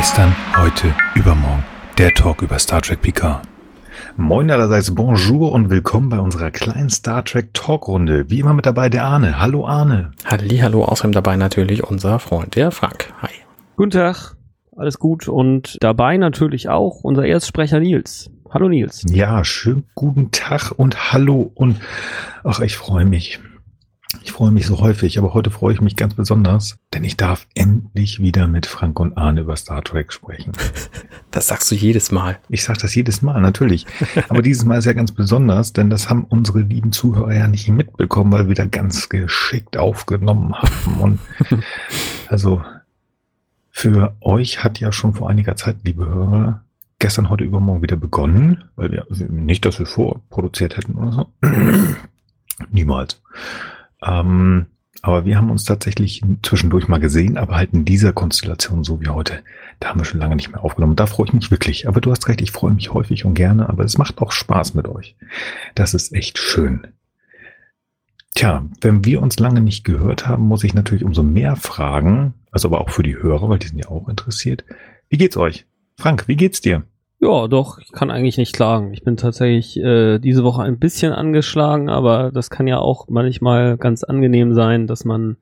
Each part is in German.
Gestern, heute, übermorgen. Der Talk über Star Trek Picard. Moin allerseits, bonjour und willkommen bei unserer kleinen Star Trek Talkrunde. Wie immer mit dabei der Arne. Hallo Arne. Halli, hallo, außerdem dabei natürlich unser Freund, der Frank. Hi. Guten Tag, alles gut und dabei natürlich auch unser Erstsprecher Nils. Hallo Nils. Ja, schönen guten Tag und hallo und ach, ich freue mich. Ich freue mich so häufig, aber heute freue ich mich ganz besonders, denn ich darf endlich wieder mit Frank und Arne über Star Trek sprechen. Das sagst du jedes Mal. Ich sage das jedes Mal, natürlich. Aber dieses Mal ist ja ganz besonders, denn das haben unsere lieben Zuhörer ja nicht mitbekommen, weil wir da ganz geschickt aufgenommen haben. Und also für euch hat ja schon vor einiger Zeit, liebe Hörer, gestern, heute, übermorgen wieder begonnen, weil wir nicht, dass wir vorproduziert hätten oder so. Niemals. Ähm, aber wir haben uns tatsächlich zwischendurch mal gesehen, aber halt in dieser Konstellation so wie heute. Da haben wir schon lange nicht mehr aufgenommen. Da freue ich mich wirklich. Aber du hast recht, ich freue mich häufig und gerne, aber es macht auch Spaß mit euch. Das ist echt schön. Tja, wenn wir uns lange nicht gehört haben, muss ich natürlich umso mehr fragen, also aber auch für die Hörer, weil die sind ja auch interessiert. Wie geht's euch? Frank, wie geht's dir? Ja, doch, ich kann eigentlich nicht klagen. Ich bin tatsächlich äh, diese Woche ein bisschen angeschlagen, aber das kann ja auch manchmal ganz angenehm sein, dass man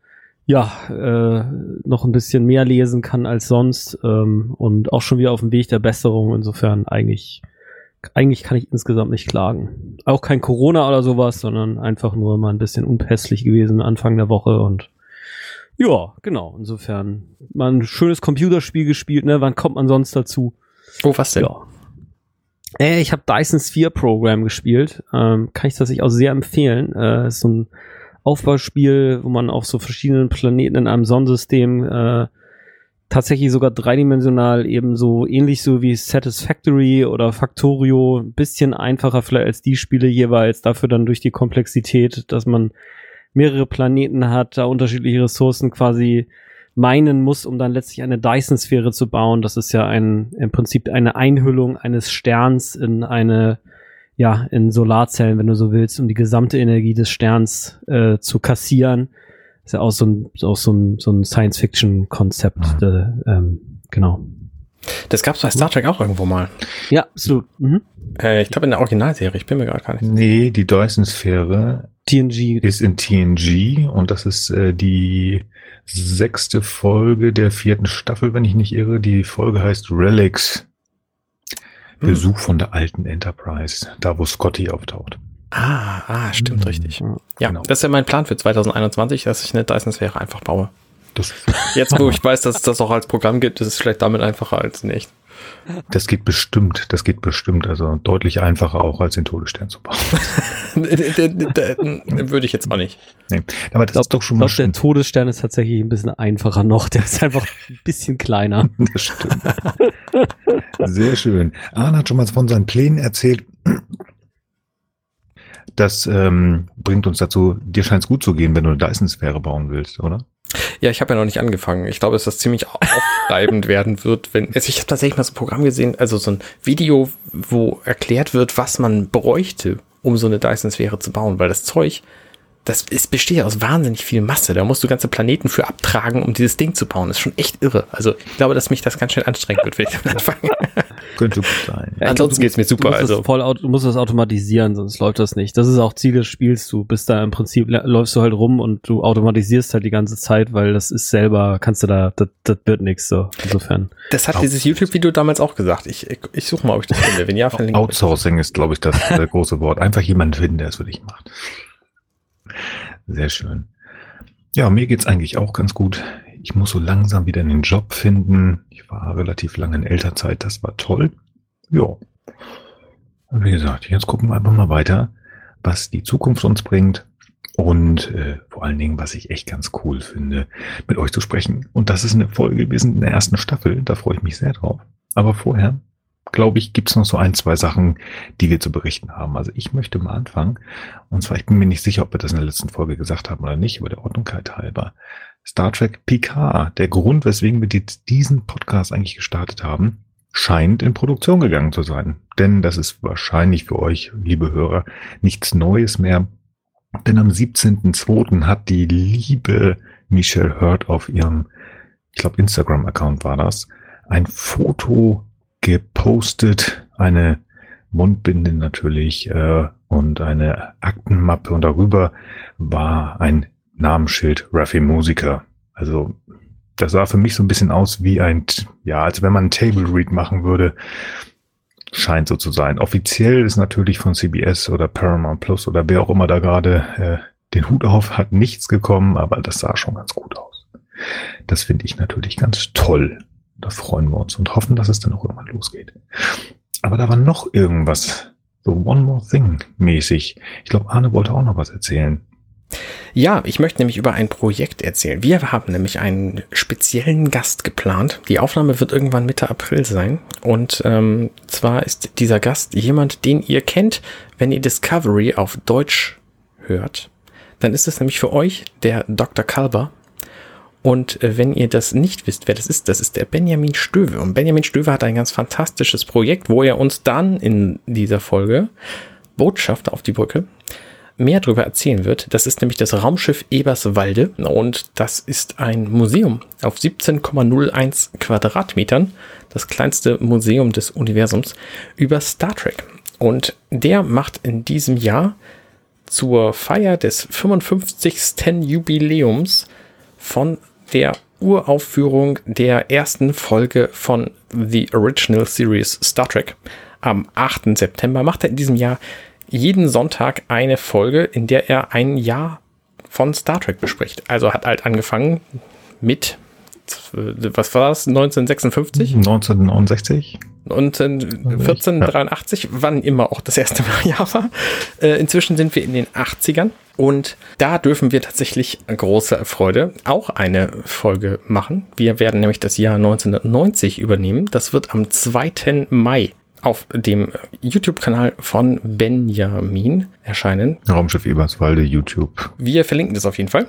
ja äh, noch ein bisschen mehr lesen kann als sonst ähm, und auch schon wieder auf dem Weg der Besserung. Insofern eigentlich eigentlich kann ich insgesamt nicht klagen. Auch kein Corona oder sowas, sondern einfach nur mal ein bisschen unpässlich gewesen Anfang der Woche und ja, genau. Insofern mal ein schönes Computerspiel gespielt. Ne, wann kommt man sonst dazu? Oh, was denn? Ja. Äh, ich habe Dyson Sphere Program gespielt. Ähm, kann ich tatsächlich auch sehr empfehlen. Äh, ist so ein Aufbauspiel, wo man auf so verschiedenen Planeten in einem Sonnensystem äh, tatsächlich sogar dreidimensional eben so ähnlich so wie Satisfactory oder Factorio, ein bisschen einfacher vielleicht als die Spiele jeweils, dafür dann durch die Komplexität, dass man mehrere Planeten hat, da unterschiedliche Ressourcen quasi meinen muss, um dann letztlich eine Dyson-Sphäre zu bauen. Das ist ja ein, im Prinzip eine Einhüllung eines Sterns in eine, ja, in Solarzellen, wenn du so willst, um die gesamte Energie des Sterns äh, zu kassieren. Ist ja auch so ein, auch so ein, so ein Science-Fiction-Konzept, mhm. äh, ähm, genau. Das gab's bei Star Trek auch irgendwo mal. Ja, absolut. Mhm. Äh, ich glaube in der Originalserie, ich bin mir gerade gar nicht. Nee, die Dyson-Sphäre TNG. ist in TNG und das ist äh, die sechste Folge der vierten Staffel, wenn ich nicht irre. Die Folge heißt Relics. Hm. Besuch von der alten Enterprise, da wo Scotty auftaucht. Ah, ah, stimmt, hm. richtig. Ja, genau. das ist ja mein Plan für 2021, dass ich eine Dyson-Sphäre einfach baue. Das Jetzt, wo ich weiß, dass es das auch als Programm gibt, ist es vielleicht damit einfacher als nicht. Das geht bestimmt, das geht bestimmt, also deutlich einfacher auch als den Todesstern zu bauen. Würde ich jetzt auch nicht. Nee, aber das glaub, ist doch schon mal Der Todesstern ist tatsächlich ein bisschen einfacher noch, der ist einfach ein bisschen kleiner. Das stimmt. Sehr schön. Arne hat schon mal von seinen Plänen erzählt. Das ähm, bringt uns dazu, dir scheint es gut zu gehen, wenn du eine Dyson-Sphäre bauen willst, oder? Ja, ich habe ja noch nicht angefangen. Ich glaube, dass das ziemlich aufreibend werden wird, wenn. Also ich habe tatsächlich mal so ein Programm gesehen, also so ein Video, wo erklärt wird, was man bräuchte, um so eine Dyson-Sphäre zu bauen, weil das Zeug das ist, besteht ja aus wahnsinnig viel Masse. Da musst du ganze Planeten für abtragen, um dieses Ding zu bauen. Das ist schon echt irre. Also ich glaube, dass mich das ganz schnell anstrengend wird, wenn ich damit anfange. Könnte gut sein. Ja, Ansonsten geht es mir super. Du musst, also. voll, du musst das automatisieren, sonst läuft das nicht. Das ist auch Ziel des Spiels. Du bist da im Prinzip, läufst du halt rum und du automatisierst halt die ganze Zeit, weil das ist selber, kannst du da, das, das wird nichts so. Insofern. Das hat Out dieses YouTube-Video damals auch gesagt. Ich, ich, ich suche mal, ob ich das finde. Wenn ja, Outsourcing ist, glaube ich, das äh, große Wort. Einfach jemanden finden, der es für dich macht. Sehr schön. Ja, mir geht's eigentlich auch ganz gut. Ich muss so langsam wieder einen Job finden. Ich war relativ lange in Elternzeit, das war toll. Ja. Wie gesagt, jetzt gucken wir einfach mal weiter, was die Zukunft uns bringt und äh, vor allen Dingen, was ich echt ganz cool finde, mit euch zu sprechen. Und das ist eine Folge, wir sind in der ersten Staffel, da freue ich mich sehr drauf. Aber vorher glaube ich, gibt es noch so ein, zwei Sachen, die wir zu berichten haben. Also ich möchte mal anfangen. Und zwar, ich bin mir nicht sicher, ob wir das in der letzten Folge gesagt haben oder nicht, aber der Ordnungkeit halber. Star Trek PK, der Grund, weswegen wir diesen Podcast eigentlich gestartet haben, scheint in Produktion gegangen zu sein. Denn das ist wahrscheinlich für euch, liebe Hörer, nichts Neues mehr. Denn am 17.02. hat die liebe Michelle Hurt auf ihrem, ich glaube, Instagram-Account war das, ein Foto gepostet, eine Mundbinde natürlich äh, und eine Aktenmappe und darüber war ein Namensschild Raffi Musiker. Also das sah für mich so ein bisschen aus wie ein, ja, als wenn man ein Table Read machen würde. Scheint so zu sein. Offiziell ist natürlich von CBS oder Paramount Plus oder wer auch immer da gerade äh, den Hut auf hat, nichts gekommen, aber das sah schon ganz gut aus. Das finde ich natürlich ganz toll. Da freuen wir uns und hoffen, dass es dann auch irgendwann losgeht. Aber da war noch irgendwas, so One More Thing mäßig. Ich glaube, Arne wollte auch noch was erzählen. Ja, ich möchte nämlich über ein Projekt erzählen. Wir haben nämlich einen speziellen Gast geplant. Die Aufnahme wird irgendwann Mitte April sein. Und ähm, zwar ist dieser Gast jemand, den ihr kennt, wenn ihr Discovery auf Deutsch hört. Dann ist es nämlich für euch der Dr. Kalber. Und äh, wenn ihr das nicht wisst, wer das ist, das ist der Benjamin Stöwe. Und Benjamin Stöwe hat ein ganz fantastisches Projekt, wo er uns dann in dieser Folge Botschaft auf die Brücke mehr darüber erzählen wird. Das ist nämlich das Raumschiff Eberswalde und das ist ein Museum auf 17,01 Quadratmetern, das kleinste Museum des Universums über Star Trek. Und der macht in diesem Jahr zur Feier des 55. Jubiläums von der Uraufführung der ersten Folge von The Original Series Star Trek am 8. September macht er in diesem Jahr jeden Sonntag eine Folge, in der er ein Jahr von Star Trek bespricht. Also hat halt angefangen mit, was war das, 1956? 1969? Und 1483, ja. wann immer auch das erste Jahr war. Äh, inzwischen sind wir in den 80ern und da dürfen wir tatsächlich große Freude auch eine Folge machen. Wir werden nämlich das Jahr 1990 übernehmen. Das wird am 2. Mai auf dem YouTube-Kanal von Benjamin erscheinen. Raumschiff Eberswalde, YouTube. Wir verlinken das auf jeden Fall.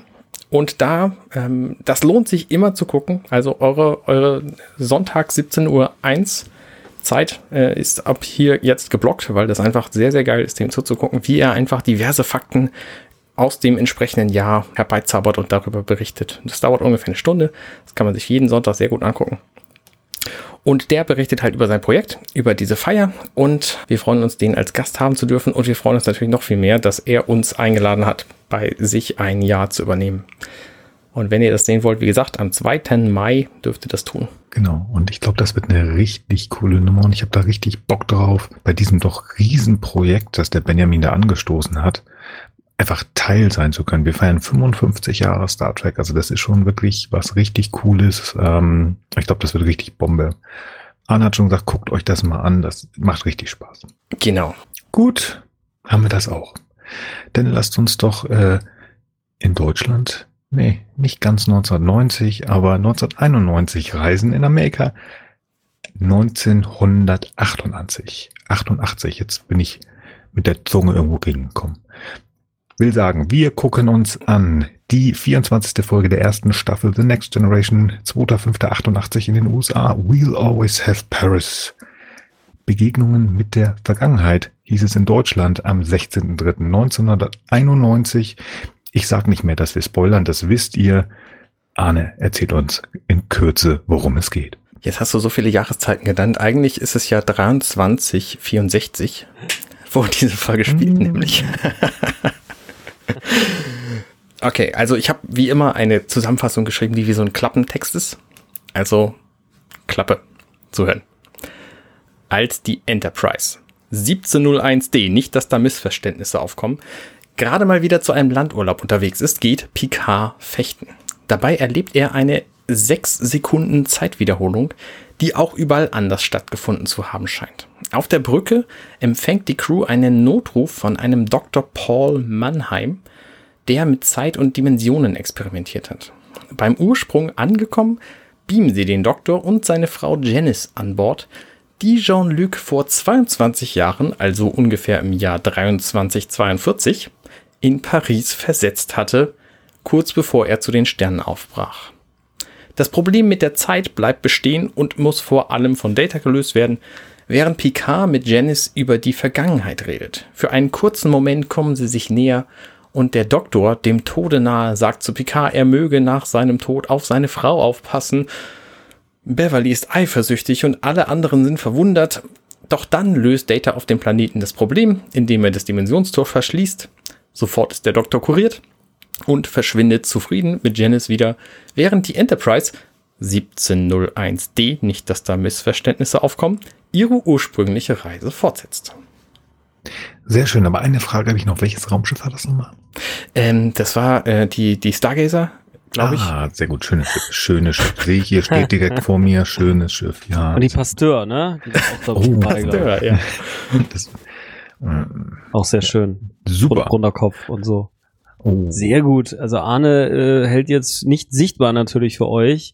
Und da, ähm, das lohnt sich immer zu gucken. Also eure, eure Sonntag 17 Uhr 1 Zeit äh, ist ab hier jetzt geblockt, weil das einfach sehr, sehr geil ist, dem zuzugucken, wie er einfach diverse Fakten aus dem entsprechenden Jahr herbeizaubert und darüber berichtet. Das dauert ungefähr eine Stunde. Das kann man sich jeden Sonntag sehr gut angucken. Und der berichtet halt über sein Projekt, über diese Feier und wir freuen uns, den als Gast haben zu dürfen und wir freuen uns natürlich noch viel mehr, dass er uns eingeladen hat, bei sich ein Jahr zu übernehmen. Und wenn ihr das sehen wollt, wie gesagt, am 2. Mai dürft ihr das tun. Genau. Und ich glaube, das wird eine richtig coole Nummer und ich habe da richtig Bock drauf, bei diesem doch Riesenprojekt, das der Benjamin da angestoßen hat, einfach Teil sein zu können. Wir feiern 55 Jahre Star Trek, also das ist schon wirklich was richtig Cooles. Ähm, ich glaube, das wird richtig Bombe. Anna hat schon gesagt, guckt euch das mal an, das macht richtig Spaß. Genau. Gut, haben wir das auch. Dann lasst uns doch äh, in Deutschland, nee, nicht ganz 1990, aber 1991 reisen in Amerika. 1988. 88, jetzt bin ich mit der Zunge irgendwo gegengekommen will sagen, wir gucken uns an die 24. Folge der ersten Staffel The Next Generation, 2.5.88 in den USA. We'll always have Paris. Begegnungen mit der Vergangenheit hieß es in Deutschland am 16.03.1991. Ich sag nicht mehr, dass wir spoilern, das wisst ihr. Arne erzählt uns in Kürze, worum es geht. Jetzt hast du so viele Jahreszeiten genannt. Eigentlich ist es ja 2364, wo diese Folge spielt, mm. nämlich. Okay, also ich habe wie immer eine Zusammenfassung geschrieben, die wie so ein Klappentext ist. Also Klappe zuhören. Als die Enterprise 1701D, nicht dass da Missverständnisse aufkommen, gerade mal wieder zu einem Landurlaub unterwegs ist, geht Picard fechten. Dabei erlebt er eine 6 Sekunden Zeitwiederholung, die auch überall anders stattgefunden zu haben scheint. Auf der Brücke empfängt die Crew einen Notruf von einem Dr. Paul Mannheim, der mit Zeit und Dimensionen experimentiert hat. Beim Ursprung angekommen, beamen sie den Doktor und seine Frau Janice an Bord, die Jean-Luc vor 22 Jahren, also ungefähr im Jahr 2342, in Paris versetzt hatte, kurz bevor er zu den Sternen aufbrach. Das Problem mit der Zeit bleibt bestehen und muss vor allem von Data gelöst werden, während Picard mit Janice über die Vergangenheit redet. Für einen kurzen Moment kommen sie sich näher und der Doktor, dem Tode nahe, sagt zu Picard, er möge nach seinem Tod auf seine Frau aufpassen, Beverly ist eifersüchtig und alle anderen sind verwundert. Doch dann löst Data auf dem Planeten das Problem, indem er das Dimensionstor verschließt. Sofort ist der Doktor kuriert und verschwindet zufrieden mit Janice wieder, während die Enterprise 1701D, nicht dass da Missverständnisse aufkommen, ihre ursprüngliche Reise fortsetzt. Sehr schön, aber eine Frage habe ich noch. Welches Raumschiff war das nochmal? Ähm, das war äh, die, die Stargazer, glaube ich. Ah, sehr gut. Schönes Schiff. Schönes Schiff. Sehe ich hier, steht direkt vor mir. Schönes Schiff, ja. Und die Pasteur, ne? Die auch, Oh, dabei, ich. Ja, ja. Das, ähm, Auch sehr schön. super. Runder Kopf und so. Oh. Sehr gut. Also Arne äh, hält jetzt nicht sichtbar natürlich für euch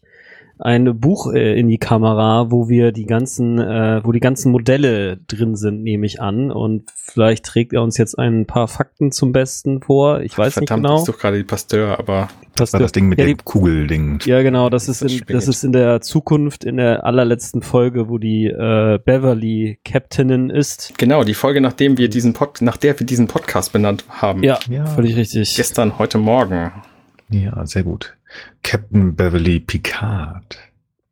ein Buch äh, in die Kamera, wo wir die ganzen, äh, wo die ganzen Modelle drin sind, nehme ich an. Und vielleicht trägt er uns jetzt ein paar Fakten zum Besten vor. Ich weiß Verdammt, nicht genau. ist doch gerade die Pasteur, aber Das war das Ding mit ja, dem Kugelding. ja, genau. Das ist, Das in, das ist in der Zukunft, in der allerletzten Folge, wo die äh, Beverly Captainin ist. genau, die Folge, nachdem wir diesen Pod, nach der wir diesen Podcast benannt haben. Ja, Ja. völlig richtig. Gestern, heute Morgen. Ja, sehr gut. Captain Beverly Picard.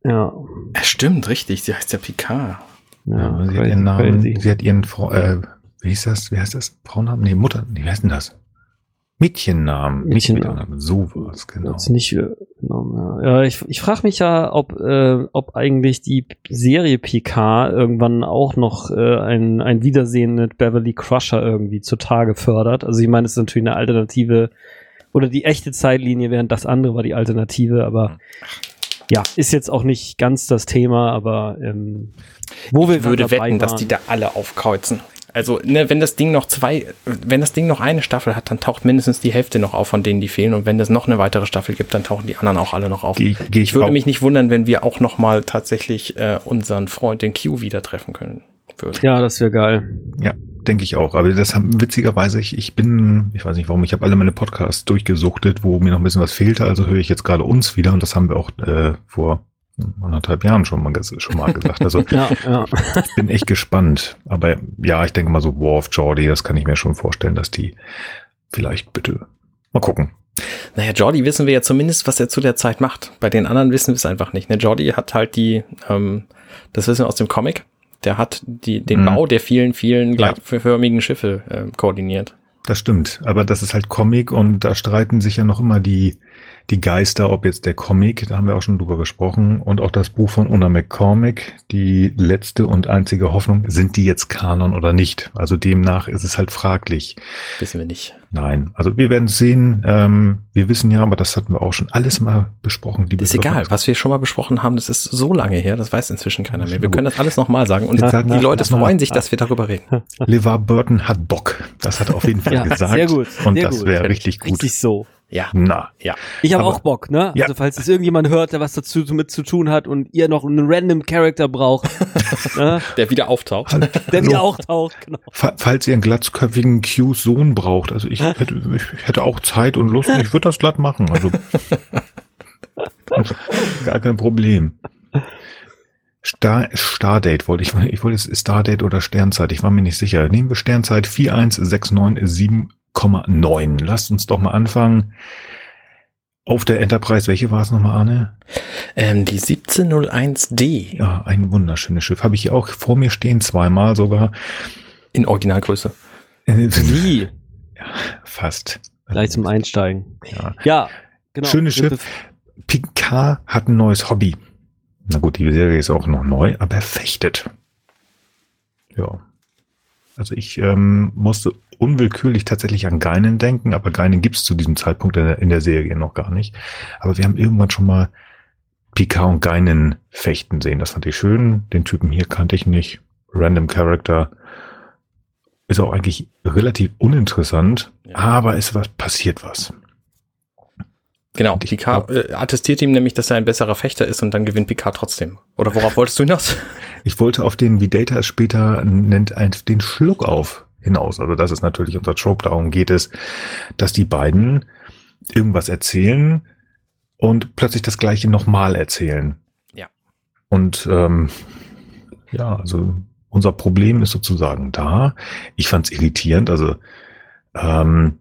Ja. Ja, stimmt, richtig. Sie heißt ja Picard. Ja, sie hat ihren Namen, crazy. sie hat ihren, Frau, äh, wie hieß das, wie heißt das? Frauennamen? Nee, Mutter, nee, wie heißt denn das? Mädchennamen. Mädchennamen. Mädchennamen. So was, genau. Hat's nicht äh, genommen, ja. ja, ich, ich frage mich ja, ob, äh, ob eigentlich die Serie PK irgendwann auch noch äh, ein, ein Wiedersehen mit Beverly Crusher irgendwie zutage fördert. Also ich meine, es ist natürlich eine Alternative oder die echte Zeitlinie, während das andere war die Alternative, aber ja, ist jetzt auch nicht ganz das Thema, aber ähm, wo wir Ich würde wetten, dass waren. die da alle aufkreuzen. Also, ne, wenn das Ding noch zwei, wenn das Ding noch eine Staffel hat, dann taucht mindestens die Hälfte noch auf, von denen die fehlen. Und wenn es noch eine weitere Staffel gibt, dann tauchen die anderen auch alle noch auf. Geh, geh ich Ich würde auch- mich nicht wundern, wenn wir auch noch mal tatsächlich äh, unseren Freund, den Q, wieder treffen können würden. Ja, das wäre geil. Ja, denke ich auch. Aber das haben witzigerweise, ich, ich bin, ich weiß nicht warum, ich habe alle meine Podcasts durchgesuchtet, wo mir noch ein bisschen was fehlte. Also höre ich jetzt gerade uns wieder und das haben wir auch äh, vor anderthalb Jahren schon mal, schon mal gesagt. Also Ja, ja. ich bin echt gespannt. Aber ja, ich denke mal so War of Jordi, das kann ich mir schon vorstellen, dass die vielleicht bitte mal gucken. Naja, Jordi wissen wir ja zumindest, was er zu der Zeit macht. Bei den anderen wissen wir es einfach nicht. Ne? Jordi hat halt die, ähm, das wissen wir aus dem Comic, der hat die, den Mhm. Bau der vielen, vielen Ja. gleichförmigen Schiffe äh, koordiniert. Das stimmt, aber das ist halt Comic und da streiten sich ja noch immer die, die Geister, ob jetzt der Comic, da haben wir auch schon drüber gesprochen, und auch das Buch von Una McCormick, die letzte und einzige Hoffnung, sind die jetzt Kanon oder nicht? Also demnach ist es halt fraglich. Wissen wir nicht. Nein, also wir werden es sehen. Ähm, wir wissen ja, aber das hatten wir auch schon alles mal besprochen. liebe ist egal, was wir schon mal besprochen haben, das ist so lange her, das weiß inzwischen keiner mehr. Wir können das alles nochmal sagen und sagen die Leute na, freuen sich, dass wir darüber reden. LeVar Burton hat Bock. Das hat er auf jeden Fall Ja, gesagt. sehr gut, Und sehr das gut. wäre richtig gut. Richtig so. Ja, Na, ja. Ich habe auch Bock, ne? Ja. Also falls es irgendjemand hört, der was dazu mit zu tun hat und ihr noch einen random Character braucht, ne? Der wieder auftaucht. der wieder auftaucht, genau. Fa- Falls ihr einen glatzköpfigen Q's Sohn braucht, also ich hätte, ich hätte auch Zeit und Lust und ich würde das glatt machen. Also gar kein Problem. Star, Stardate wollte ich, ich wollte es Stardate oder Sternzeit, ich war mir nicht sicher. Nehmen wir Sternzeit 41697,9. Lasst uns doch mal anfangen. Auf der Enterprise, welche war es nochmal, Arne? Ähm, die 1701D Ja, ein wunderschönes Schiff. Habe ich hier auch vor mir stehen, zweimal sogar. in Originalgröße. Wie? Fast. Gleich zum Einsteigen. Ja. Ja, genau. Schönes Schiff. Picard hat ein neues Hobby. Na gut, die Serie ist auch noch neu, aber er fechtet. Ja. Also ich ähm, musste unwillkürlich tatsächlich an Geinen denken, aber Geinen gibt's zu diesem Zeitpunkt in der, in der Serie noch gar nicht. Aber wir haben irgendwann schon mal Picard und Geinen fechten sehen. Das fand ich schön. Den Typen hier kannte ich nicht. Random Character. Ist auch eigentlich relativ uninteressant, Ja. aber es was passiert was. Genau, ich Picard äh, attestiert ihm nämlich, dass er ein besserer Fechter ist und dann gewinnt Picard trotzdem. Oder worauf wolltest du hinaus? Ich wollte auf den, wie Data es später nennt, den Schluck auf hinaus. Also das ist natürlich unser Trope. Darum geht es, dass die beiden irgendwas erzählen und plötzlich das Gleiche nochmal erzählen. Ja. Und ähm, ja, also unser Problem ist sozusagen da. Ich fand es irritierend. Also ähm,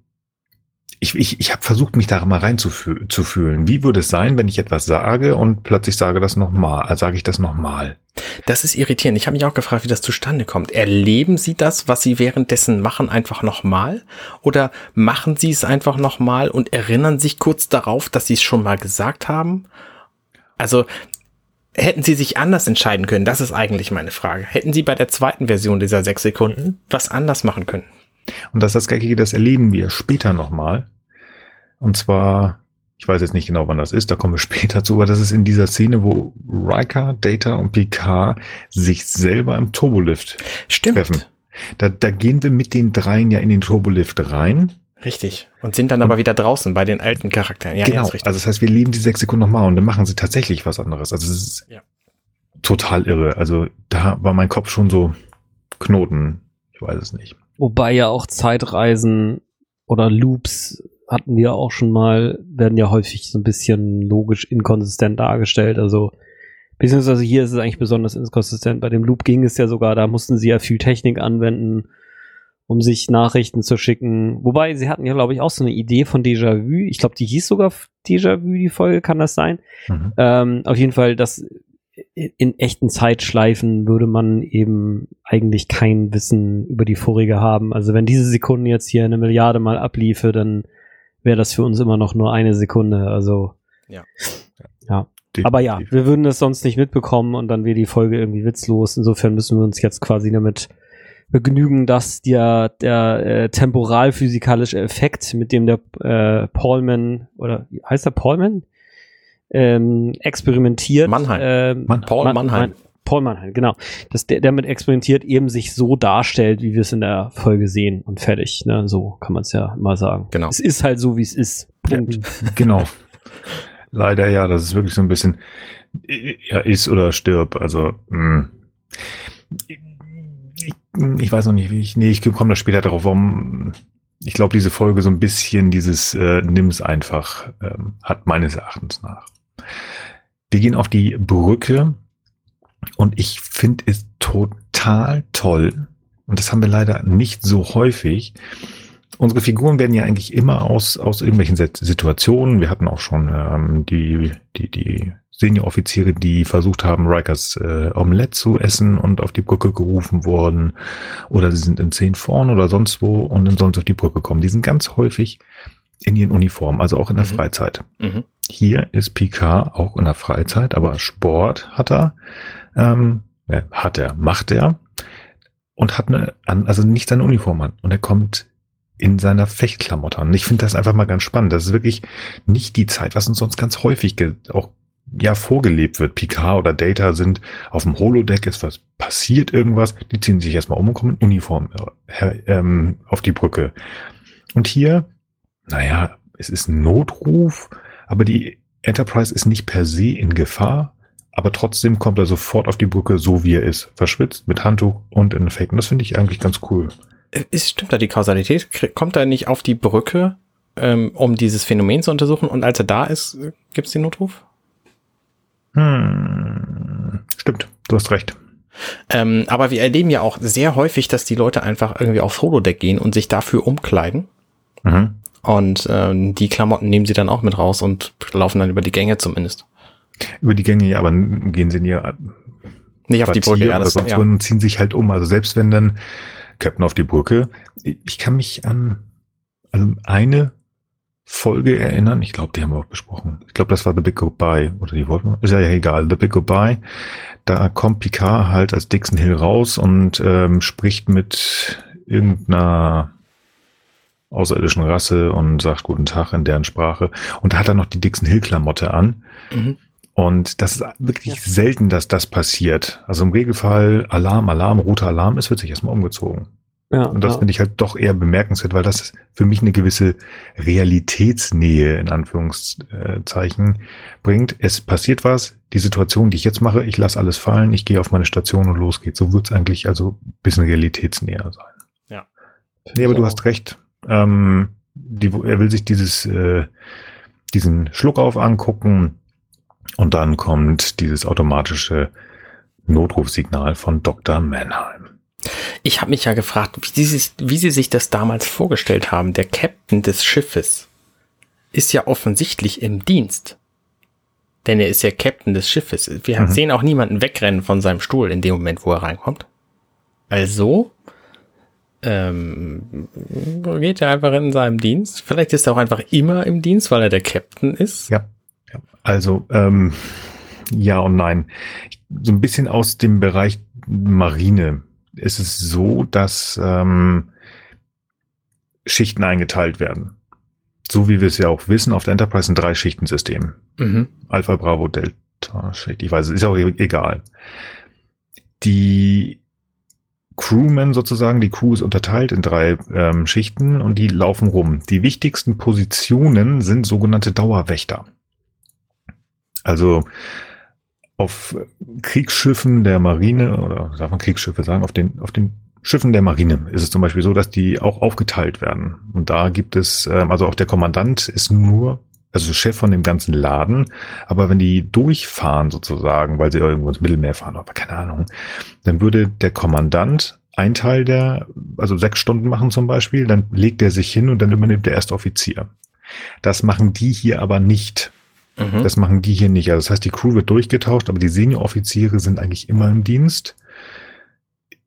ich, ich, ich habe versucht, mich da mal reinzufühlen. Wie würde es sein, wenn ich etwas sage und plötzlich sage das nochmal, also sage ich das nochmal? Das ist irritierend. Ich habe mich auch gefragt, wie das zustande kommt. Erleben Sie das, was Sie währenddessen machen, einfach nochmal? Oder machen Sie es einfach nochmal und erinnern sich kurz darauf, dass Sie es schon mal gesagt haben? Also hätten Sie sich anders entscheiden können? Das ist eigentlich meine Frage. Hätten Sie bei der zweiten Version dieser sechs Sekunden was anders machen können? Und das ist das Geckige, das erleben wir später nochmal. Und zwar, ich weiß jetzt nicht genau, wann das ist, da kommen wir später zu, aber das ist in dieser Szene, wo Riker, Data und Picard sich selber im Turbolift Stimmt. treffen. Da, da gehen wir mit den dreien ja in den Turbolift rein. Richtig. Und sind dann aber wieder draußen bei den alten Charakteren. Ja, genau. Also das heißt, wir leben die sechs Sekunden nochmal und dann machen sie tatsächlich was anderes. Also es ist ja. total irre. Also da war mein Kopf schon so Knoten. Ich weiß es nicht. Wobei ja auch Zeitreisen oder Loops hatten wir auch schon mal, werden ja häufig so ein bisschen logisch inkonsistent dargestellt. Also, beziehungsweise hier ist es eigentlich besonders inkonsistent. Bei dem Loop ging es ja sogar, da mussten sie ja viel Technik anwenden, um sich Nachrichten zu schicken. Wobei, sie hatten ja, glaube ich, auch so eine Idee von Déjà-vu. Ich glaube, die hieß sogar Déjà-vu, die Folge, kann das sein? Mhm. Ähm, auf jeden Fall, dass in echten Zeitschleifen würde man eben eigentlich kein Wissen über die vorige haben. Also wenn diese Sekunde jetzt hier eine Milliarde mal abliefe, dann wäre das für uns immer noch nur eine Sekunde. Also ja. Ja. Aber ja, wir würden das sonst nicht mitbekommen und dann wäre die Folge irgendwie witzlos. Insofern müssen wir uns jetzt quasi damit begnügen, dass der, der äh, temporalphysikalische Effekt, mit dem der äh, Paulman, oder heißt der Paulman? Ähm, experimentiert. Mannheim. Ähm, Mann, Paul Mannheim. Mannheim. Paul Mannheim, genau. Dass der damit experimentiert, eben sich so darstellt, wie wir es in der Folge sehen und fertig. Ne? So kann man es ja immer sagen. Genau. Es ist halt so, wie es ist. Punkt. Ja, genau. Leider ja, das ist wirklich so ein bisschen ja, ist oder stirb. Also mh. Ich, ich, weiß noch nicht, wie ich. Nee, ich komme da später darauf, warum. Ich glaube, diese Folge so ein bisschen dieses äh, Nimm's einfach ähm, hat meines Erachtens nach. Wir gehen auf die Brücke und ich finde es total toll, und das haben wir leider nicht so häufig. Unsere Figuren werden ja eigentlich immer aus, aus irgendwelchen Situationen. Wir hatten auch schon ähm, die, die, die Senior-Offiziere, die versucht haben, Rikers äh, Omelette zu essen und auf die Brücke gerufen wurden. Oder sie sind in zehn vorn oder sonst wo und dann sollen sie auf die Brücke kommen. Die sind ganz häufig in ihren Uniformen, also auch in der mhm. Freizeit. Mhm. Hier ist Picard auch in der Freizeit, aber Sport hat er. Ähm, hat er, macht er und hat eine, also nicht seine Uniform an. Und er kommt in seiner Fechtklamotte an. Und ich finde das einfach mal ganz spannend. Das ist wirklich nicht die Zeit, was uns sonst ganz häufig auch ja vorgelebt wird. Picard oder Data sind auf dem Holodeck, ist was passiert irgendwas, die ziehen sich erstmal um und kommen in Uniform äh, ähm, auf die Brücke. Und hier, naja, es ist ein Notruf, aber die Enterprise ist nicht per se in Gefahr, aber trotzdem kommt er sofort auf die Brücke, so wie er ist. Verschwitzt, mit Handtuch und in. Und das finde ich eigentlich ganz cool. Ist, stimmt da die Kausalität? Kommt er nicht auf die Brücke, ähm, um dieses Phänomen zu untersuchen? Und als er da ist, gibt es den Notruf? Hm, stimmt, du hast recht. Ähm, aber wir erleben ja auch sehr häufig, dass die Leute einfach irgendwie aufs Holodeck gehen und sich dafür umkleiden. Mhm. Und ähm, die Klamotten nehmen sie dann auch mit raus und laufen dann über die Gänge zumindest. Über die Gänge, ja, aber gehen sie nie nicht auf die Brücke, ja, das, sonst ja. und ziehen sich halt um. Also selbst wenn dann Captain auf die Brücke, ich kann mich an also eine Folge erinnern. Ich glaube, die haben wir auch besprochen. Ich glaube, das war The Big Goodbye oder die wollten ist ja egal. The Big Goodbye. Da kommt Picard halt als Dixon Hill raus und ähm, spricht mit irgendeiner außerirdischen Rasse und sagt Guten Tag in deren Sprache. Und da hat er noch die Dixon Hill Klamotte an. Mhm. Und das ist wirklich ja. selten, dass das passiert. Also im Regelfall Alarm, Alarm, roter Alarm, es wird sich erstmal umgezogen. Ja, und das ja. finde ich halt doch eher bemerkenswert, weil das für mich eine gewisse Realitätsnähe in Anführungszeichen bringt. Es passiert was, die Situation, die ich jetzt mache, ich lasse alles fallen, ich gehe auf meine Station und los geht's. So wird's eigentlich also bisschen realitätsnäher sein. Ja. Nee, aber du hast recht. Ähm, die, er will sich dieses, äh, diesen Schluckauf angucken und dann kommt dieses automatische Notrufsignal von Dr. Mannheim. Ich habe mich ja gefragt, wie sie, wie sie sich das damals vorgestellt haben. Der Captain des Schiffes ist ja offensichtlich im Dienst. Denn er ist ja Captain des Schiffes. Wir Mhm. sehen auch niemanden wegrennen von seinem Stuhl in dem Moment, wo er reinkommt. Also ähm, geht er einfach in seinem Dienst. Vielleicht ist er auch einfach immer im Dienst, weil er der Captain ist. Ja. ja. Also, ähm, ja und nein. So ein bisschen aus dem Bereich Marine ist es so, dass ähm, Schichten eingeteilt werden. So wie wir es ja auch wissen, auf der Enterprise ein drei Schichtensystem. Mhm. Alpha, Bravo, Delta, Schicht. Ich weiß, ist auch e- egal. Die Crewmen sozusagen, die Crew ist unterteilt in drei ähm, Schichten und die laufen rum. Die wichtigsten Positionen sind sogenannte Dauerwächter. Also auf Kriegsschiffen der Marine, oder darf man Kriegsschiffe sagen, auf den, auf den Schiffen der Marine ist es zum Beispiel so, dass die auch aufgeteilt werden. Und da gibt es, ähm, also auch der Kommandant ist nur, also Chef von dem ganzen Laden, aber wenn die durchfahren sozusagen, weil sie irgendwo ins Mittelmeer fahren, aber keine Ahnung, dann würde der Kommandant ein Teil der, also sechs Stunden machen zum Beispiel, dann legt er sich hin und dann übernimmt der erste Offizier. Das machen die hier aber nicht. Mhm. Das machen die hier nicht. Also das heißt, die Crew wird durchgetauscht, aber die Senior-Offiziere sind eigentlich immer im Dienst.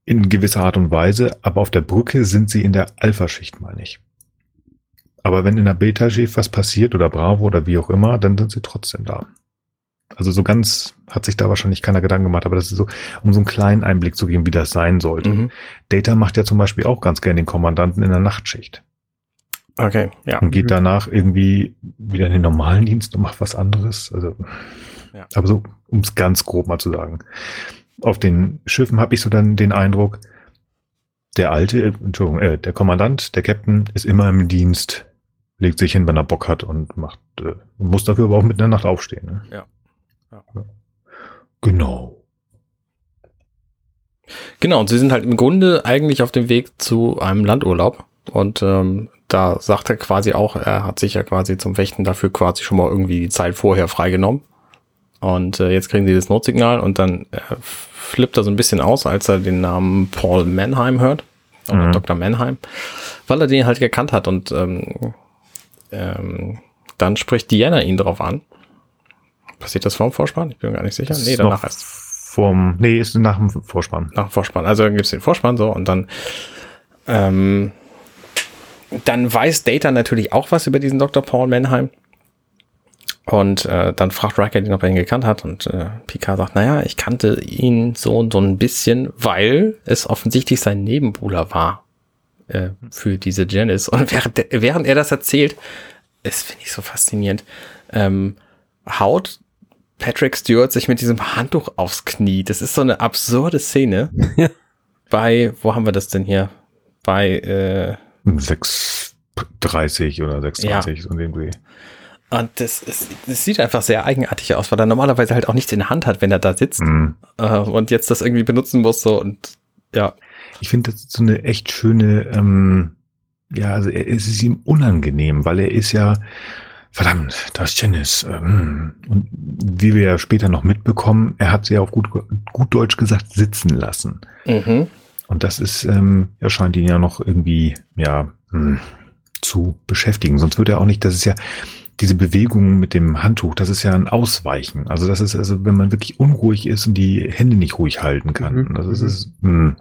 In gewisser Art und Weise, aber auf der Brücke sind sie in der Alpha-Schicht mal nicht. Aber wenn in der Beta-Schicht was passiert oder Bravo oder wie auch immer, dann sind sie trotzdem da. Also so ganz hat sich da wahrscheinlich keiner Gedanken gemacht, aber das ist so, um so einen kleinen Einblick zu geben, wie das sein sollte. Mhm. Data macht ja zum Beispiel auch ganz gerne den Kommandanten in der Nachtschicht Okay, ja. und geht danach irgendwie wieder in den normalen Dienst und macht was anderes. Also, Ja. aber so, um es ganz grob mal zu sagen. Auf den Schiffen habe ich so dann den Eindruck, der alte, Entschuldigung, äh, der Kommandant, der Captain ist immer im Dienst, legt sich hin, wenn er Bock hat und macht, äh, muss dafür aber auch mitten in der Nacht aufstehen. Ne? Ja. Ja. Genau. Genau, und sie sind halt im Grunde eigentlich auf dem Weg zu einem Landurlaub. Und ähm, da sagt er quasi auch, er hat sich ja quasi zum Wächten dafür quasi schon mal irgendwie die Zeit vorher freigenommen. Und äh, jetzt kriegen sie das Notsignal und dann äh, flippt er so ein bisschen aus, als er den Namen Paul Mannheim hört. Oder Mhm. Dr. Mannheim. Weil er den halt gekannt hat und ähm, ähm, dann spricht Diana ihn drauf an. Passiert das vor dem Vorspann? Ich bin gar nicht sicher. Das Nee, ist danach erst. Vom, nee, ist nach dem Vorspann. Nach dem Vorspann. Also dann gibt's den Vorspann so und dann ähm, dann weiß Data natürlich auch was über diesen Dr. Paul Mannheim. Und äh, dann fragt Riker ihn, ob er ihn gekannt hat. Und äh, Picard sagt, naja, ich kannte ihn so und so ein bisschen, weil es offensichtlich sein Nebenbuhler war äh, für diese Janice. Und während, der, während er das erzählt, das finde ich so faszinierend, ähm, haut Patrick Stewart sich mit diesem Handtuch aufs Knie. Das ist so eine absurde Szene. Ja. Bei, wo haben wir das denn hier? Bei, äh, 6,30 oder 6,20 so in dem Dreh. und das, ist, das sieht einfach sehr eigenartig aus, weil er normalerweise halt auch nichts in der Hand hat, wenn er da sitzt Mhm. äh, und jetzt das irgendwie benutzen muss so und ja. Ich finde das so eine echt schöne, ähm, ja, also es ist ihm unangenehm, weil er ist ja, verdammt, da ist Janice. Ähm, und wie wir ja später noch mitbekommen, er hat sie ja auf gut, gut Deutsch gesagt sitzen lassen. Mhm. Und das ist, ähm, er scheint ihn ja noch irgendwie, ja, hm, zu beschäftigen. Sonst würde er auch nicht, das ist ja, diese Bewegung mit dem Handtuch, das ist ja ein Ausweichen. Also das ist also, wenn man wirklich unruhig ist und die Hände nicht ruhig halten kann. Mhm. Das ist, ist hm.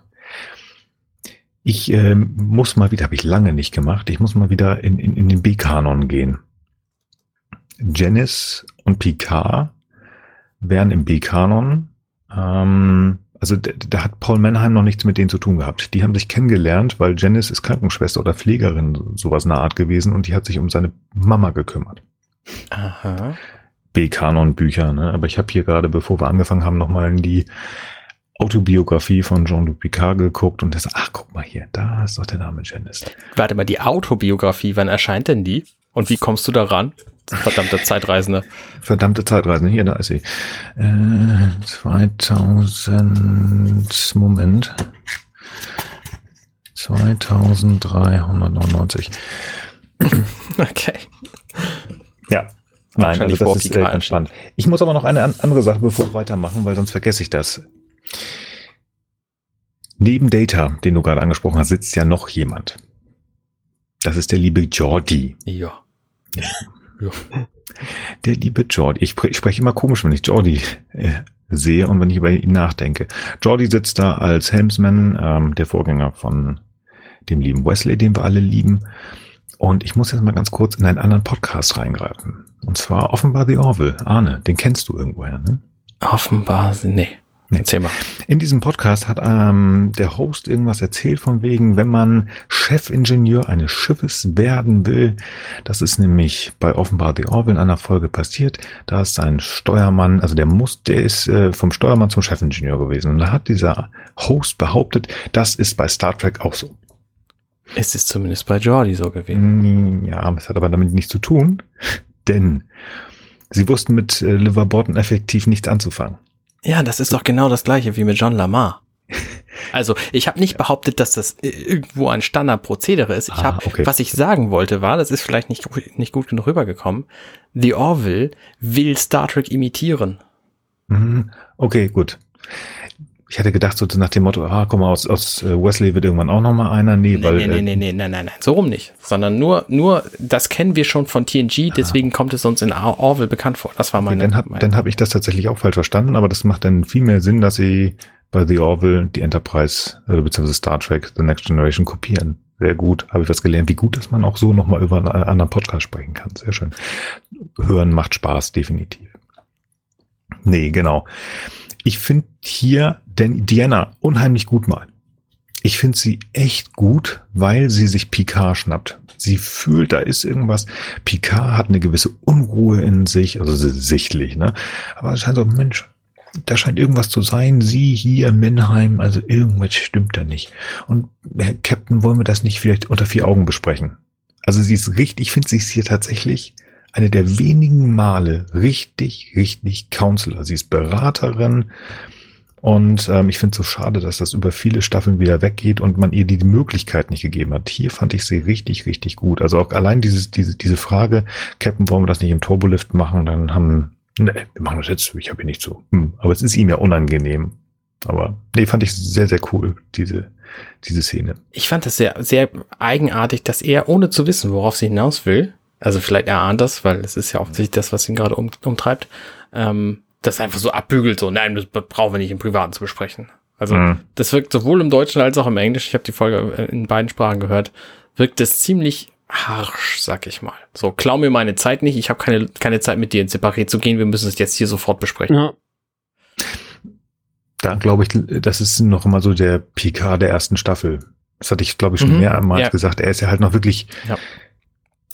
Ich ähm, muss mal wieder, habe ich lange nicht gemacht, ich muss mal wieder in, in, in den B-Kanon gehen. Janice und Picard wären im B-Kanon. Ähm, also da, da hat Paul Mannheim noch nichts mit denen zu tun gehabt. Die haben sich kennengelernt, weil Janice ist Krankenschwester oder Pflegerin, sowas in der Art gewesen und die hat sich um seine Mama gekümmert. Aha. B-Kanon-Bücher, ne? Aber ich habe hier gerade, bevor wir angefangen haben, nochmal in die Autobiografie von Jean-Luc Picard geguckt und das, ach, guck mal hier, da ist doch der Name Janice. Warte mal, die Autobiografie, wann erscheint denn die? Und wie kommst du da ran? Verdammte Zeitreisende. Verdammte Zeitreisen, hier, da ist sie. Äh, 2000, Moment. 2399. Okay. Ja. Nein, also das ist äh, ganz spannend. Ich muss aber noch eine an- andere Sache, bevor wir weitermachen, weil sonst vergesse ich das. Neben Data, den du gerade angesprochen hast, sitzt ja noch jemand. Das ist der liebe Jordi. Ja. Ja. Der liebe Jordi. Ich, ich spreche immer komisch, wenn ich Jordi äh, sehe und wenn ich über ihn nachdenke. Jordi sitzt da als Helmsman, ähm, der Vorgänger von dem lieben Wesley, den wir alle lieben. Und ich muss jetzt mal ganz kurz in einen anderen Podcast reingreifen. Und zwar offenbar The Orville. Arne, den kennst du irgendwoher, ne? Offenbar, nee. Erzähl mal. In diesem Podcast hat ähm, der Host irgendwas erzählt von wegen, wenn man Chefingenieur eines Schiffes werden will, das ist nämlich bei offenbar The Orville in einer Folge passiert, da ist ein Steuermann, also der muss, der ist äh, vom Steuermann zum Chefingenieur gewesen. Und da hat dieser Host behauptet, das ist bei Star Trek auch so. Es ist zumindest bei Jordi so gewesen. Mm, Ja, das hat aber damit nichts zu tun, denn sie wussten mit äh, Liverborton effektiv nichts anzufangen. Ja, das ist doch genau das gleiche wie mit John Lamar. Also, ich habe nicht behauptet, dass das irgendwo ein Standardprozedere ist. Ich Ah, hab, okay. was ich sagen wollte, war, das ist vielleicht nicht, nicht gut genug rübergekommen. The Orville will Star Trek imitieren. Mhm. Okay, gut. Ich hätte gedacht, so nach dem Motto, ah, guck mal, aus, aus äh, Wesley wird irgendwann auch noch mal einer. Nee, Nee, weil. nee, nee, äh, nee, nee, nein, nein, nein, so rum nicht. Sondern nur, nur, das kennen wir schon von TNG, deswegen kommt es uns in Or- Orville bekannt vor. Das war okay, meine. dann habe dann hab ich das tatsächlich auch falsch verstanden, aber das macht dann viel mehr Sinn, dass sie bei The Orville die Enterprise, äh, beziehungsweise Star Trek The Next Generation kopieren. Sehr gut. Habe ich was gelernt, wie gut, dass man auch so nochmal über einen anderen Podcast sprechen kann. Sehr schön. Hören macht Spaß, definitiv. Nee, genau. Ich finde hier denn Diana unheimlich gut mal. Ich finde sie echt gut, weil sie sich Picard schnappt. Sie fühlt, da ist irgendwas. Picard hat eine gewisse Unruhe in sich, also sichtlich, ne? Aber es scheint so, Mensch, da scheint irgendwas zu sein. Sie hier Menheim, also irgendwas stimmt da nicht. Und Herr Captain, wollen wir das nicht vielleicht unter vier Augen besprechen? Also sie ist richtig, ich finde sie ist hier tatsächlich eine der wenigen Male richtig, richtig Counselor. Sie ist Beraterin und ähm, ich finde es so schade, dass das über viele Staffeln wieder weggeht und man ihr die Möglichkeit nicht gegeben hat. Hier fand ich sie richtig, richtig gut. Also auch allein dieses, diese, diese Frage, Captain, wollen wir das nicht im Turbolift machen? Dann haben, ne, wir machen das jetzt, ich habe hier nicht so. Hm, aber es ist ihm ja unangenehm. Aber nee, fand ich sehr, sehr cool, diese, diese Szene. Ich fand das sehr, sehr eigenartig, dass er, ohne zu wissen, worauf sie hinaus will, also vielleicht er ahnt das, weil es ist ja offensichtlich das, was ihn gerade um, umtreibt, ähm, das einfach so abbügelt, so, nein, das brauchen wir nicht im Privaten zu besprechen. Also Mhm. das wirkt sowohl im Deutschen als auch im Englischen, ich habe die Folge äh, in beiden Sprachen gehört, wirkt es ziemlich harsch, sag ich mal. So, klau mir meine Zeit nicht, ich habe keine, keine Zeit mit dir ins Separé zu gehen, wir müssen es jetzt hier sofort besprechen. Ja. Da glaube ich, das ist noch immer so der Picard der ersten Staffel. Das hatte ich, glaube ich, schon Mhm, mehrmals ja. gesagt. Er ist ja halt noch wirklich, Ja.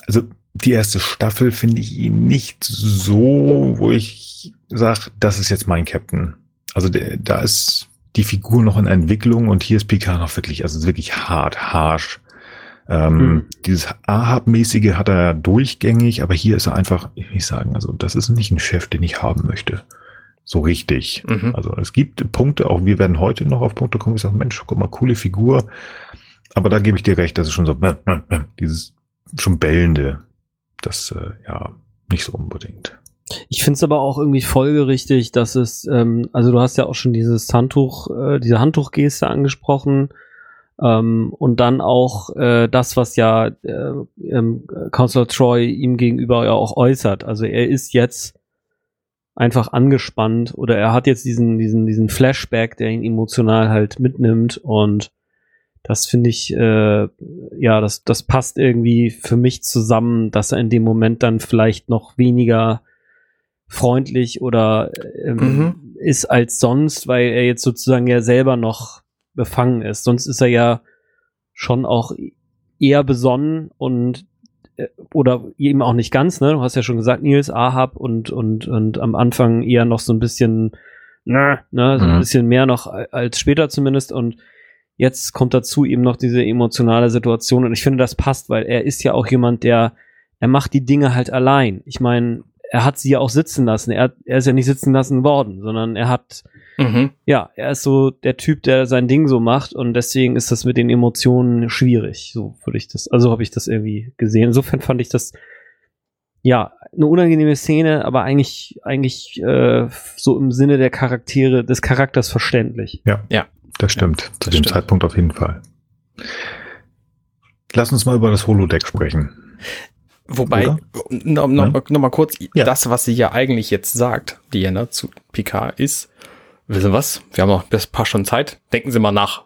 also die erste Staffel finde ich ihn nicht so, wo ich sage, das ist jetzt mein Captain. Also der, da ist die Figur noch in Entwicklung und hier ist Picard noch wirklich, also wirklich hart, harsch. Ähm, Mhm. Dieses Ahab-mäßige hat er durchgängig, aber hier ist er einfach, ich will nicht sagen, also das ist nicht ein Chef, den ich haben möchte. So richtig. Mhm. Also es gibt Punkte, auch wir werden heute noch auf Punkte kommen, ich sage, Mensch, guck mal, coole Figur. Aber da gebe ich dir recht, das ist schon so, dieses schon bellende, das äh, ja nicht so unbedingt. Ich finde es aber auch irgendwie folgerichtig, dass es, ähm, also du hast ja auch schon dieses Handtuch, äh, diese Handtuchgeste angesprochen ähm, und dann auch äh, das, was ja äh, ähm, Counselor Troy ihm gegenüber ja auch äußert. Also er ist jetzt einfach angespannt oder er hat jetzt diesen, diesen, diesen Flashback, der ihn emotional halt mitnimmt und das finde ich, äh, ja, das, das passt irgendwie für mich zusammen, dass er in dem Moment dann vielleicht noch weniger freundlich oder ähm, Mhm. ist als sonst, weil er jetzt sozusagen ja selber noch befangen ist. Sonst ist er ja schon auch eher besonnen und äh, oder eben auch nicht ganz, ne? Du hast ja schon gesagt, Nils Ahab und und und am Anfang eher noch so ein bisschen ne, ne, so ein Mhm. bisschen mehr noch als später zumindest und jetzt kommt dazu eben noch diese emotionale Situation und ich finde, das passt, weil er ist ja auch jemand, der er macht die Dinge halt allein. Ich meine, er hat sie ja auch sitzen lassen. Er, er ist ja nicht sitzen lassen worden, sondern er hat, Mhm. ja, er ist so der Typ, der sein Ding so macht und deswegen ist das mit den Emotionen schwierig. So würde ich das, also habe ich das irgendwie gesehen. Insofern fand ich das, ja, eine unangenehme Szene, aber eigentlich, eigentlich äh, so im Sinne der Charaktere, des Charakters verständlich. Das stimmt, zu das dem stimmt. Zeitpunkt auf jeden Fall. Lass uns mal über das Holodeck sprechen. Wobei, Oder? noch, noch, Ja. noch mal kurz, Ja. das, was sie ja eigentlich jetzt sagt, Diana zu Picard, ist, wissen Sie was, wir haben noch ein paar Stunden Zeit, denken Sie mal nach.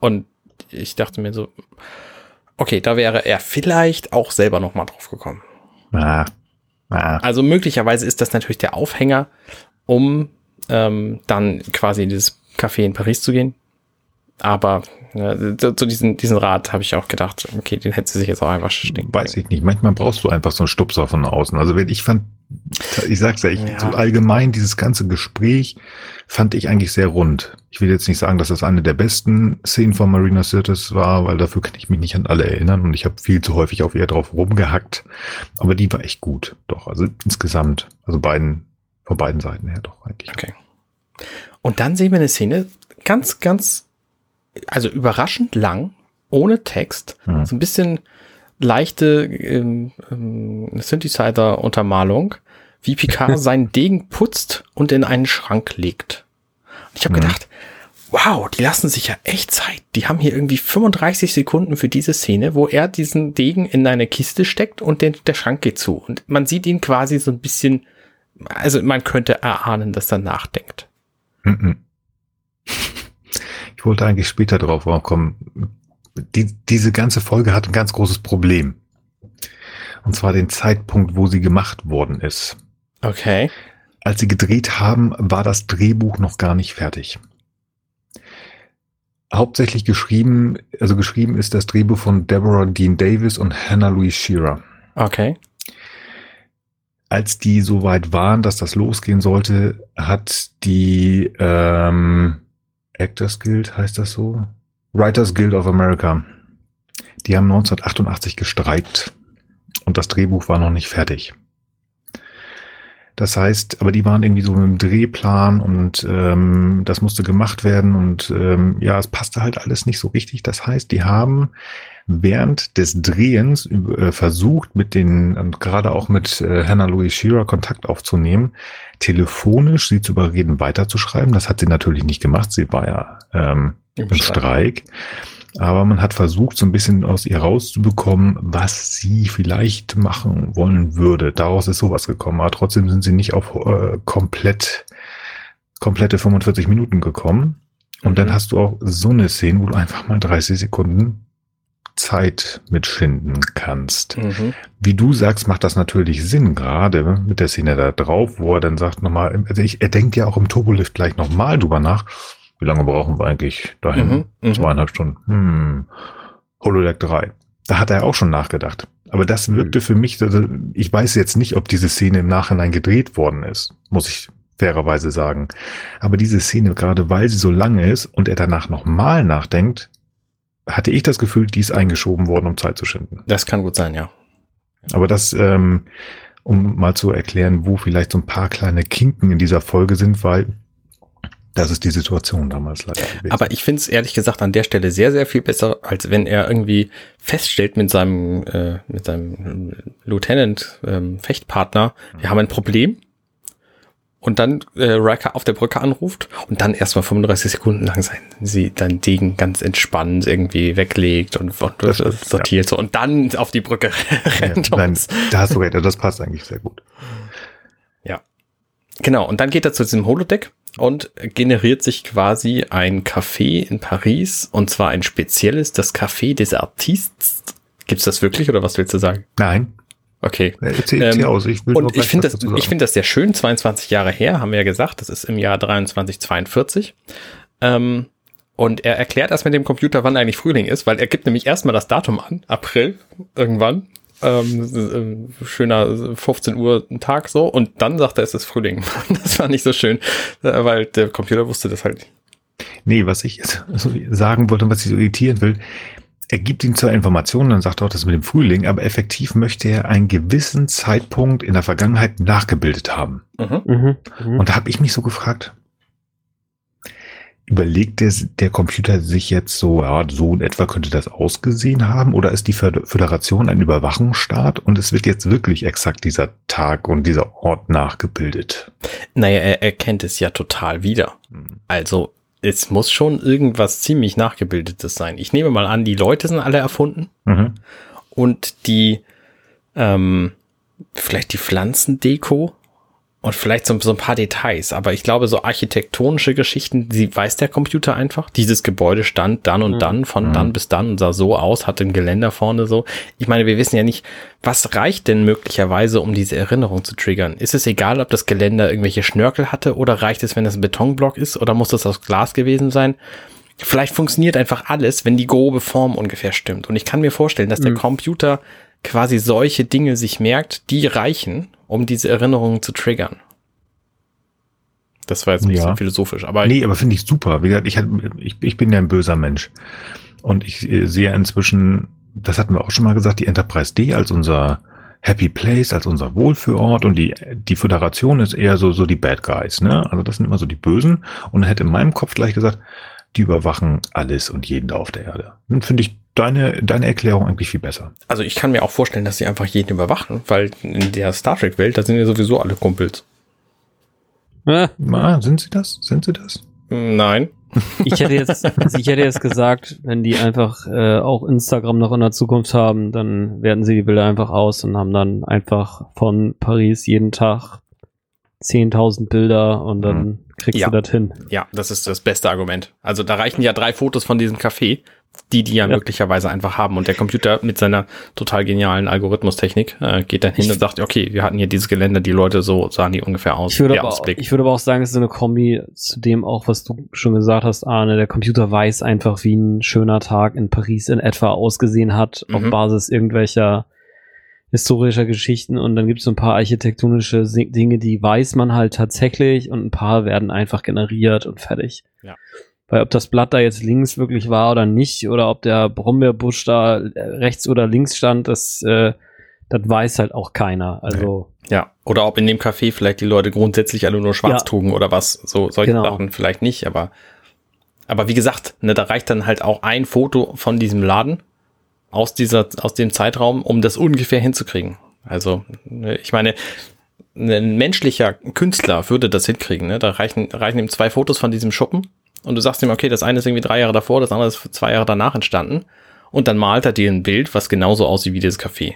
Und ich dachte mir so, okay, da wäre er vielleicht auch selber noch mal drauf gekommen. Ah, ah. Also möglicherweise ist das natürlich der Aufhänger, um ähm, dann quasi in dieses Café in Paris zu gehen. Aber äh, zu zu diesen, diesen Rat habe ich auch gedacht, okay, den hätte sie sich jetzt auch einfach stecken. Weiß ich nicht. Manchmal brauchst du einfach so einen Stupser von außen. Also wenn ich fand, ich sag's ja, ich, Ja. so allgemein dieses ganze Gespräch fand ich eigentlich sehr rund. Ich will jetzt nicht sagen, dass das eine der besten Szenen von Marina Sirtis war, weil dafür kann ich mich nicht an alle erinnern und ich habe viel zu häufig auf ihr drauf rumgehackt. Aber die war echt gut. Doch, also insgesamt, also beiden, von beiden Seiten her doch eigentlich. Okay. Und dann sehen wir eine Szene, ganz, ganz, also überraschend lang, ohne Text, Mhm. so ein bisschen leichte ähm, ähm, Synthesizer-Untermalung, wie Picard seinen Degen putzt und in einen Schrank legt. Und ich habe Mhm. gedacht, wow, die lassen sich ja echt Zeit. Die haben hier irgendwie 35 Sekunden für diese Szene, wo er diesen Degen in eine Kiste steckt und den, der Schrank geht zu. Und man sieht ihn quasi so ein bisschen, also man könnte erahnen, dass er nachdenkt. Mhm. Ich wollte eigentlich später drauf kommen. Die, diese ganze Folge hat ein ganz großes Problem. Und zwar den Zeitpunkt, wo sie gemacht worden ist. Okay. Als sie gedreht haben, war das Drehbuch noch gar nicht fertig. Hauptsächlich geschrieben, also geschrieben ist das Drehbuch von Deborah Dean Davis und Hannah Louise Shearer. Okay. Als die so weit waren, dass das losgehen sollte, hat die ähm, Actors Guild, heißt das so? Writers Guild of America. Die haben 1988 gestreikt und das Drehbuch war noch nicht fertig. Das heißt, aber die waren irgendwie so mit dem Drehplan und ähm, das musste gemacht werden und ähm, ja, es passte halt alles nicht so richtig. Das heißt, die haben während des Drehens äh, versucht, mit den, und gerade auch mit äh, Hannah Louise Shearer Kontakt aufzunehmen, telefonisch sie zu überreden, weiterzuschreiben. Das hat sie natürlich nicht gemacht. Sie war ja ähm, im Streik. Aber man hat versucht, so ein bisschen aus ihr rauszubekommen, was sie vielleicht machen wollen würde. Daraus ist sowas gekommen. Aber trotzdem sind sie nicht auf äh, komplett, komplette 45 Minuten gekommen. Und dann Mhm. hast du auch so eine Szene, wo du einfach mal 30 Sekunden Zeit mitschinden kannst. Mhm. Wie du sagst, macht das natürlich Sinn, gerade mit der Szene da drauf, wo er dann sagt nochmal, also ich, er denkt ja auch im Turbolift gleich nochmal drüber nach, wie lange brauchen wir eigentlich dahin? Mhm, mhm. Zweieinhalb Stunden. Hm. Holodeck 3. Da hat er auch schon nachgedacht. Aber das wirkte für mich, also ich weiß jetzt nicht, ob diese Szene im Nachhinein gedreht worden ist, muss ich fairerweise sagen. Aber diese Szene, gerade weil sie so lange ist und er danach nochmal nachdenkt, hatte ich das Gefühl, die ist eingeschoben worden, um Zeit zu schinden. Das kann gut sein, ja. Aber das, ähm, um mal zu erklären, wo vielleicht so ein paar kleine Kinken in dieser Folge sind, weil das ist die Situation damals leider gewesen. Aber ich finde es ehrlich gesagt an der Stelle sehr, sehr viel besser, als wenn er irgendwie feststellt mit seinem, äh, mit seinem Lieutenant ähm, Fechtpartner, wir haben ein Problem. Und dann äh, Riker auf der Brücke anruft und dann erstmal 35 Sekunden lang sein, sie dann Degen ganz entspannt irgendwie weglegt und, und Das ist- sortiert so und dann auf die Brücke rennt. ja, nein, da hast du recht, das passt eigentlich sehr gut. Genau, und dann geht er zu diesem Holodeck und generiert sich quasi ein Café in Paris und zwar ein spezielles, das Café des Artistes. Gibt's das wirklich oder was willst du sagen? Nein, Okay. erzähl, Ähm, erzähl aus. Ich will Und ich finde das, ich finde das sehr schön, 22 Jahre her, haben wir ja gesagt, das ist im Jahr 2342. Ähm, und er erklärt erst mit dem Computer, wann eigentlich Frühling ist, weil er gibt nämlich erstmal das Datum an, April, irgendwann. Ähm, äh, schöner 15 Uhr Tag so und dann sagt er, es ist Frühling. Das war nicht so schön, äh, weil der Computer wusste das halt nicht. Nee, was ich sagen wollte und was ich so irritieren will, er gibt ihm zwar Informationen, dann sagt er auch das mit dem Frühling, aber effektiv möchte er einen gewissen Zeitpunkt in der Vergangenheit nachgebildet haben. Mhm. Mhm. Mhm. Und da habe ich mich so gefragt, überlegt der, der Computer sich jetzt so, ja, so in etwa könnte das ausgesehen haben? Oder ist die Föder- Föderation ein Überwachungsstaat und es wird jetzt wirklich exakt dieser Tag und dieser Ort nachgebildet? Naja, er erkennt es ja total wieder. Hm. Also, es muss schon irgendwas ziemlich nachgebildetes sein. Ich nehme mal an, die Leute sind alle erfunden. Mhm. und die, ähm, vielleicht die Pflanzendeko und vielleicht so, so ein paar Details. Aber ich glaube, so architektonische Geschichten, die weiß der Computer einfach. Dieses Gebäude stand dann und Mhm. dann, von Mhm. dann bis dann und sah so aus, hatte ein Geländer vorne so. Ich meine, wir wissen ja nicht, was reicht denn möglicherweise, um diese Erinnerung zu triggern? Ist es egal, ob das Geländer irgendwelche Schnörkel hatte oder reicht es, wenn es ein Betonblock ist oder muss das aus Glas gewesen sein? Vielleicht funktioniert einfach alles, wenn die grobe Form ungefähr stimmt. Und ich kann mir vorstellen, dass der Mhm. Computer quasi solche Dinge sich merkt, die reichen, um diese Erinnerungen zu triggern. Das war jetzt ein Ja. bisschen philosophisch, aber Nee, aber finde ich super. Wie gesagt, ich, ich, ich bin ja ein böser Mensch. Und ich äh, sehe inzwischen, das hatten wir auch schon mal gesagt, die Enterprise D als unser Happy Place, als unser Wohlfühlort und die, die Föderation ist eher so, so die Bad Guys, ne? Also das sind immer so die Bösen. Und er hätte in meinem Kopf gleich gesagt, die überwachen alles und jeden da auf der Erde. Dann finde ich deine, deine Erklärung eigentlich viel besser. also ich kann mir auch vorstellen, dass sie einfach jeden überwachen, weil in der Star Trek Welt, da sind ja sowieso alle Kumpels. Ah, sind sie das? Sind sie das? Nein. ich hätte jetzt, also ich hätte jetzt gesagt, wenn die einfach äh, auch Instagram noch in der Zukunft haben, dann werten sie die Bilder einfach aus und haben dann einfach von Paris jeden Tag 10.000 Bilder und dann kriegst Ja. du das hin. Ja, das ist das beste Argument. Also da reichen ja drei Fotos von diesem Café, die die ja, Ja. möglicherweise einfach haben. Und der Computer mit seiner total genialen Algorithmustechnik äh, geht dann hin Ich- und sagt, okay, wir hatten hier dieses Gelände, die Leute, so sahen die ungefähr aus. Ich würde, der aber, auch- Ausblick. ich würde aber auch sagen, es ist so eine Kombi zu dem auch, was du schon gesagt hast, Arne. Der Computer weiß einfach, wie ein schöner Tag in Paris in etwa ausgesehen hat, auf Mhm. Basis irgendwelcher historischer Geschichten. Und dann gibt es so ein paar architektonische Dinge, die weiß man halt tatsächlich und ein paar werden einfach generiert und fertig. Ja. Weil ob das Blatt da jetzt links wirklich war oder nicht, oder ob der Brombeerbusch da äh, rechts oder links stand, das, äh, das weiß halt auch keiner. Also. ja. Oder ob in dem Café vielleicht die Leute grundsätzlich alle nur schwarz Ja. trugen oder was. So solche Genau. Sachen vielleicht nicht, aber aber wie gesagt, ne, da reicht dann halt auch ein Foto von diesem Laden aus dieser aus dem Zeitraum, um das ungefähr hinzukriegen. Also ne, ich meine, ein menschlicher Künstler würde das hinkriegen. Ne? Da reichen, reichen ihm zwei Fotos von diesem Schuppen und du sagst ihm, okay, das eine ist irgendwie drei Jahre davor, das andere ist zwei Jahre danach entstanden. Und dann malt er dir ein Bild, was genauso aussieht wie dieses Café.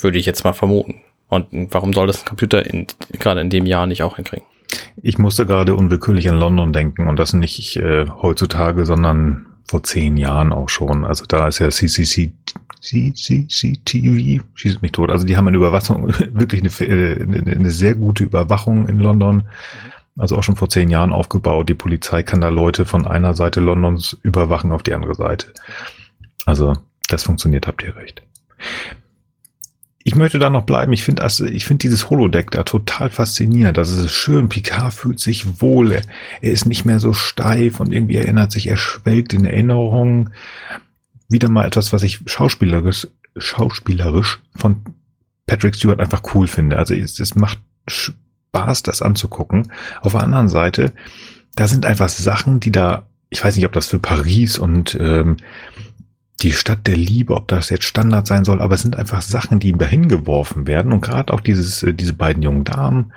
Würde ich jetzt mal vermuten. Und warum soll das ein Computer in, gerade in dem Jahr nicht auch hinkriegen? Ich musste gerade unwillkürlich an London denken und das nicht äh, heutzutage, sondern vor zehn Jahren auch schon. Also da ist ja CCC, CCCTV, schießt mich tot. Also die haben eine Überwachung, wirklich eine, äh, eine, eine sehr gute Überwachung in London. Also auch schon vor zehn Jahren aufgebaut. Die Polizei kann da Leute von einer Seite Londons überwachen auf die andere Seite. Also das funktioniert, habt ihr recht. Ich möchte da noch bleiben. Ich finde also, ich finde dieses Holodeck da total faszinierend. Das ist schön. Picard fühlt sich wohl. Er, ist nicht mehr so steif und irgendwie erinnert sich, er schwelgt in Erinnerungen. Wieder mal etwas, was ich schauspielerisch, schauspielerisch von Patrick Stewart einfach cool finde. Also es, es macht Spaß, das anzugucken. Auf der anderen Seite, da sind einfach Sachen, die da, ich weiß nicht, ob das für Paris und ähm, die Stadt der Liebe, ob das jetzt Standard sein soll, aber es sind einfach Sachen, die dahin geworfen werden. Und gerade auch dieses, äh, diese beiden jungen Damen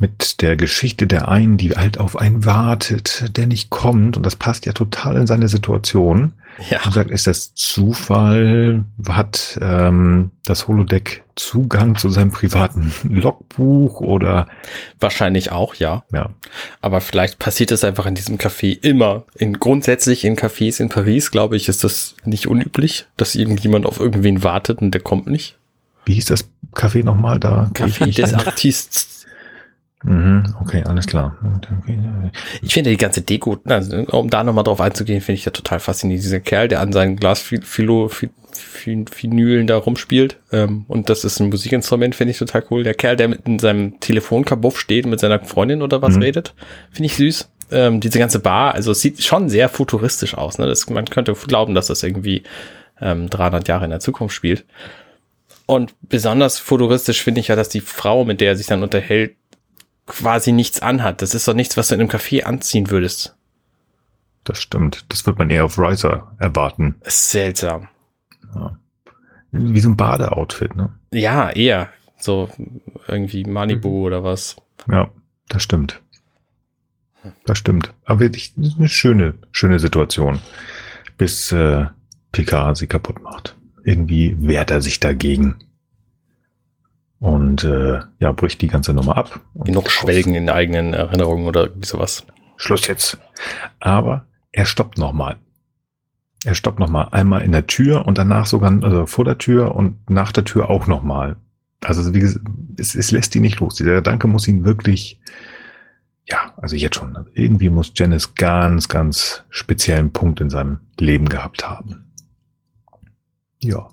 mit der Geschichte der einen, die halt auf einen wartet, der nicht kommt. Und das passt ja total in seine Situation. Ja. Und sagt, ist das Zufall? Hat ähm, das Holodeck Zugang zu seinem privaten Logbuch oder Wahrscheinlich auch, ja. ja. Aber vielleicht passiert es einfach in diesem Café immer. In, grundsätzlich in Cafés in Paris, glaube ich, ist das nicht unüblich, dass irgendjemand auf irgendwen wartet und der kommt nicht. Wie hieß das Café nochmal da? Café des Artists. Mhm, okay, alles klar. Ich finde die ganze Deko, also, um da nochmal drauf einzugehen, finde ich ja total faszinierend. Dieser Kerl, der an seinen Glasvinylen da rumspielt. Ähm, und das ist ein Musikinstrument, finde ich total cool. Der Kerl, der mit in seinem Telefonkabuff steht und mit seiner Freundin oder was Mhm. redet, finde ich süß. Ähm, diese ganze Bar, also es sieht schon sehr futuristisch aus. Ne? Das, man könnte glauben, dass das irgendwie ähm, 300 Jahre in der Zukunft spielt. Und besonders futuristisch finde ich ja, dass die Frau, mit der er sich dann unterhält, quasi nichts anhat. Das ist doch nichts, was du in einem Café anziehen würdest. Das stimmt. Das wird man eher auf Riser erwarten. Ist seltsam. Ja. Wie so ein Badeoutfit, ne? Ja, eher. So irgendwie Malibu Mhm. oder was. Ja, das stimmt. Das stimmt. Aber wirklich eine schöne, schöne Situation. Bis äh, Picard sie kaputt macht. irgendwie wehrt er sich dagegen. Und äh, ja, bricht die ganze Nummer ab. Genug schwelgen in eigenen Erinnerungen oder sowas. Schluss jetzt. Aber er stoppt nochmal. Er stoppt nochmal. Einmal in der Tür und danach sogar also vor der Tür und nach der Tür auch nochmal. Also wie gesagt, es, es lässt ihn nicht los. Dieser Gedanke muss ihn wirklich, ja, also jetzt schon. Irgendwie muss Janice ganz, ganz speziellen Punkt in seinem Leben gehabt haben. Ja.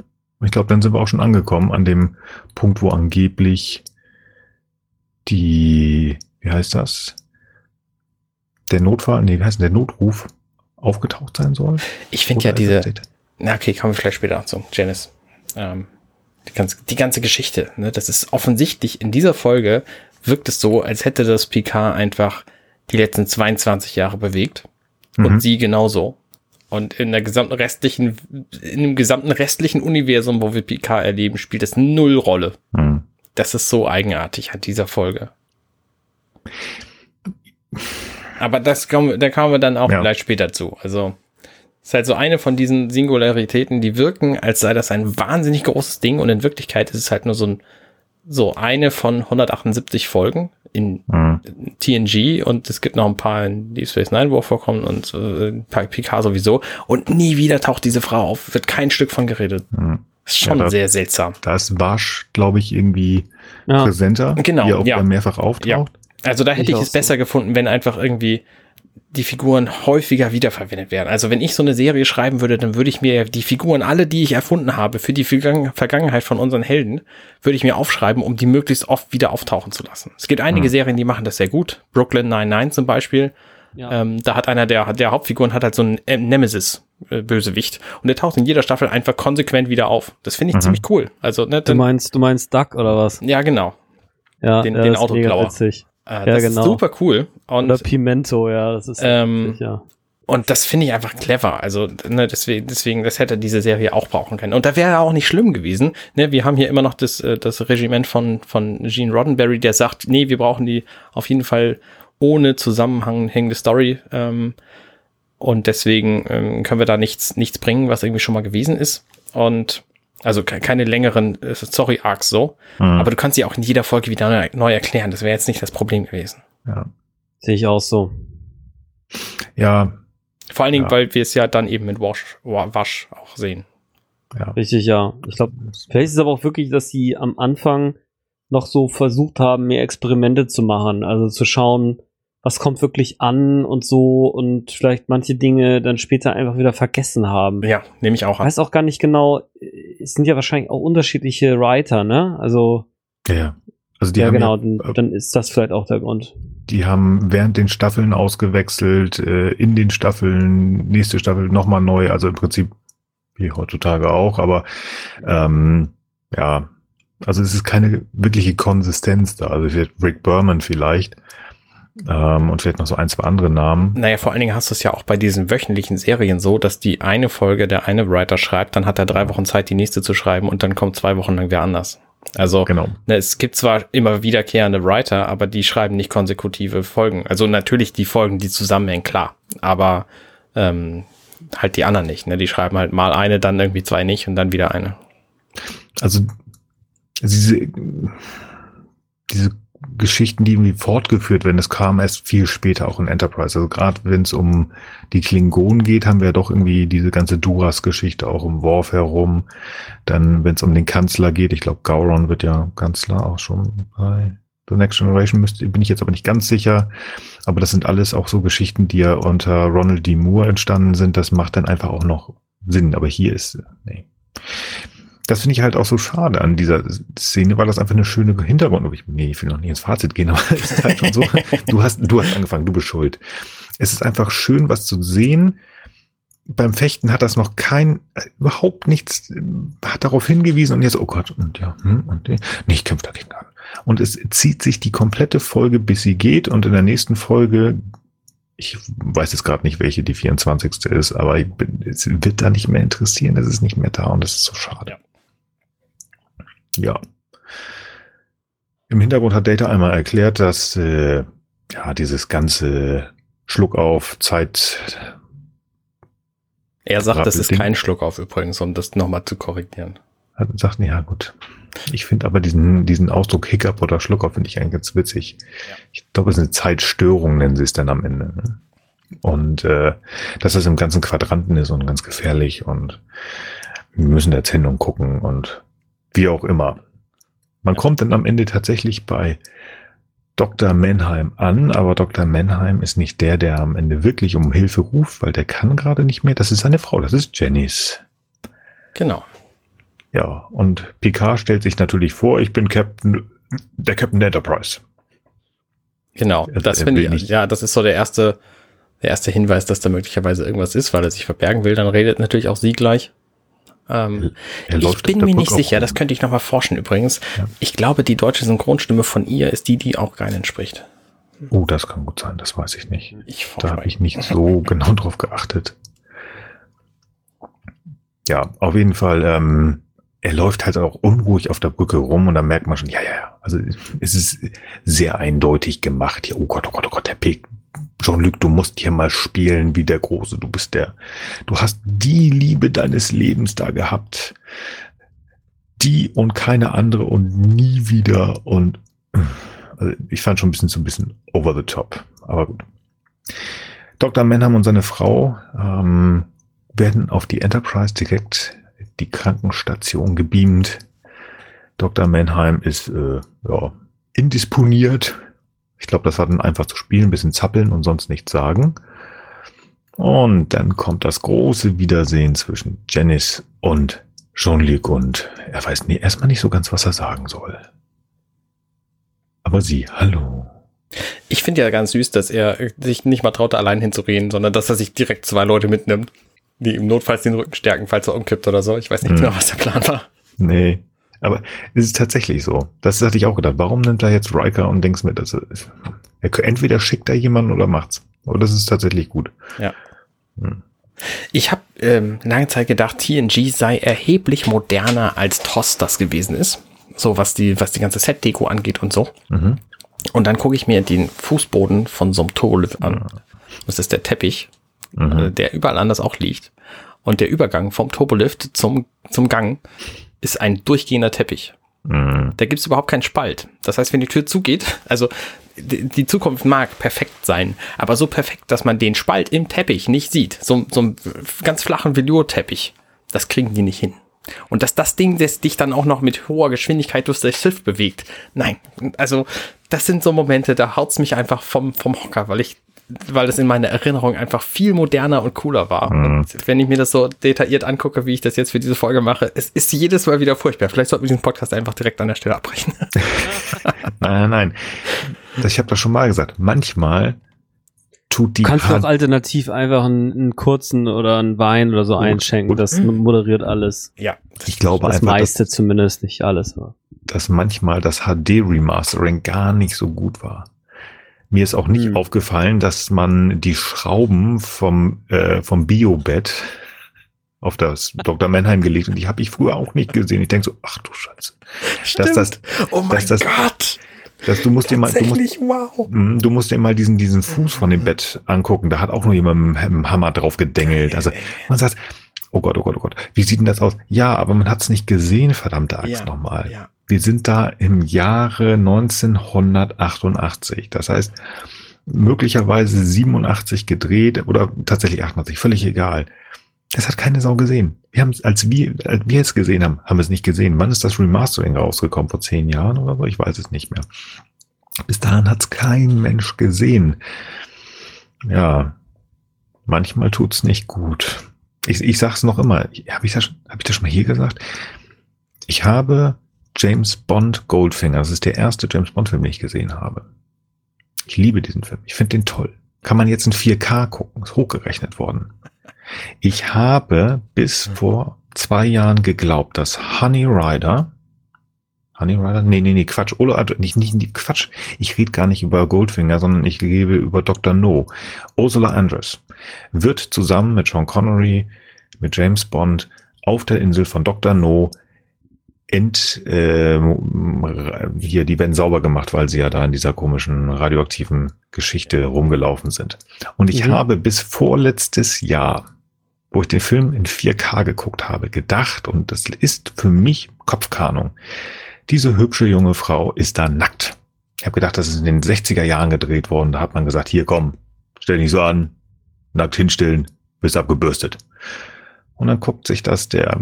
Ich glaube, dann sind wir auch schon angekommen an dem Punkt, wo angeblich die, wie heißt das? Der Notfall, nee, wie heißt denn der Notruf aufgetaucht sein soll? Ich finde ja diese, na okay, kommen wir vielleicht später zu, Janice. Ähm, die, ganze, die ganze Geschichte, ne, das ist offensichtlich in dieser Folge wirkt es so, als hätte das Picard einfach die letzten 22 Jahre bewegt und mhm. sie genauso. Und in der gesamten restlichen, in dem gesamten restlichen Universum, wo wir PK erleben, spielt es null Rolle. Hm. Das ist so eigenartig an dieser Folge. Aber das kommen, da kommen wir dann auch ja. gleich später zu. Also, es ist halt so eine von diesen Singularitäten, die wirken, als sei das ein wahnsinnig großes Ding und in Wirklichkeit ist es halt nur so ein, so eine von 178 Folgen in mhm. TNG und es gibt noch ein paar in Deep Space Nine, wo vorkommen und äh, Picard sowieso und nie wieder taucht diese Frau auf, wird kein Stück von geredet. Mhm. Ist schon ja, da, sehr seltsam. Da ist Wasch, glaube ich, irgendwie ja. präsenter, genau, die auch ja. mehrfach auftaucht. Ja. Also da hätte ich, ich es besser gefunden, wenn einfach irgendwie die Figuren häufiger wiederverwendet werden. Also wenn ich so eine Serie schreiben würde, dann würde ich mir die Figuren, alle, die ich erfunden habe, für die Vergangenheit von unseren Helden, würde ich mir aufschreiben, um die möglichst oft wieder auftauchen zu lassen. Es gibt einige mhm. Serien, die machen das sehr gut. Brooklyn 99 zum Beispiel. Ja. Ähm, da hat einer der, der Hauptfiguren hat halt so einen Nemesis-Bösewicht und der taucht in jeder Staffel einfach konsequent wieder auf. Das finde ich mhm. ziemlich cool. Also, ne, du meinst, du meinst Duck oder was? Ja, genau. Ja, den, den Autoklauer. Äh, ja, das genau. ist super cool. Und, Oder Pimento, ja, das ist ähm, ja. Und das finde ich einfach clever. Also, ne, deswegen, deswegen, das hätte diese Serie auch brauchen können. Und da wäre auch nicht schlimm gewesen. Ne, wir haben hier immer noch das, äh, das Regiment von, von Gene Roddenberry, der sagt, nee, wir brauchen die auf jeden Fall ohne zusammenhängende Story. Ähm, und deswegen ähm, können wir da nichts, nichts bringen, was irgendwie schon mal gewesen ist. Und also keine längeren äh, Story-Arcs so. Mhm. Aber du kannst sie auch in jeder Folge wieder neu, neu erklären. Das wäre jetzt nicht das Problem gewesen. Ja. Sehe ich auch so. Ja. Vor allen Dingen, ja. weil wir es ja dann eben mit Wash, Wash auch sehen. Ja. Richtig, ja. Ich glaube, vielleicht ist es aber auch wirklich, dass sie am Anfang noch so versucht haben, mehr Experimente zu machen. Also zu schauen, was kommt wirklich an und so und vielleicht manche Dinge dann später einfach wieder vergessen haben. Ja, nehme ich auch an. Ich weiß auch gar nicht genau, es sind ja wahrscheinlich auch unterschiedliche Writer, ne? Also. Ja, Also die ja, haben genau, ja, dann, dann ist das vielleicht auch der Grund. Die haben während den Staffeln ausgewechselt, äh, in den Staffeln, nächste Staffel nochmal neu, also im Prinzip wie heutzutage auch, aber ähm, ja, also es ist keine wirkliche Konsistenz da. Also Rick Berman vielleicht, ähm, und vielleicht noch so ein, zwei andere Namen. Naja, vor allen Dingen hast du es ja auch bei diesen wöchentlichen Serien so, dass die eine Folge der eine Writer schreibt, dann hat er drei Wochen Zeit, die nächste zu schreiben und dann kommt zwei Wochen lang wer anders. Also genau. ne, es gibt zwar immer wiederkehrende Writer, aber die schreiben nicht konsekutive Folgen. Also natürlich die Folgen, die zusammenhängen, klar. Aber ähm, halt die anderen nicht. Ne? Die schreiben halt mal eine, dann irgendwie zwei nicht und dann wieder eine. Also diese, diese Geschichten, die irgendwie fortgeführt werden. Das kam erst viel später auch in Enterprise. Also gerade wenn es um die Klingonen geht, haben wir ja doch irgendwie diese ganze Duras-Geschichte auch im Worf herum. Dann, wenn es um den Kanzler geht, ich glaube, Gauron wird ja Kanzler auch schon bei The Next Generation, müsste, bin ich jetzt aber nicht ganz sicher. Aber das sind alles auch so Geschichten, die ja unter Ronald D. Moore entstanden sind. Das macht dann einfach auch noch Sinn. Aber hier ist, nee das finde ich halt auch so schade an dieser Szene, weil das einfach eine schöne Hintergrund. Ich, nee, ich will noch nicht ins Fazit gehen, aber es ist halt schon so. Du hast, du hast angefangen, du bist schuld. Es ist einfach schön, was zu sehen. Beim Fechten hat das noch kein, überhaupt nichts, hat darauf hingewiesen und jetzt, oh Gott, und ja, hm, und nee, ich kämpfe dagegen an. Und es zieht sich die komplette Folge, bis sie geht und in der nächsten Folge ich weiß jetzt gerade nicht, welche die 24. ist, aber bin, es wird da nicht mehr interessieren, es ist nicht mehr da und das ist so schade. Ja. Im Hintergrund hat Data einmal erklärt, dass äh, ja dieses ganze Schluck auf Zeit Er sagt, das ist Rappelding. kein Schluck auf übrigens, um das nochmal zu korrigieren. Hat sagt, ja gut. Ich finde aber diesen, diesen Ausdruck Hiccup oder Schlucker finde ich eigentlich ganz witzig. Ich glaube, es ist eine Zeitstörung, nennen sie es dann am Ende. Ne? Und äh, dass das im ganzen Quadranten ist und ganz gefährlich und wir müssen hin und gucken und wie auch immer. Man kommt dann am Ende tatsächlich bei Dr. Mannheim an, aber Dr. Mannheim ist nicht der, der am Ende wirklich um Hilfe ruft, weil der kann gerade nicht mehr. Das ist seine Frau, das ist Janice. Genau. Ja, und Picard stellt sich natürlich vor, ich bin Captain, der Captain der Enterprise. Genau. Also das finde ich, ja, das ist so der erste, der erste Hinweis, dass da möglicherweise irgendwas ist, weil er sich verbergen will. Dann redet natürlich auch sie gleich. Ähm, ich bin mir nicht sicher, rum. das könnte ich nochmal forschen übrigens. Ja. Ich glaube, die deutsche Synchronstimme von ihr ist die, die auch Geinen spricht. Oh, das kann gut sein, das weiß ich nicht. Ich Da habe ich nicht so genau drauf geachtet. Ja, auf jeden Fall, ähm, er läuft halt auch unruhig auf der Brücke rum und da merkt man schon, ja, ja, ja. Also es ist sehr eindeutig gemacht. Hier, oh Gott, oh Gott, oh Gott, der Pick. Jean-Luc, du musst hier mal spielen wie der Große. Du bist der, du hast die Liebe deines Lebens da gehabt. Die und keine andere und nie wieder und also ich fand schon ein bisschen zu ein bisschen over the top. Aber gut. Dr. Mannheim und seine Frau ähm, werden auf die Enterprise direkt die Krankenstation gebeamt. Dr. Mannheim ist äh, ja, indisponiert. Ich glaube, das war dann einfach zu spielen, ein bisschen zappeln und sonst nichts sagen. Und dann kommt das große Wiedersehen zwischen Janice und Jean-Luc und er weiß nie, erstmal nicht so ganz, was er sagen soll. Aber sie, hallo. Ich finde ja ganz süß, dass er sich nicht mal traute, allein hinzureden, sondern dass er sich direkt zwei Leute mitnimmt, die ihm notfalls den Rücken stärken, falls er umkippt oder so. Ich weiß nicht Hm. genau, was der Plan war. Nee. Aber es ist tatsächlich so. Das hatte ich auch gedacht. Warum nimmt er jetzt Riker und denkst mir, dass er, er entweder schickt er jemanden oder macht's. Aber das ist tatsächlich gut. Ja. Hm. Ich habe ähm, lange Zeit gedacht, TNG sei erheblich moderner als TOS das gewesen ist. So was die, was die ganze Set-Deko angeht und so. Mhm. Und dann gucke ich mir den Fußboden von so einem Turbolift an. Das ist der Teppich, äh, Mhm. der überall anders auch liegt. Und der Übergang vom Turbolift zum, zum Gang ist ein durchgehender Teppich. Mhm. Da gibt's überhaupt keinen Spalt. Das heißt, wenn die Tür zugeht, also die Zukunft mag perfekt sein, aber so perfekt, dass man den Spalt im Teppich nicht sieht. So, so einen ganz flachen Velour-Teppich. Das kriegen die nicht hin. Und dass das Ding das dich dann auch noch mit hoher Geschwindigkeit durch das Schiff bewegt. Nein, also das sind so Momente, da haut's mich einfach vom, vom Hocker, weil ich weil das in meiner Erinnerung einfach viel moderner und cooler war. Mhm. Und wenn ich mir das so detailliert angucke, wie ich das jetzt für diese Folge mache, es ist jedes Mal wieder furchtbar. Vielleicht sollten wir diesen Podcast einfach direkt an der Stelle abbrechen. Nein, nein, nein. Das, ich habe das schon mal gesagt. Manchmal tut die Du kannst Hand- doch alternativ einfach einen, einen kurzen oder einen Wein oder so einschenken. gut. Das moderiert alles. ja. ich glaube Das einfach, dass, meiste zumindest, nicht alles. aber- dass manchmal das HD-Remastering gar nicht so gut war. Mir ist auch nicht Hm. aufgefallen, dass man die Schrauben vom, äh, vom Biobett auf das Dr. Mannheim gelegt und die habe ich früher auch nicht gesehen. Ich denke so, ach du Scheiße. Dass das, oh mein dass das- Gott. dass du musst dir mal, du musst, wow. Mm, Du musst dir mal diesen, diesen Fuß von dem Bett angucken. Da hat auch nur jemand mit dem Hammer drauf gedengelt. Also man sagt, oh Gott, oh Gott, oh Gott, wie sieht denn das aus? Ja, aber man hat es nicht gesehen, verdammte Axt Ja, nochmal. Ja. Wir sind da im Jahre 1988. Das heißt, möglicherweise 87 gedreht oder tatsächlich 88, völlig egal. Das hat keine Sau gesehen. Wir haben es, als wir, als wir es gesehen haben, haben wir es nicht gesehen. Wann ist das Remastering rausgekommen? Vor zehn Jahren oder so? Ich weiß es nicht mehr. Bis dahin hat es kein Mensch gesehen. Ja, manchmal tut's nicht gut. Ich, ich sag's noch immer. Habe ich, das, hab ich das schon mal hier gesagt? Ich habe James Bond Goldfinger. Das ist der erste James Bond Film, den ich gesehen habe. Ich liebe diesen Film. Ich finde den toll. Kann man jetzt in 4K gucken. Ist hochgerechnet worden. Ich habe bis vor zwei Jahren geglaubt, dass Honey Rider, Honey Rider? Nee, nee, nee, Quatsch. Oder, also nicht, nicht, nicht, Quatsch. Ich rede gar nicht über Goldfinger, sondern ich rede über Dr. No. Ursula Andress wird zusammen mit Sean Connery, mit James Bond auf der Insel von Dr. No ent, äh, hier, die werden sauber gemacht, weil sie ja da in dieser komischen radioaktiven Geschichte rumgelaufen sind. Und ich Mhm. habe bis vorletztes Jahr wo ich den Film in 4K geguckt habe, gedacht, und das ist für mich Kopfkanung. Diese hübsche junge Frau ist da nackt. Ich habe gedacht, das ist in den 60er Jahren gedreht worden. Da hat man gesagt, hier komm, stell dich so an, nackt hinstellen, bist abgebürstet. Und dann guckt sich das der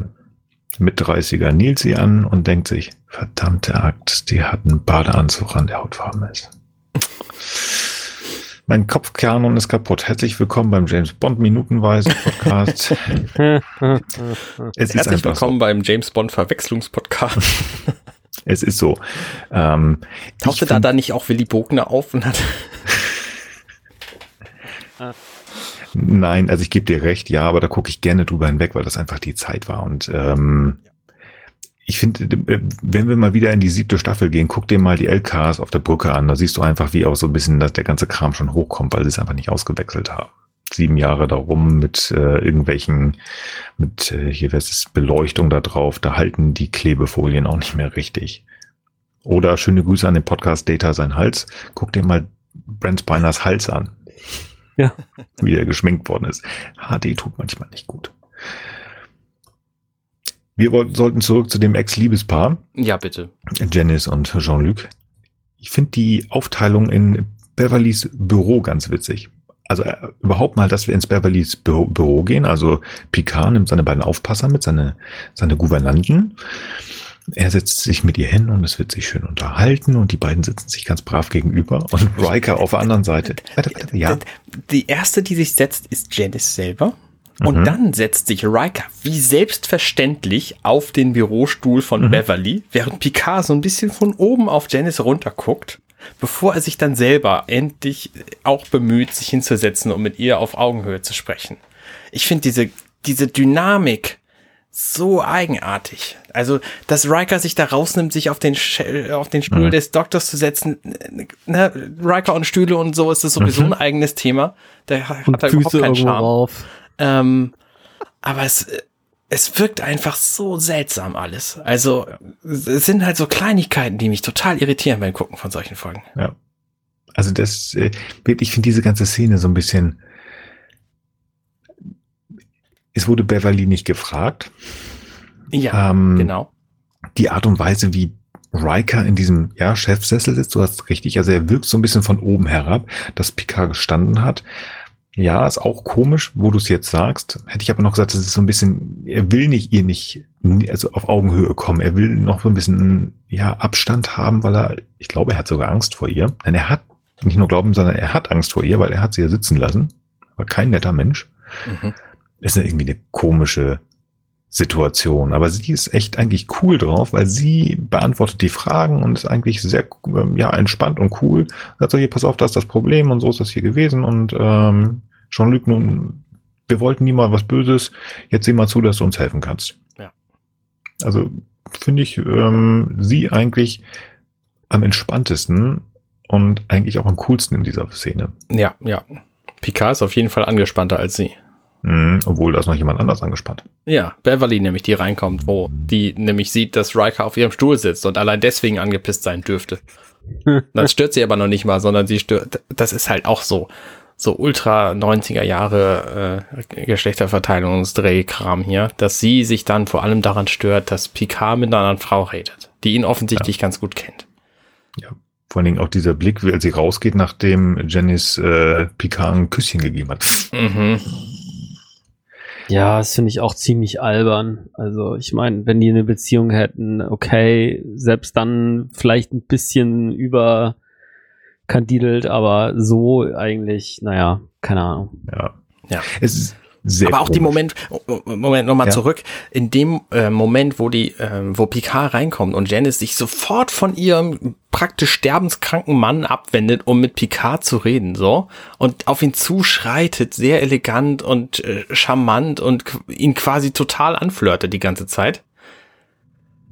mit 30er Nilsi an und denkt sich, verdammte Akt, die hat einen Badeanzug an, der hautfarben ist. Mein Kopfkanon ist kaputt. Herzlich willkommen beim James Bond Minutenweise Podcast. es ist Herzlich willkommen so. beim James Bond Verwechslungspodcast. es ist so. Ähm, Tauchte da da nicht auch Willy Bogner auf und hat Nein, also ich gebe dir recht, ja, aber da gucke ich gerne drüber hinweg, weil das einfach die Zeit war. Und ähm, ich finde, wenn wir mal wieder in die siebte Staffel gehen, guck dir mal die LKs auf der Brücke an. Da siehst du einfach, wie auch so ein bisschen, dass der ganze Kram schon hochkommt, weil sie es einfach nicht ausgewechselt haben. Sieben Jahre darum mit äh, irgendwelchen, mit äh, hier was ist Beleuchtung da drauf, da halten die Klebefolien auch nicht mehr richtig. Oder schöne Grüße an den Podcast Data sein Hals. Guck dir mal Brent Spiners Hals an. Ja. Wie er geschminkt worden ist. HD tut manchmal nicht gut. Wir wollten, sollten zurück zu dem Ex-Liebespaar. Ja, bitte. Janice und Jean-Luc. Ich finde die Aufteilung in Beverlys Büro ganz witzig. Also äh, überhaupt mal, dass wir ins Beverlys Büro, Büro gehen. Also Picard nimmt seine beiden Aufpasser mit, seine, seine Gouvernanten. Er setzt sich mit ihr hin und es wird sich schön unterhalten und die beiden sitzen sich ganz brav gegenüber und Riker auf der anderen Seite. Ja. Die erste, die sich setzt, ist Janice selber. Und mhm. dann setzt sich Riker wie selbstverständlich auf den Bürostuhl von mhm. Beverly, während Picard so ein bisschen von oben auf Janice runterguckt, bevor er sich dann selber endlich auch bemüht, sich hinzusetzen und mit ihr auf Augenhöhe zu sprechen. Ich finde diese, diese Dynamik so eigenartig. Also, dass Riker sich da rausnimmt, sich auf den, auf den Stuhl mhm. des Doktors zu setzen. Ne, Riker und Stühle und so ist das sowieso mhm. ein eigenes Thema. Da hat er überhaupt keinen Charme. Ähm, aber es, es wirkt einfach so seltsam alles. Also es sind halt so Kleinigkeiten, die mich total irritieren beim Gucken von solchen Folgen. Ja. Also das, äh, ich finde diese ganze Szene so ein bisschen. Es wurde Beverly nicht gefragt. Ja, ähm, genau. Die Art und Weise, wie Riker in diesem ja, Chefsessel sitzt, du hast richtig, also er wirkt so ein bisschen von oben herab, dass Picard gestanden hat. Ja, ist auch komisch, wo du es jetzt sagst. Hätte ich aber noch gesagt, das ist so ein bisschen, er will nicht ihr nicht, also auf Augenhöhe kommen. Er will noch so ein bisschen, ja, Abstand haben, weil er, ich glaube, er hat sogar Angst vor ihr. Nein, er hat nicht nur Glauben, sondern er hat Angst vor ihr, weil er hat sie ja sitzen lassen. Aber kein netter Mensch. Mhm. Ist irgendwie eine komische Situation. Aber sie ist echt eigentlich cool drauf, weil sie beantwortet die Fragen und ist eigentlich sehr ähm, ja entspannt und cool. Sagt so, hier, pass auf, das ist das Problem und so ist das hier gewesen. Und ähm, Jean-Luc, nun, wir wollten nie mal was Böses. Jetzt sieh mal zu, dass du uns helfen kannst. Ja. Also finde ich ähm, sie eigentlich am entspanntesten und eigentlich auch am coolsten in dieser Szene. Ja, ja. Picard ist auf jeden Fall angespannter als sie. Mhm, obwohl da ist noch jemand anders angespannt. Ja, Beverly nämlich, die reinkommt, wo die nämlich sieht, dass Riker auf ihrem Stuhl sitzt und allein deswegen angepisst sein dürfte. das stört sie aber noch nicht mal, sondern sie stört, das ist halt auch so, so ultra 90er Jahre äh, Geschlechterverteilungsdrehkram hier, dass sie sich dann vor allem daran stört, dass Picard mit einer anderen Frau redet, die ihn offensichtlich ja. ganz gut kennt. Ja, vor allen Dingen auch dieser Blick, als sie rausgeht, nachdem Jennys äh, Picard ein Küsschen gegeben hat. Mhm. Ja, das finde ich auch ziemlich albern. Also ich meine, wenn die eine Beziehung hätten, okay, selbst dann vielleicht ein bisschen überkandidelt, aber so eigentlich, naja, keine Ahnung. Ja. Ja. Es ist, sehr Aber auch komisch. die Moment, Moment nochmal ja. zurück, in dem äh, Moment, wo die, äh, wo Picard reinkommt und Janice sich sofort von ihrem praktisch sterbenskranken Mann abwendet, um mit Picard zu reden, so und auf ihn zuschreitet, sehr elegant und äh, charmant und ihn quasi total anflirtet die ganze Zeit.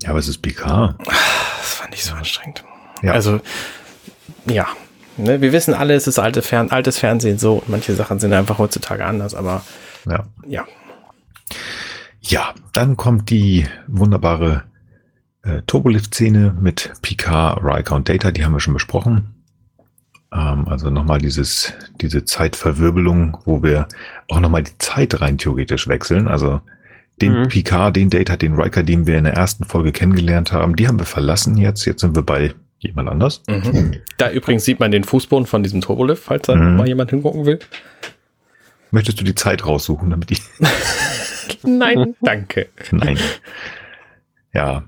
Ja, aber es ist Picard. Das fand ich so anstrengend. Ja. Also, ja. Ne, wir wissen alle, es ist alte Fern altes Fernsehen so. Manche Sachen sind einfach heutzutage anders, aber ja. Ja. Ja, dann kommt die wunderbare äh, Turbolift-Szene mit Picard, Riker und Data, die haben wir schon besprochen. Ähm, also nochmal dieses, diese Zeitverwirbelung, wo wir auch nochmal die Zeit rein theoretisch wechseln. Also den Mhm. Picard, den Data, den Riker, den wir in der ersten Folge kennengelernt haben, die haben wir verlassen jetzt. Jetzt sind wir bei jemand anders. Mhm. Da übrigens sieht man den Fußboden von diesem Turbolift, falls da Mhm. mal jemand hingucken will. Möchtest du die Zeit raussuchen, damit ich. Nein, danke. Nein. Ja.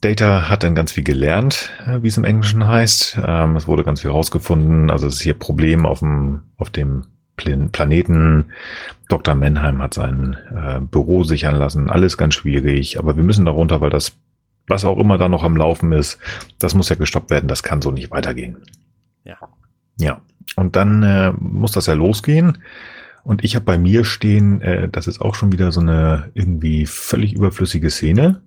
Data hat dann ganz viel gelernt, äh, wie es im Englischen heißt. Ähm, es wurde ganz viel rausgefunden. Also es ist hier Problem auf dem, auf dem Plan- Planeten. Dr. Menheim hat sein äh, Büro sichern lassen. Alles ganz schwierig. Aber wir müssen darunter, weil das, was auch immer da noch am Laufen ist, das muss ja gestoppt werden. Das kann so nicht weitergehen. Ja. Ja. Und dann äh, muss das ja losgehen. Und ich habe bei mir stehen, äh, das ist auch schon wieder so eine irgendwie völlig überflüssige Szene.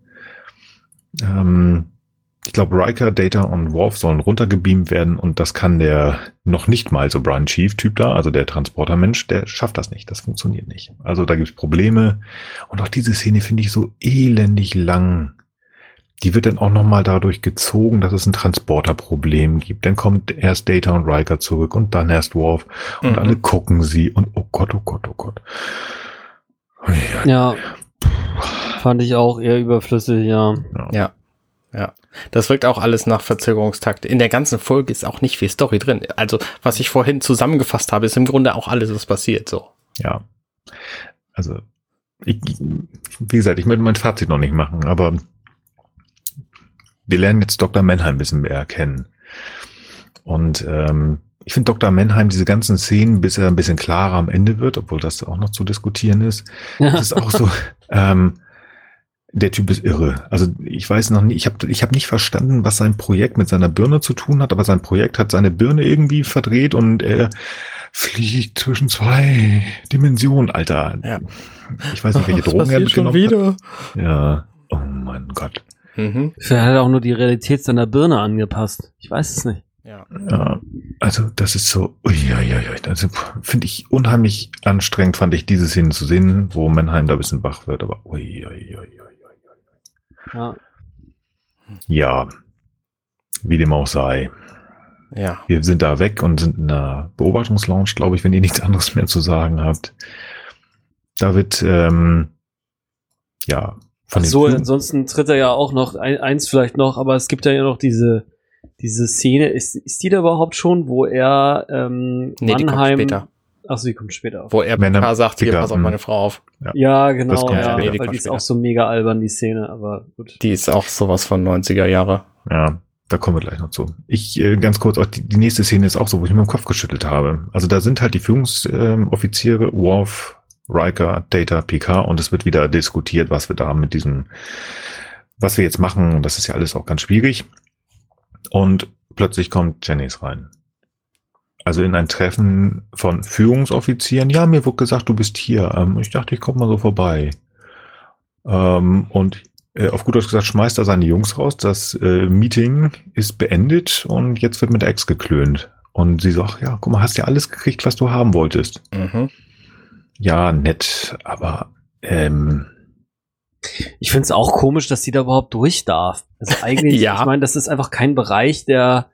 Ähm, ich glaube, Riker, Data und Worf sollen runtergebeamt werden und das kann der noch nicht mal so Brian Chief-Typ da, also der Transportermensch, der schafft das nicht. Das funktioniert nicht. Also da gibt's Probleme. Und auch diese Szene finde ich so elendig lang. Die wird dann auch nochmal dadurch gezogen, dass es ein Transporterproblem gibt. Dann kommt erst Data und Riker zurück und dann erst Worf und Mhm. alle gucken sie und oh Gott, oh Gott, oh Gott. Ja, Ja. Fand ich auch eher überflüssig, ja. Ja. Ja. Das wirkt auch alles nach Verzögerungstakt. In der ganzen Folge ist auch nicht viel Story drin. Also, was ich vorhin zusammengefasst habe, ist im Grunde auch alles, was passiert, so. ja. Also, ich, wie gesagt, ich möchte mein Fazit noch nicht machen, aber wir lernen jetzt Dr. Menheim ein bisschen mehr kennen. Und ähm, ich finde Dr. Menheim diese ganzen Szenen, bis er ein bisschen klarer am Ende wird, obwohl das auch noch zu diskutieren ist, das ist auch so, ähm, der Typ ist irre. Also ich weiß noch nicht, ich habe ich hab nicht verstanden, was sein Projekt mit seiner Birne zu tun hat, aber sein Projekt hat seine Birne irgendwie verdreht und er fliegt zwischen zwei Dimensionen, Alter. Ja. Ich weiß nicht, welche Drogen er passiert schon mitgenommen hat. wieder? Ja. Oh mein Gott. Mhm. Vielleicht hat er auch nur die Realität seiner Birne angepasst. Ich weiß es nicht. Ja. Ja, also das ist so, uiuiui, also finde ich unheimlich anstrengend, fand ich diese Szene zu sehen, wo Mannheim da ein bisschen wach wird, aber uiuiui. Ja. Ja, wie dem auch sei. Ja. Wir sind da weg und sind in einer Beobachtungslounge, glaube ich, wenn ihr nichts anderes mehr zu sagen habt. Da wird, ähm, ja, von Ach so, ansonsten tritt er ja auch noch, ein, eins vielleicht noch, aber es gibt ja noch diese, diese Szene, ist, ist die da überhaupt schon, wo er ähm, Nee, die kommt Mannheim. später. Achso, die kommt später auf. Wo er Männer- sagt, hier, pass auf meine Frau auf. Ja, Das genau, kommt ja. Nee, die weil die ist später. auch so mega albern, die Szene, aber gut. Die ist auch sowas von 90er Jahre. Ja, da kommen wir gleich noch zu. Ich äh, ganz kurz, auch die, die nächste Szene ist auch so, wo ich mir den Kopf geschüttelt habe. Also da sind halt die Führungsoffiziere, Worf, Riker, Data, Picard und es wird wieder diskutiert, was wir da mit diesem, was wir jetzt machen. Das ist ja alles auch ganz schwierig. Und plötzlich kommt Janice rein. Also in ein Treffen von Führungsoffizieren. Ja, mir wurde gesagt, du bist hier. Ähm, ich dachte, ich komme mal so vorbei. Ähm, und äh, auf gut Deutsch gesagt, schmeißt er seine Jungs raus. Das äh, Meeting ist beendet und jetzt wird mit der Ex geklönt. Und sie sagt, ja, guck mal, hast ja alles gekriegt, was du haben wolltest. Mhm. Ja, nett, aber ähm, Ich finde es auch komisch, dass sie da überhaupt durch darf. Also eigentlich, Ja. ich meine, das ist einfach kein Bereich, der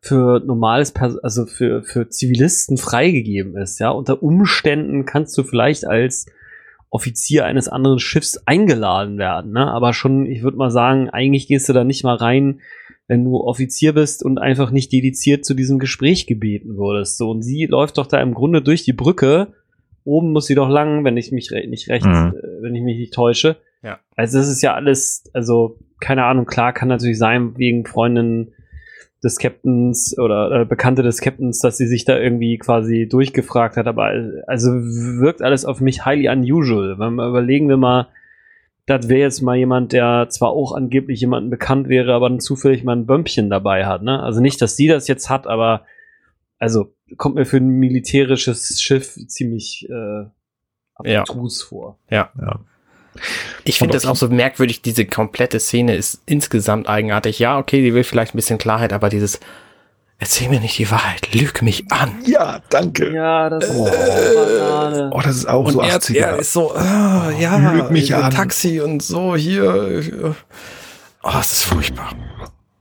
für normales, Pers also für, für Zivilisten freigegeben ist, ja. Unter Umständen kannst du vielleicht als Offizier eines anderen Schiffs eingeladen werden, ne? Aber schon, ich würde mal sagen, eigentlich gehst du da nicht mal rein, wenn du Offizier bist und einfach nicht dediziert zu diesem Gespräch gebeten wurdest. So, und sie läuft doch da im Grunde durch die Brücke. Oben muss sie doch lang, wenn ich mich re nicht recht, Mhm. äh, wenn ich mich nicht täusche. Ja. Also das ist ja alles, also keine Ahnung, klar kann natürlich sein, wegen Freundinnen des Captains oder äh, Bekannte des Captains, dass sie sich da irgendwie quasi durchgefragt hat, aber also wirkt alles auf mich highly unusual. Wenn wir überlegen wir mal, das wäre jetzt mal jemand, der zwar auch angeblich jemandem bekannt wäre, aber dann zufällig mal ein Bömpchen dabei hat, ne? Also nicht, dass sie das jetzt hat, aber also kommt mir für ein militärisches Schiff ziemlich äh, Ja. abstrus vor. ja. Ich finde das auch so merkwürdig, diese komplette Szene ist insgesamt eigenartig. Ja, okay, die will vielleicht ein bisschen Klarheit, aber dieses Erzähl mir nicht die Wahrheit, lüg mich an. Ja, danke. Ja, das ist Äh. Oh, das ist auch Und so er, 80er. er ist so, ah, ja, Lüg mich an. Taxi und so hier. äh, Oh, es ist furchtbar.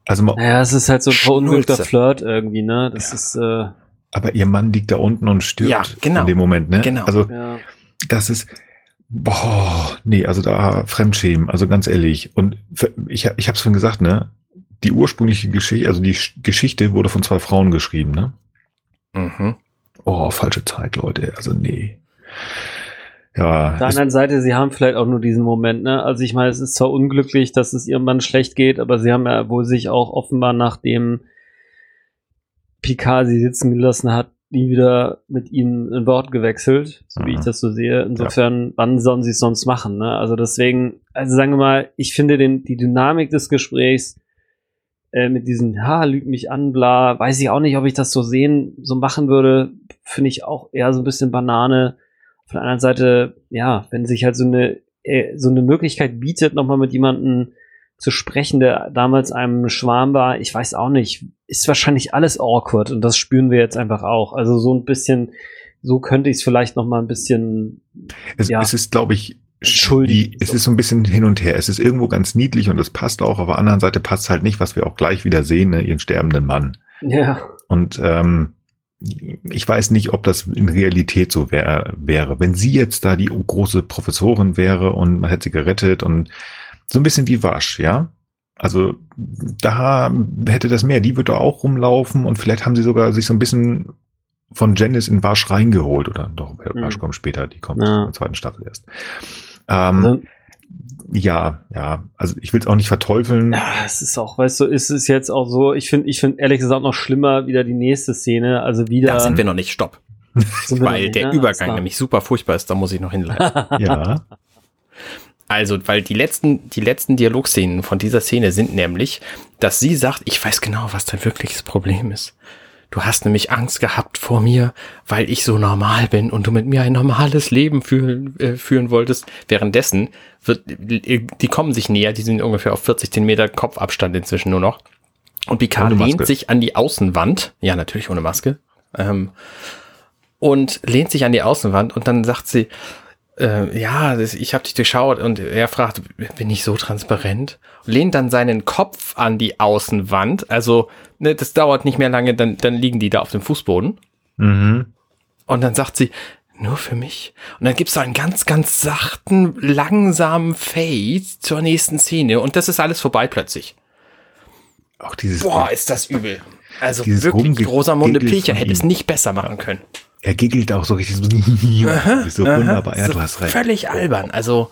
Also mal, Naja, es ist halt so ein verunglückter. Flirt irgendwie, ne? Das ist, äh, aber ihr Mann liegt da unten und stirbt Ja, genau. in dem Moment, ne? Genau. Also ja. das ist, boah, nee, also da Fremdschämen, also ganz ehrlich. Und ich, ich habe es vorhin gesagt, ne? Die ursprüngliche Geschichte, also die Sch- Geschichte wurde von zwei Frauen geschrieben, ne? Mhm. Oh, falsche Zeit, Leute. Also nee. Ja, Auf der anderen Seite, sie haben vielleicht auch nur diesen Moment, ne? Also ich meine, es ist zwar unglücklich, dass es ihrem Mann schlecht geht, aber sie haben ja wohl sich auch offenbar nachdem Picard sie sitzen gelassen hat, nie wieder mit ihnen ein Wort gewechselt, so wie Mhm. ich das so sehe. Insofern, wann sollen sie es sonst machen, ne? Also deswegen, also sagen wir mal, ich finde den, die Dynamik des Gesprächs äh, mit diesen, ha, lüg mich an, bla, weiß ich auch nicht, ob ich das so sehen, so machen würde, finde ich auch eher so ein bisschen Banane. Auf der anderen Seite, ja, wenn sich halt so eine, äh, so eine Möglichkeit bietet, nochmal mit jemandem zu sprechen, der damals einem Schwarm war, ich weiß auch nicht, ist wahrscheinlich alles awkward und das spüren wir jetzt einfach auch. Also so ein bisschen, so könnte ich es vielleicht nochmal ein bisschen, es, ja. es ist, glaube ich, Entschuldigen. die- es ist so ein bisschen hin und her. Es ist irgendwo ganz niedlich und es passt auch. Auf der anderen Seite passt halt nicht, was wir auch gleich wieder sehen, ne? ihren sterbenden Mann. ja, Und ähm, ich weiß nicht, ob das in Realität so wär, wäre. Wenn sie jetzt da die große Professorin wäre und man hätte sie gerettet und so ein bisschen wie Wasch, ja? Also da hätte das mehr. Die würde auch rumlaufen und vielleicht haben sie sogar sich so ein bisschen von Janice in Wasch reingeholt oder doch, Wasch Mhm. kommt später, die kommt Ja. in der zweiten Staffel erst. Ähm, also, ja, ja, also ich will es auch nicht verteufeln. Ja, es ist auch, weißt du, ist es jetzt auch so, ich finde, ich finde ehrlich gesagt noch schlimmer wieder die nächste Szene, also wieder. Da sind wir noch nicht, stopp. Weil nicht, der ne? Übergang nämlich super furchtbar ist, da muss ich noch hinleiten. Ja, Also, weil die letzten, die letzten Dialogszenen von dieser Szene sind nämlich, dass sie sagt, ich weiß genau, was dein wirkliches Problem ist. Du hast nämlich Angst gehabt vor mir, weil ich so normal bin und du mit mir ein normales Leben führen, äh, führen wolltest. Währenddessen wird, die kommen sich näher, die sind ungefähr auf 40 Zentimeter Kopfabstand inzwischen nur noch. Und Picard lehnt sich an die Außenwand. Ja, natürlich ohne Maske. Ähm, und lehnt sich an die Außenwand und dann sagt sie, äh, ja, das, ich habe dich durchschaut und er fragt, bin ich so transparent? Lehnt dann seinen Kopf an die Außenwand, also ne, das dauert nicht mehr lange, dann, dann liegen die da auf dem Fußboden mhm. und dann sagt sie, nur für mich. Und dann gibt's so einen ganz, ganz sachten, langsamen Fade zur nächsten Szene und das ist alles vorbei plötzlich. auch dieses Boah, ist das übel. Also wirklich, Rosamunde Pilcher hätte es nicht besser machen können. Er giggelt auch so richtig so, so wunderbar. Ja, So du hast recht. Völlig albern. Also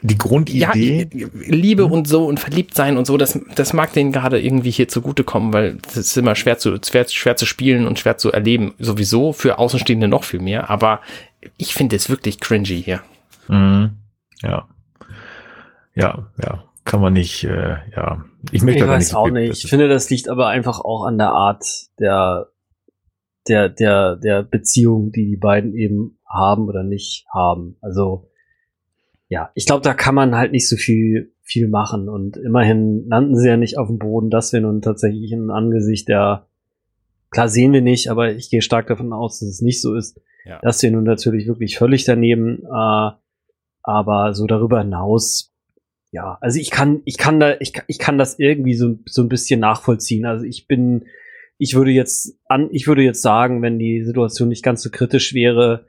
Die ja, Grundidee, Liebe und so und verliebt sein und so, das, das mag denen gerade irgendwie hier zugutekommen, weil das ist immer schwer zu, schwer, schwer zu spielen und schwer zu erleben. Sowieso für Außenstehende noch viel mehr. Aber ich finde es wirklich cringy hier. Mhm. ja, ja, ja, kann man nicht, äh, ja. Ich möchte Ich aber weiß nicht so auch nicht. Ich finde, das liegt aber einfach auch an der Art der, der, der, der Beziehung, die die beiden eben haben oder nicht haben. Also, ja, ich glaube, da kann man halt nicht so viel, viel machen. Und immerhin landen sie ja nicht auf dem Boden, dass wir nun tatsächlich im Angesicht der, klar sehen wir nicht, aber ich gehe stark davon aus, dass es nicht so ist, Ja. dass wir nun natürlich wirklich völlig daneben, äh, aber so darüber hinaus, ja, also ich kann, ich kann da, ich, kann- ich kann das irgendwie so, so ein bisschen nachvollziehen. Also ich bin, ich würde jetzt an, ich würde jetzt sagen, wenn die Situation nicht ganz so kritisch wäre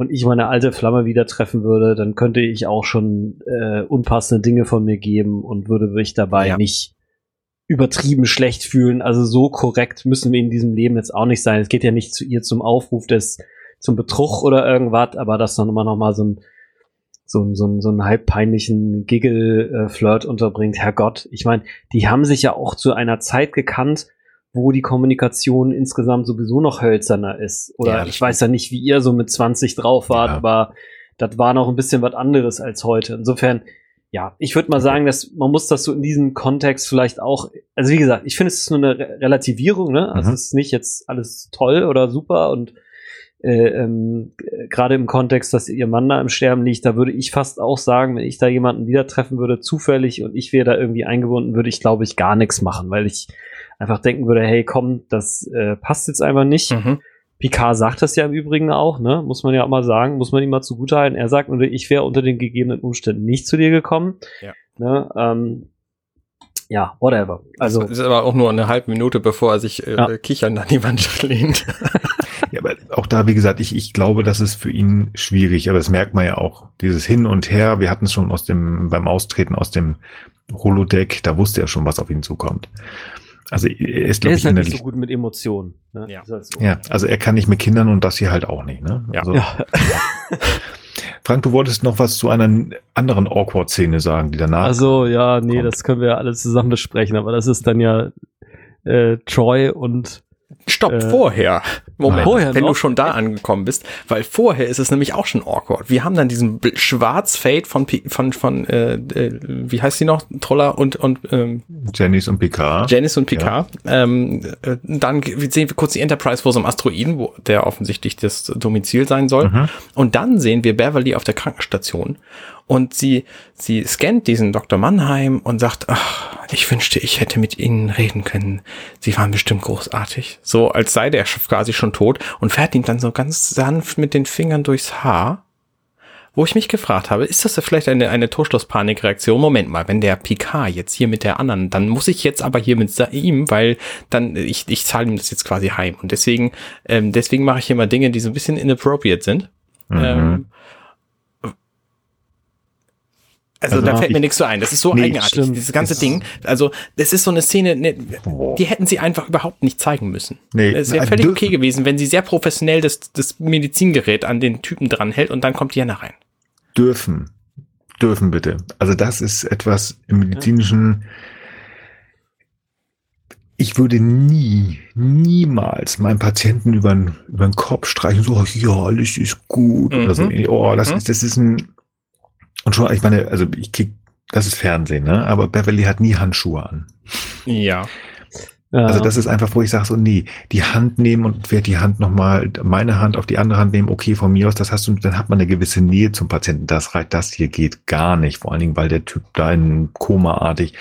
und ich meine alte Flamme wieder treffen würde, dann könnte ich auch schon äh, unpassende Dinge von mir geben und würde mich dabei Ja. nicht übertrieben schlecht fühlen. Also so korrekt müssen wir in diesem Leben jetzt auch nicht sein. Es geht ja nicht zu ihr zum Aufruf des, zum Betrug oder irgendwas, aber dass dann immer noch mal so ein so, so, so einen halb peinlichen Giggle-Flirt unterbringt. Herrgott, ich meine, die haben sich ja auch zu einer Zeit gekannt, wo die Kommunikation insgesamt sowieso noch hölzerner ist. Oder Ja, ich weiß ja nicht, wie ihr so mit 20 drauf wart, Ja. aber das war noch ein bisschen was anderes als heute. Insofern, ja, ich würde mal sagen, dass man muss das so in diesem Kontext vielleicht auch, also wie gesagt, ich finde, es ist nur eine Re Relativierung, ne? Also Mhm. es ist nicht jetzt alles toll oder super und äh, ähm, äh, gerade im Kontext, dass ihr Mann da im Sterben liegt, da würde ich fast auch sagen, wenn ich da jemanden wieder treffen würde, zufällig und ich wäre da irgendwie eingebunden, würde ich, glaube ich, gar nichts machen, weil ich einfach denken würde, hey, komm, das äh, passt jetzt einfach nicht. Mhm. Picard sagt das ja im Übrigen auch, ne? Muss man ja auch mal sagen, muss man ihm mal zugutehalten. Er sagt, nur, ich wäre unter den gegebenen Umständen nicht zu dir gekommen. Ja. Ne? Ähm, ja, whatever. Also das ist aber auch nur eine halbe Minute, bevor er sich äh, Ja. kichern an die Wand lehnt. Ja, aber auch da, wie gesagt, ich, ich glaube, das ist für ihn schwierig, aber das merkt man ja auch. Dieses Hin und Her, wir hatten es schon aus dem, beim Austreten aus dem Holodeck, da wusste er schon, was auf ihn zukommt. Also er ist, glaube ist ich, halt nicht so gut mit Emotionen. Ne? Ja. Halt so. ja, also er kann nicht mit Kindern und das hier halt auch nicht. Ne? Ja. Also, ja. Frank, du wolltest noch was zu einer anderen Awkward-Szene sagen, die danach. Also, ja, nee, kommt. das können wir ja alle zusammen besprechen, aber das ist dann ja äh, Troy und Stopp, Äh, vorher. Moment, vorher wenn noch? du schon da angekommen bist, weil vorher ist es nämlich auch schon awkward. Wir haben dann diesen Schwarz-Fade von, von, von äh, äh, wie heißt sie noch? Troller und, und ähm, Janice und Picard. Janice und Picard. Ähm, äh, dann sehen wir kurz die Enterprise vor so einem Asteroiden, wo der offensichtlich das Domizil sein soll. Mhm. Und dann sehen wir Beverly auf der Krankenstation. Und sie, sie scannt diesen Dr. Mannheim und sagt, ach, ich wünschte, ich hätte mit Ihnen reden können. Sie waren bestimmt großartig. So, als sei der quasi schon tot und fährt ihm dann so ganz sanft mit den Fingern durchs Haar. Wo ich mich gefragt habe, ist das vielleicht eine, eine Torschlusspanikreaktion? Moment mal, wenn der Picard jetzt hier mit der anderen, dann muss ich jetzt aber hier mit ihm, weil dann, ich, ich zahle ihm das jetzt quasi heim. Und deswegen, ähm, deswegen mache ich immer Dinge, die so ein bisschen inappropriate sind. Mhm. Ähm, also, Also da fällt mir nichts so ein. Das ist so Nee, eigenartig, stimmt. dieses ganze Es- Ding. Also, das ist so eine Szene, ne, die hätten sie einfach überhaupt nicht zeigen müssen. Nee, Es wäre äh, völlig okay gewesen, wenn sie sehr professionell das, das Medizingerät an den Typen dranhält und dann kommt Diana rein. dürfen. Dürfen bitte. Also das ist etwas im medizinischen. Ich würde nie, niemals meinen Patienten über den, über den Kopf streichen, so, ja, alles ist gut. Oder so. Mhm. Oh, das Mhm. ist, das ist ein, und schon, ich meine, also ich krieg, das ist Fernsehen, ne? Aber Beverly hat nie Handschuhe an. Ja. Ja. Also das ist einfach, wo ich sage so, nee, die Hand nehmen und werde die Hand nochmal, meine Hand auf die andere Hand nehmen, okay, von mir aus, das hast du, dann hat man eine gewisse Nähe zum Patienten. Das reicht, das hier geht gar nicht. Vor allen Dingen, weil der Typ da in Koma-artig,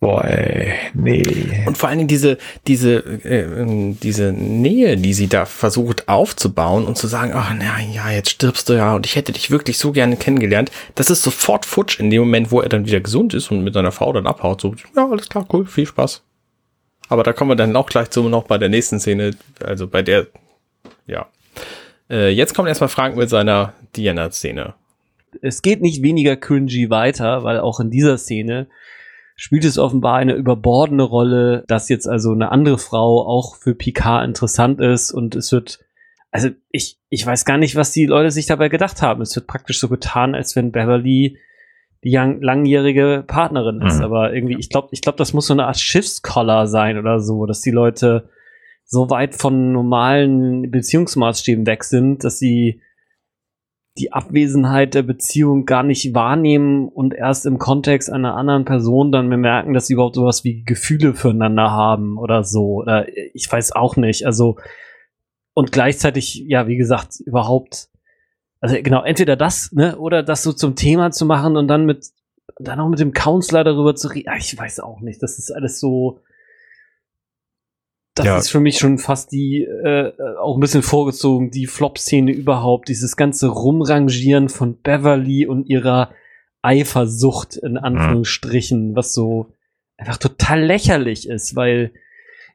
boah, ey, nee. Und vor allen Dingen diese, diese, äh, ähm, diese Nähe, die sie da versucht aufzubauen und zu sagen, ach na ja, jetzt stirbst du ja und ich hätte dich wirklich so gerne kennengelernt, das ist sofort futsch in dem Moment, wo er dann wieder gesund ist und mit seiner Frau dann abhaut. So, ja, alles klar, cool, viel Spaß. Aber da kommen wir dann auch gleich zu noch bei der nächsten Szene, also bei der, ja. Äh, jetzt kommen erstmal Frank mit seiner Diana-Szene. es geht nicht weniger cringy weiter, weil auch in dieser Szene spielt es offenbar eine überbordene Rolle, dass jetzt also eine andere Frau auch für Picard interessant ist und es wird, also ich, ich weiß gar nicht, was die Leute sich dabei gedacht haben. Es wird praktisch so getan, als wenn Beverly die langjährige Partnerin ist. Mhm. Aber irgendwie, ich glaube, ich glaube, das muss so eine Art Schiffskoller sein oder so, dass die Leute so weit von normalen Beziehungsmaßstäben weg sind, dass sie die Abwesenheit der Beziehung gar nicht wahrnehmen und erst im Kontext einer anderen Person dann bemerken, dass sie überhaupt sowas wie Gefühle füreinander haben oder so. Oder ich weiß auch nicht. Also, und gleichzeitig, ja, wie gesagt, überhaupt, also genau, entweder das, ne, oder das so zum Thema zu machen und dann mit, dann auch mit dem Counselor darüber zu reden. Ja, ich weiß auch nicht. Das ist alles so, das Ja. ist für mich schon fast die, äh, auch ein bisschen vorgezogen, die Flop-Szene überhaupt. Dieses ganze Rumrangieren von Beverly und ihrer Eifersucht in Anführungsstrichen, was so einfach total lächerlich ist, weil,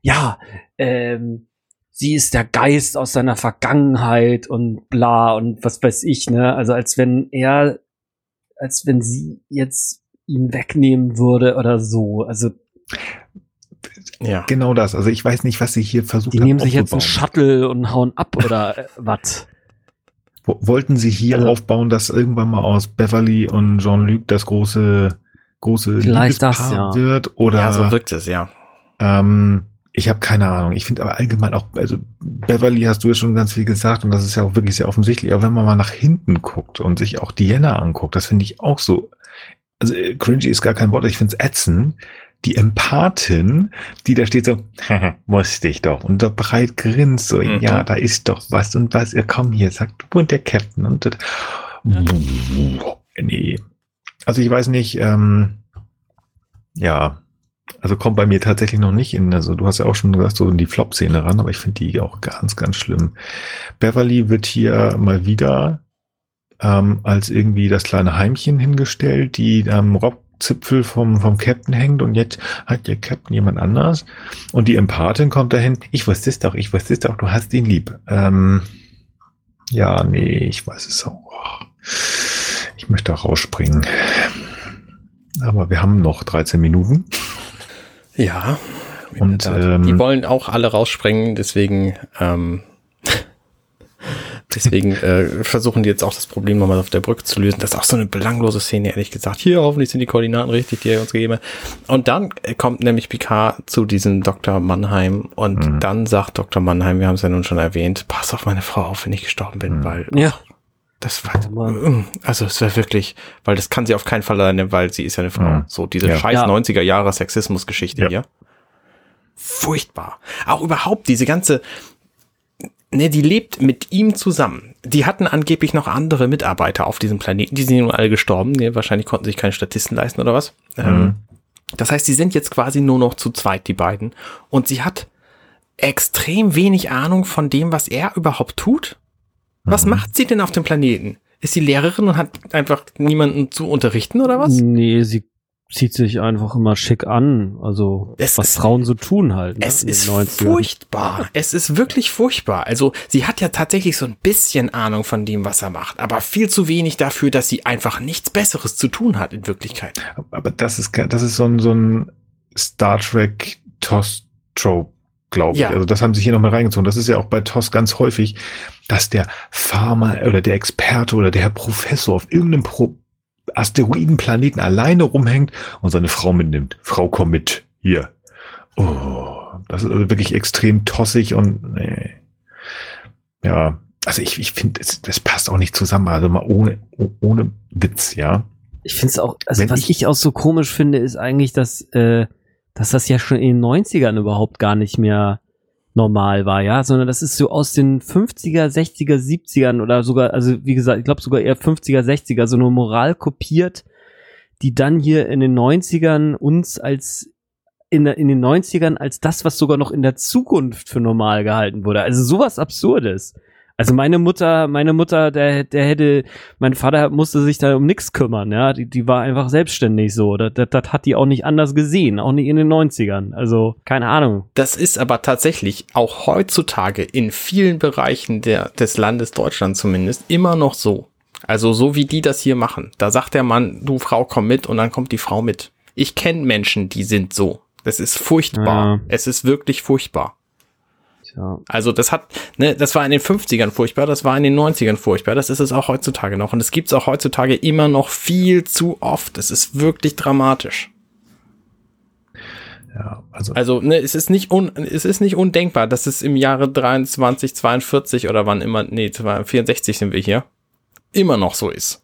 ja, ähm, sie ist der Geist aus seiner Vergangenheit und bla und was weiß ich, ne? Also als wenn er, als wenn sie jetzt ihn wegnehmen würde oder so. Also Ja. Genau das. Also ich weiß nicht, was sie hier versucht die haben nehmen sich jetzt einen. Shuttle und hauen ab oder äh, was? Wo- Wollten sie hier Also- aufbauen, dass irgendwann mal aus Beverly und Jean-Luc das große, große Vielleicht das, Liebespaar ja. wird? Oder ja, so wirkt es, ja. Ähm, ich habe keine Ahnung. Ich finde aber allgemein auch, also Beverly hast du ja schon ganz viel gesagt und das ist ja auch wirklich sehr offensichtlich. Aber wenn man mal nach hinten guckt und sich auch Diana anguckt, das finde ich auch so. Also äh, cringy ist gar kein Wort, ich finde es ätzend. Die Empathin, die da steht so, "Haha, wusste ich doch. Und da breit grinst so, Mhm. ja, da ist doch was und was. Ja, komm hier, sagt du und der Captain und das. Nee. Also ich weiß nicht, ähm, ja, also kommt bei mir tatsächlich noch nicht in, also du hast ja auch schon gesagt, so in die Flop-Szene ran, aber ich finde die auch ganz, ganz schlimm. Beverly wird hier mal wieder ähm, als irgendwie das kleine Heimchen hingestellt, die ähm, Rob Zipfel vom, vom Captain hängt und jetzt hat der Captain jemand anders. Und die Empathin kommt dahin, ich weiß das doch, ich weiß das doch, du hast ihn lieb. Ähm, ja, nee, ich weiß es auch. Ich möchte auch rausspringen. Aber wir haben noch 13 Minuten. Ja. Und ähm, die wollen auch alle rausspringen, deswegen ähm, Deswegen äh, versuchen die jetzt auch das Problem nochmal auf der Brücke zu lösen. Das ist auch so eine belanglose Szene, ehrlich gesagt. Hier, hoffentlich sind die Koordinaten richtig, die er uns gegeben hat. Und dann kommt nämlich Picard zu diesem Dr. Mannheim und mhm. dann sagt Dr. Mannheim, wir haben es ja nun schon erwähnt, pass auf meine Frau auf, wenn ich gestorben bin, mhm. weil ja. Das war, oh also es wäre wirklich, weil das kann sie auf keinen Fall alleine, weil sie ist ja eine Frau. Mhm. So diese ja. scheiß ja. 90er Jahre Sexismus-Geschichte ja. hier. Furchtbar. Auch überhaupt diese ganze, Ne, die lebt mit ihm zusammen. Die hatten angeblich noch andere Mitarbeiter auf diesem Planeten. Die sind nun alle gestorben. Ne, wahrscheinlich konnten sich keine Statisten leisten oder was. Ähm, mhm. Ähm, das heißt, sie sind jetzt quasi nur noch zu zweit, die beiden. Und sie hat extrem wenig Ahnung von dem, was er überhaupt tut. Was mhm. macht sie denn auf dem Planeten? Ist sie Lehrerin und hat einfach niemanden zu unterrichten oder was? Nee, sie zieht sich einfach immer schick an. Also es was ist, Frauen so tun halt. Ne? Es ist furchtbar. Es ist wirklich furchtbar. Also sie hat ja tatsächlich so ein bisschen Ahnung von dem, was er macht, aber viel zu wenig dafür, dass sie einfach nichts Besseres zu tun hat in Wirklichkeit. Aber das ist das ist so ein so ein Star Trek Toss Trope glaube ich. Ja. Also das haben sie hier nochmal reingezogen. Das ist ja auch bei TOS ganz häufig, dass der Farmer oder der Experte oder der Herr Professor auf irgendeinem Pro Asteroidenplaneten alleine rumhängt und seine Frau mitnimmt. Frau, komm mit. Hier. Oh, das ist also wirklich extrem tossig und nee. Ja, also ich, ich finde, das, das passt auch nicht zusammen. Also mal ohne, ohne Witz, ja. Ich finde es auch, also Wenn was ich, ich auch so komisch finde, ist eigentlich, dass, äh, dass das ja schon in den 90ern überhaupt gar nicht mehr normal war, ja, sondern das ist so aus den 50er, 60er, 70ern oder sogar, also wie gesagt, ich glaube sogar eher 50er, 60er, so eine Moral kopiert, die dann hier in den 90ern uns als in, in den 90ern als das, was sogar noch in der Zukunft für normal gehalten wurde. Also sowas Absurdes. Also meine Mutter, meine Mutter, der, der hätte, mein Vater musste sich da um nichts kümmern, ja. Die, die war einfach selbstständig so. Das, das, das hat die auch nicht anders gesehen, auch nicht in den 90ern. Also, keine Ahnung. Das ist aber tatsächlich auch heutzutage in vielen Bereichen der, des Landes Deutschland zumindest immer noch so. Also so wie die das hier machen. Da sagt der Mann, du Frau, komm mit und dann kommt die Frau mit. Ich kenne Menschen, die sind so. Das ist furchtbar. Ja. Es ist wirklich furchtbar. Ja. Also das hat, ne, das war in den 50ern furchtbar, das war in den 90ern furchtbar, das ist es auch heutzutage noch. Und es gibt es auch heutzutage immer noch viel zu oft. Es ist wirklich dramatisch. Ja, also. Also, ne, es ist nicht un, es ist nicht undenkbar, dass es im Jahre 23, 42 oder wann immer, nee, 64 sind wir hier, immer noch so ist.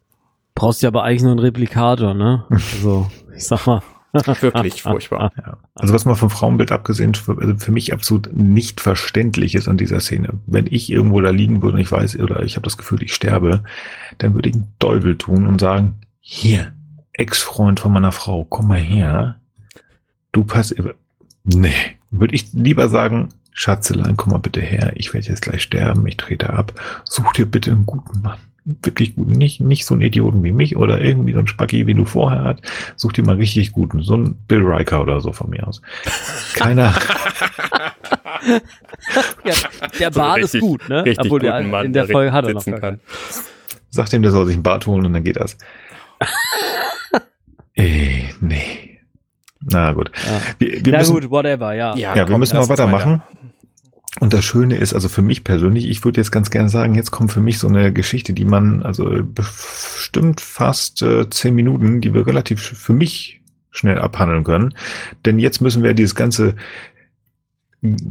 Brauchst ja aber eigentlich nur einen Replikator, ne? Also, ich sag mal. Wirklich furchtbar. Ja. Also was mal vom Frauenbild abgesehen, für, also für mich absolut nicht verständlich ist an dieser Szene. Wenn ich irgendwo da liegen würde und ich weiß, oder ich habe das Gefühl, ich sterbe, dann würde ich einen Teufel tun und sagen, hier, Ex-Freund von meiner Frau, komm mal her. Du pass, nee, würde ich lieber sagen, Schatzelein, komm mal bitte her, ich werde jetzt gleich sterben, ich trete ab. Such dir bitte einen guten Mann wirklich gut. Nicht, nicht so ein Idioten wie mich oder irgendwie so ein Spacki, wie du vorher hat. Such dir mal richtig guten. So ein Bill Riker oder so von mir aus. Keiner. ja, der Bart so richtig, ist gut, ne? Obwohl der Mann, in der Folge hat er noch kann. Sagt ihm, der soll sich einen Bart holen und dann geht das. Ey, nee. Na gut. Ja. Wir, wir Na müssen, gut, whatever, ja. Ja, ja wir müssen mal weitermachen. Weiter. Und das Schöne ist, also für mich persönlich, ich würde jetzt ganz gerne sagen, jetzt kommt für mich so eine Geschichte, die man, also bestimmt fast äh, zehn Minuten, die wir relativ für mich schnell abhandeln können. Denn jetzt müssen wir dieses ganze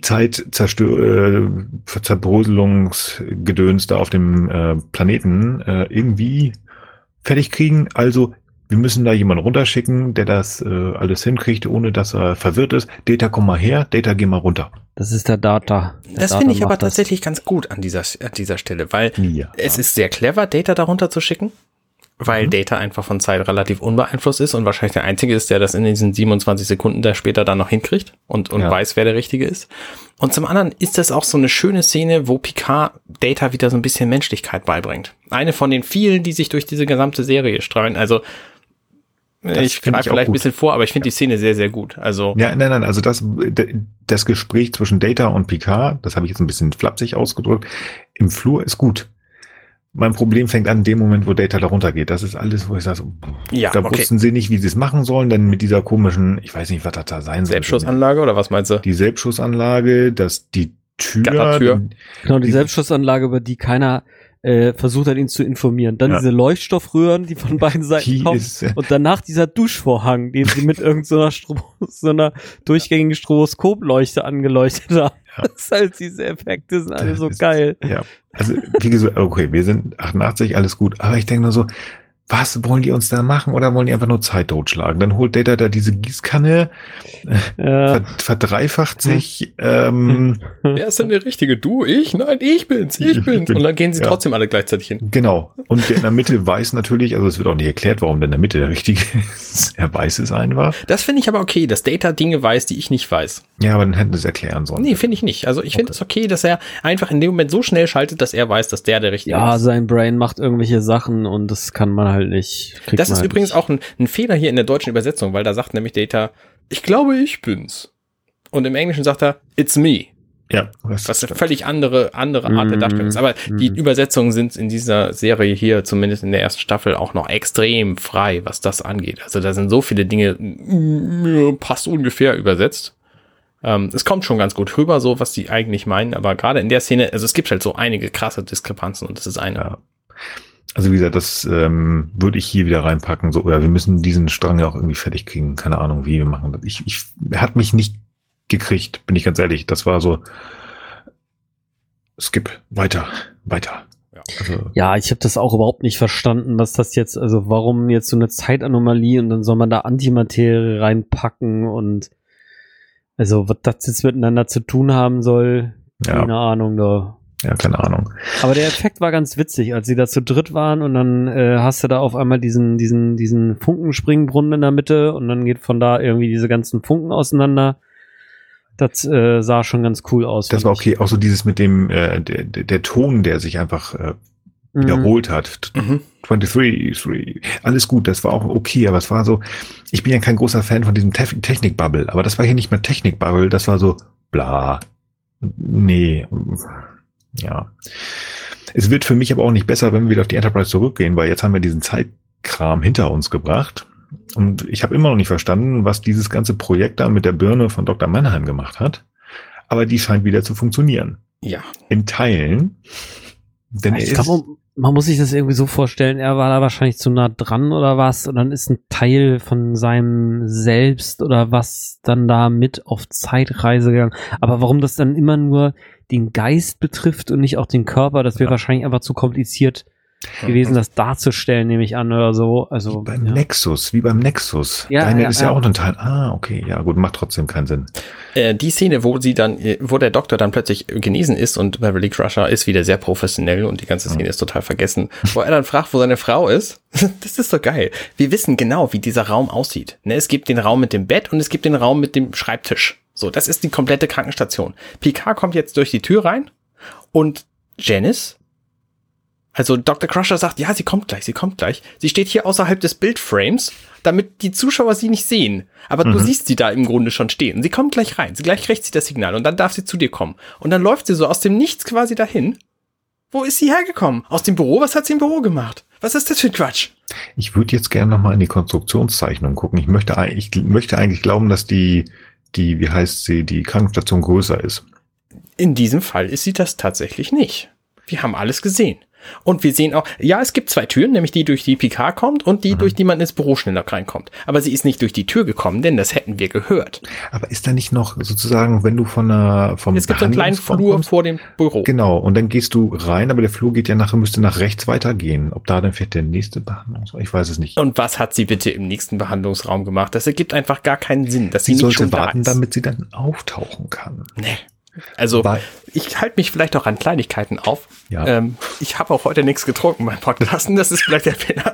Zeit äh, Zerbröselungsgedöns da auf dem äh, Planeten äh, irgendwie fertig kriegen. Also wir müssen da jemanden runterschicken, der das äh, alles hinkriegt, ohne dass er verwirrt ist. Data, komm mal her. Data, geh mal runter. Das ist der Data. Der das finde ich aber das. tatsächlich ganz gut an dieser, an dieser Stelle, weil ja. es ist sehr clever, Data darunter zu schicken, weil mhm. Data einfach von Zeit relativ unbeeinflusst ist und wahrscheinlich der Einzige ist, der das in diesen 27 Sekunden der später dann noch hinkriegt und, und ja. weiß, wer der Richtige ist. Und zum anderen ist das auch so eine schöne Szene, wo Picard Data wieder so ein bisschen Menschlichkeit beibringt. Eine von den vielen, die sich durch diese gesamte Serie streuen. Also Das ich greife vielleicht ein bisschen vor, aber ich finde die Szene sehr, sehr gut. Also, Ja, nein, nein, also das, das Gespräch zwischen Data und Picard, das habe ich jetzt ein bisschen flapsig ausgedrückt, im Flur ist gut. Mein Problem fängt an in dem Moment, wo Data darunter geht. Das ist alles, wo ich sage, so, ja, da okay. wussten sie nicht, wie sie es machen sollen, denn mit dieser komischen, ich weiß nicht, was das da sein soll. Selbstschussanlage oder was meinst du? Die Selbstschussanlage, dass die Tür, Gattertür. Genau, die Die- Selbstschussanlage, über die keiner äh, versucht hat, ihn zu informieren. Dann Ja. diese Leuchtstoffröhren, die von beiden Seiten die kommen. ist, äh, Und danach dieser Duschvorhang, den sie mit irgendeiner so so einer durchgängigen Stroboskopleuchte angeleuchtet haben. Ja. Das ist halt diese Effekte sind alle so ist- geil. ja, also wie gesagt, okay, wir sind 88, alles gut, aber ich denke nur so, was wollen die uns da machen oder wollen die einfach nur Zeit totschlagen? Dann holt Data da diese Gießkanne, Ja, ver verdreifacht sich, ähm, Wer ist denn der Richtige? Du, ich? Nein, ich bin's, ich Ich bin's. bin- Und dann gehen sie ja. trotzdem alle gleichzeitig hin. Genau. Und der in der Mitte weiß natürlich, also es wird auch nicht erklärt, warum der in der Mitte der Richtige ist. Er weiß es einfach. Das finde ich aber okay, dass Data Dinge weiß, die ich nicht weiß. Ja, aber dann hätten sie es erklären sollen. Nee, finde ich nicht. Also ich finde es okay, dass er einfach in dem Moment so schnell schaltet, dass er weiß, dass der der Richtige ja, ist. sein Brain macht irgendwelche Sachen und das kann man halt nicht. kriegt Das ist halt übrigens nicht. auch ein, ein Fehler hier in der deutschen Übersetzung, weil da sagt nämlich Data, ich glaube, ich bin's. Und im Englischen sagt er, it's me. Ja, das Was eine völlig andere, andere Art der Mhm. Darstellung ist. Aber die Mhm. Übersetzungen sind in dieser Serie hier, zumindest in der ersten Staffel, auch noch extrem frei, was das angeht. Also da sind so viele Dinge, mm, passt ungefähr übersetzt. Ähm, es kommt schon ganz gut rüber, so was die eigentlich meinen, aber gerade in der Szene, also es gibt halt so einige krasse Diskrepanzen und das ist eine. Ja. Also wie gesagt, das ähm, würde ich hier wieder reinpacken. So, oder wir müssen diesen Strang ja auch irgendwie fertig kriegen. Keine Ahnung, wie wir machen das. Ich, ich, er hat mich nicht gekriegt, bin ich ganz ehrlich. Das war so, skip, weiter, weiter. Ja. Also, Ja, ich habe das auch überhaupt nicht verstanden, was das jetzt, also warum jetzt so eine Zeitanomalie und dann soll man da Antimaterie reinpacken und also was das jetzt miteinander zu tun haben soll, Ja. keine Ahnung da. Ja, keine Ahnung. Aber der Effekt war ganz witzig, als sie da zu dritt waren und dann äh, hast du da auf einmal diesen, diesen, diesen Funkenspringbrunnen in der Mitte und dann geht von da irgendwie diese ganzen Funken auseinander. Das äh, sah schon ganz cool aus. Das war ich. okay. Auch so dieses mit dem, äh, der, der der Ton, der sich einfach äh, Mhm. wiederholt hat. Mhm. 23, 3, alles gut, das war auch okay, aber es war so, ich bin ja kein großer Fan von diesem Te Technik-Bubble, aber das war hier nicht mehr Technik-Bubble, das war so bla. Nee. Ja. Es wird für mich aber auch nicht besser, wenn wir wieder auf die Enterprise zurückgehen, weil jetzt haben wir diesen Zeitkram hinter uns gebracht. Und ich habe immer noch nicht verstanden, was dieses ganze Projekt da mit der Birne von Dr. Mannheim gemacht hat. Aber die scheint wieder zu funktionieren. Ja. In Teilen. Denn er Ich ist, glaube, man muss sich das irgendwie so vorstellen, er war da wahrscheinlich zu nah dran oder was und dann ist ein Teil von seinem Selbst oder was dann da mit auf Zeitreise gegangen. Aber warum das dann immer nur den Geist betrifft und nicht auch den Körper, das wäre Ja. wahrscheinlich einfach zu kompliziert gewesen, das darzustellen, nehme ich an oder so. Also Wie beim ja. Nexus, wie beim Nexus. Ja, Deine ja, ist ja, ja. auch ein Teil. Ah, okay, ja gut, macht trotzdem keinen Sinn. Äh, die Szene, wo sie dann, äh, wo der Doktor dann plötzlich genesen ist und Beverly Crusher ist wieder sehr professionell und die ganze Szene ist total vergessen, wo er dann fragt, wo seine Frau ist. das ist doch geil. Wir wissen genau, wie dieser Raum aussieht. Ne, es gibt den Raum mit dem Bett und es gibt den Raum mit dem Schreibtisch. So, das ist die komplette Krankenstation. Picard kommt jetzt durch die Tür rein und Janice also Dr. Crusher sagt, ja, sie kommt gleich, sie kommt gleich. Sie steht hier außerhalb des Bildframes, damit die Zuschauer sie nicht sehen. Aber du Mhm. siehst sie da im Grunde schon stehen. Sie kommt gleich rein. Sie gleich kriegt sie das Signal und dann darf sie zu dir kommen. Und dann läuft sie so aus dem Nichts quasi dahin. Wo ist sie hergekommen? Aus dem Büro? Was hat sie im Büro gemacht? Was ist das für ein Quatsch? Ich würde jetzt gerne nochmal in die Konstruktionszeichnung gucken. Ich möchte, ich möchte eigentlich glauben, dass die, die, wie heißt sie, die Krankenstation größer ist. In diesem Fall ist sie das tatsächlich nicht. Wir haben alles gesehen. Und wir sehen auch, ja, es gibt zwei Türen, nämlich die, durch die Picard kommt und die, durch die man ins Büro schneller reinkommt. Aber sie ist nicht durch die Tür gekommen, denn das hätten wir gehört. Aber ist da nicht noch sozusagen, wenn du von einer, vom Es gibt einen kleinen Flur kommst? vor dem Büro. Genau, und dann gehst du rein, aber der Flur geht ja nachher, müsste nach rechts weitergehen. Ob da dann vielleicht der nächste Behandlungsraum, ich weiß es nicht. Und was hat sie bitte im nächsten Behandlungsraum gemacht? Das ergibt einfach gar keinen Sinn, dass sie, Sie nicht schon sollte da warten, ist. damit sie dann auftauchen kann. Nee. Also, Weil- ich halte mich vielleicht auch an Kleinigkeiten auf. Ja. Ähm, ich habe auch heute nichts getrunken beim Podcasten, das ist vielleicht der Fehler.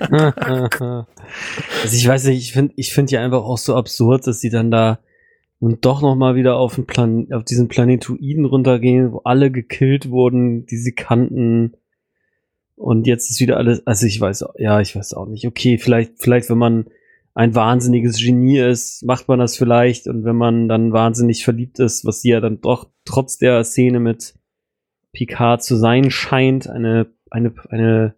also ich weiß nicht, ich finde ich finde ja einfach auch so absurd, dass sie dann da und doch noch mal wieder auf den Plan auf diesen Planetoiden runtergehen, wo alle gekillt wurden, die sie kannten. Und jetzt ist wieder alles, also ich weiß, ja, ich weiß auch nicht. Okay, vielleicht, vielleicht, wenn man ein wahnsinniges Genie ist, macht man das vielleicht. Und wenn man dann wahnsinnig verliebt ist, was sie ja dann doch trotz der Szene mit Picard zu sein scheint, eine, eine, eine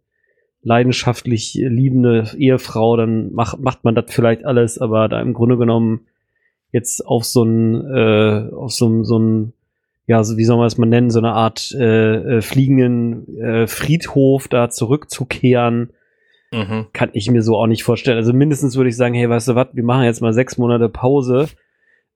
leidenschaftlich liebende Ehefrau, dann macht, macht man das vielleicht alles, aber da im Grunde genommen jetzt auf so ein, äh, auf so, so ein, ja, so, wie soll man es mal nennen, so eine Art äh, äh, fliegenden äh, Friedhof da zurückzukehren, mhm. kann ich mir so auch nicht vorstellen. Also mindestens würde ich sagen, hey, weißt du was, wir machen jetzt mal sechs Monate Pause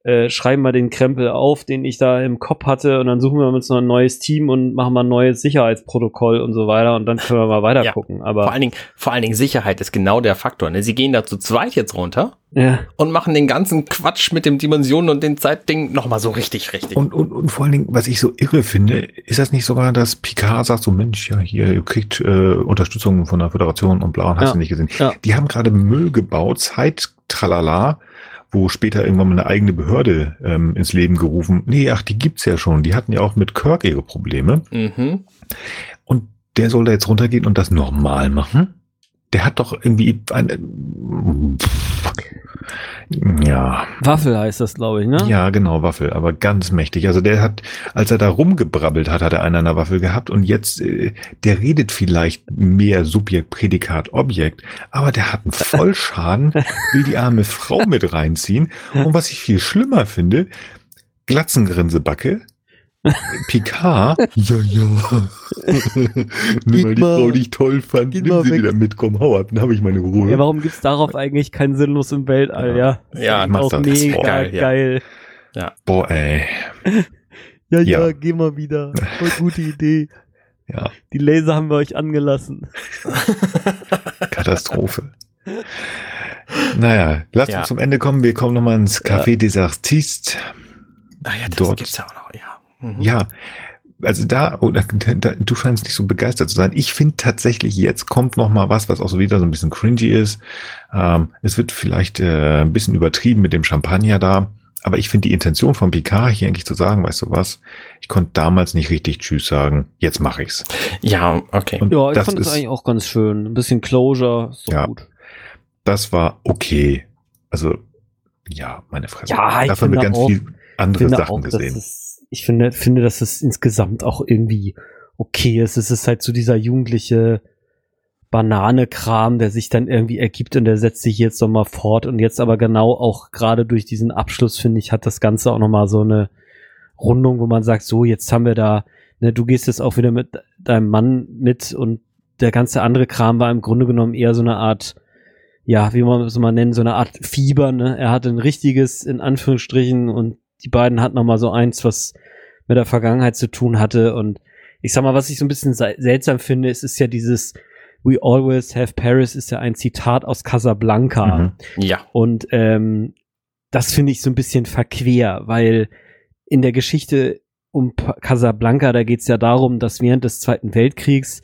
äh, schreiben wir den Krempel auf, den ich da im Kopf hatte und dann suchen wir uns noch ein neues Team und machen mal ein neues Sicherheitsprotokoll und so weiter und dann können wir mal weiter ja, gucken. Aber vor allen Dingen, vor allen Dingen Sicherheit ist genau der Faktor. Ne? Sie gehen da zu zweit jetzt runter ja. und machen den ganzen Quatsch mit dem Dimensionen und den Zeitding nochmal so richtig, richtig. Und, und, und vor allen Dingen, was ich so irre finde, ist das nicht sogar, dass Picard sagt so, Mensch, ja, hier, ihr kriegt äh, Unterstützung von der Föderation und bla, und hast ja. du nicht gesehen. Ja. Die haben gerade Müll gebaut, Zeit, tralala, wo später irgendwann mal eine eigene Behörde ähm, ins Leben gerufen. Nee, ach, die gibt's ja schon. Die hatten ja auch mit Kirk ihre Probleme. Mhm. Und der soll da jetzt runtergehen und das normal machen? Der hat doch irgendwie eine, ja. Waffel heißt das, glaube ich, ne? Ja, genau, Waffel, aber ganz mächtig. Also der hat, als er da rumgebrabbelt hat, hat er einen an der Waffel gehabt und jetzt, äh, der redet vielleicht mehr Subjekt, Prädikat, Objekt, aber der hat einen Vollschaden, will die arme Frau mit reinziehen. Und was ich viel schlimmer finde, Glatzengrinsebacke, Picard? ja, ja. Nimm mal die Frau, die ich toll fand, nimm sie weg. wieder mit, komm, hau ab, dann habe ich meine Ruhe. Ja, warum gibt's darauf eigentlich keinen Sinnlos im Weltall, ja? Ja, ja auch mega geil. geil. Ja. Boah, ey. ja, ja, ja, geh mal wieder. Voll gute Idee. Ja. Die Laser haben wir euch angelassen. Katastrophe. Naja, lasst ja. uns zum Ende kommen. Wir kommen nochmal ins Café ja. des Artistes. Ah ja, das Dort. gibt's ja auch noch, ja. Mhm. Ja, also da, oh, da, du scheinst nicht so begeistert zu sein. Ich finde tatsächlich, jetzt kommt noch mal was, was auch so wieder so ein bisschen cringy ist. Ähm, es wird vielleicht äh, ein bisschen übertrieben mit dem Champagner da. Aber ich finde die Intention von Picard hier eigentlich zu sagen, weißt du was, ich konnte damals nicht richtig Tschüss sagen, jetzt mache ich's. Ja, okay. Und ja, ich fand das eigentlich auch ganz schön. Ein bisschen Closure, doch ja, gut. Das war okay. Also, ja, meine Fresse. Ja, ich Dafür haben wir ganz auch, viel andere Sachen auch, gesehen ich finde, finde, dass es insgesamt auch irgendwie okay ist. Es ist halt so dieser jugendliche Banane-Kram, der sich dann irgendwie ergibt und der setzt sich jetzt nochmal fort und jetzt aber genau auch gerade durch diesen Abschluss, finde ich, hat das Ganze auch nochmal so eine Rundung, wo man sagt, so, jetzt haben wir da, ne, du gehst jetzt auch wieder mit deinem Mann mit und der ganze andere Kram war im Grunde genommen eher so eine Art, ja, wie man es mal nennen, so eine Art Fieber, ne? Er hatte ein richtiges, in Anführungsstrichen, und die beiden hatten noch mal so eins, was mit der Vergangenheit zu tun hatte. Und ich sag mal, was ich so ein bisschen seltsam finde, ist, ist ja dieses We always have Paris ist ja ein Zitat aus Casablanca. Mhm. Ja. Und ähm, das finde ich so ein bisschen verquer, weil in der Geschichte um Casablanca, da geht es ja darum, dass während des Zweiten Weltkriegs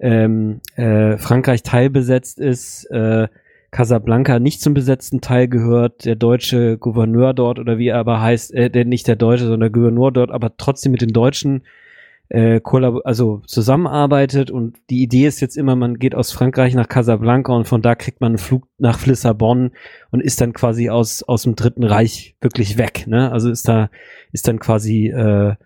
ähm, äh, Frankreich teilbesetzt ist, äh, Casablanca nicht zum besetzten Teil gehört, der deutsche Gouverneur dort oder wie er aber heißt, äh, der nicht der deutsche, sondern der Gouverneur dort, aber trotzdem mit den Deutschen äh, also zusammenarbeitet und die Idee ist jetzt immer, man geht aus Frankreich nach Casablanca und von da kriegt man einen Flug nach Lissabon und ist dann quasi aus aus dem Dritten Reich wirklich weg, ne? Also ist da ist dann quasi äh,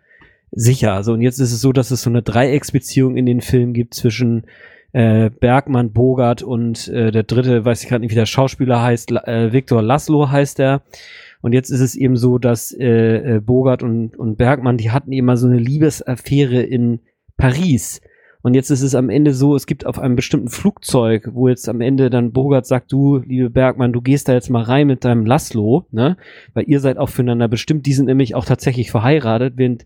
sicher. Also und jetzt ist es so, dass es so eine Dreiecksbeziehung in den Filmen gibt zwischen äh, Bergmann, Bogart und äh, der dritte, weiß ich gerade nicht, wie der Schauspieler heißt, äh, Viktor Laszlo heißt er. Und jetzt ist es eben so, dass äh, äh, Bogart und, und Bergmann, die hatten eben mal so eine Liebesaffäre in Paris. Und jetzt ist es am Ende so, es gibt auf einem bestimmten Flugzeug, wo jetzt am Ende dann Bogart sagt, du, liebe Bergmann, du gehst da jetzt mal rein mit deinem Laszlo, ne? Weil ihr seid auch füreinander bestimmt. Die sind nämlich auch tatsächlich verheiratet, während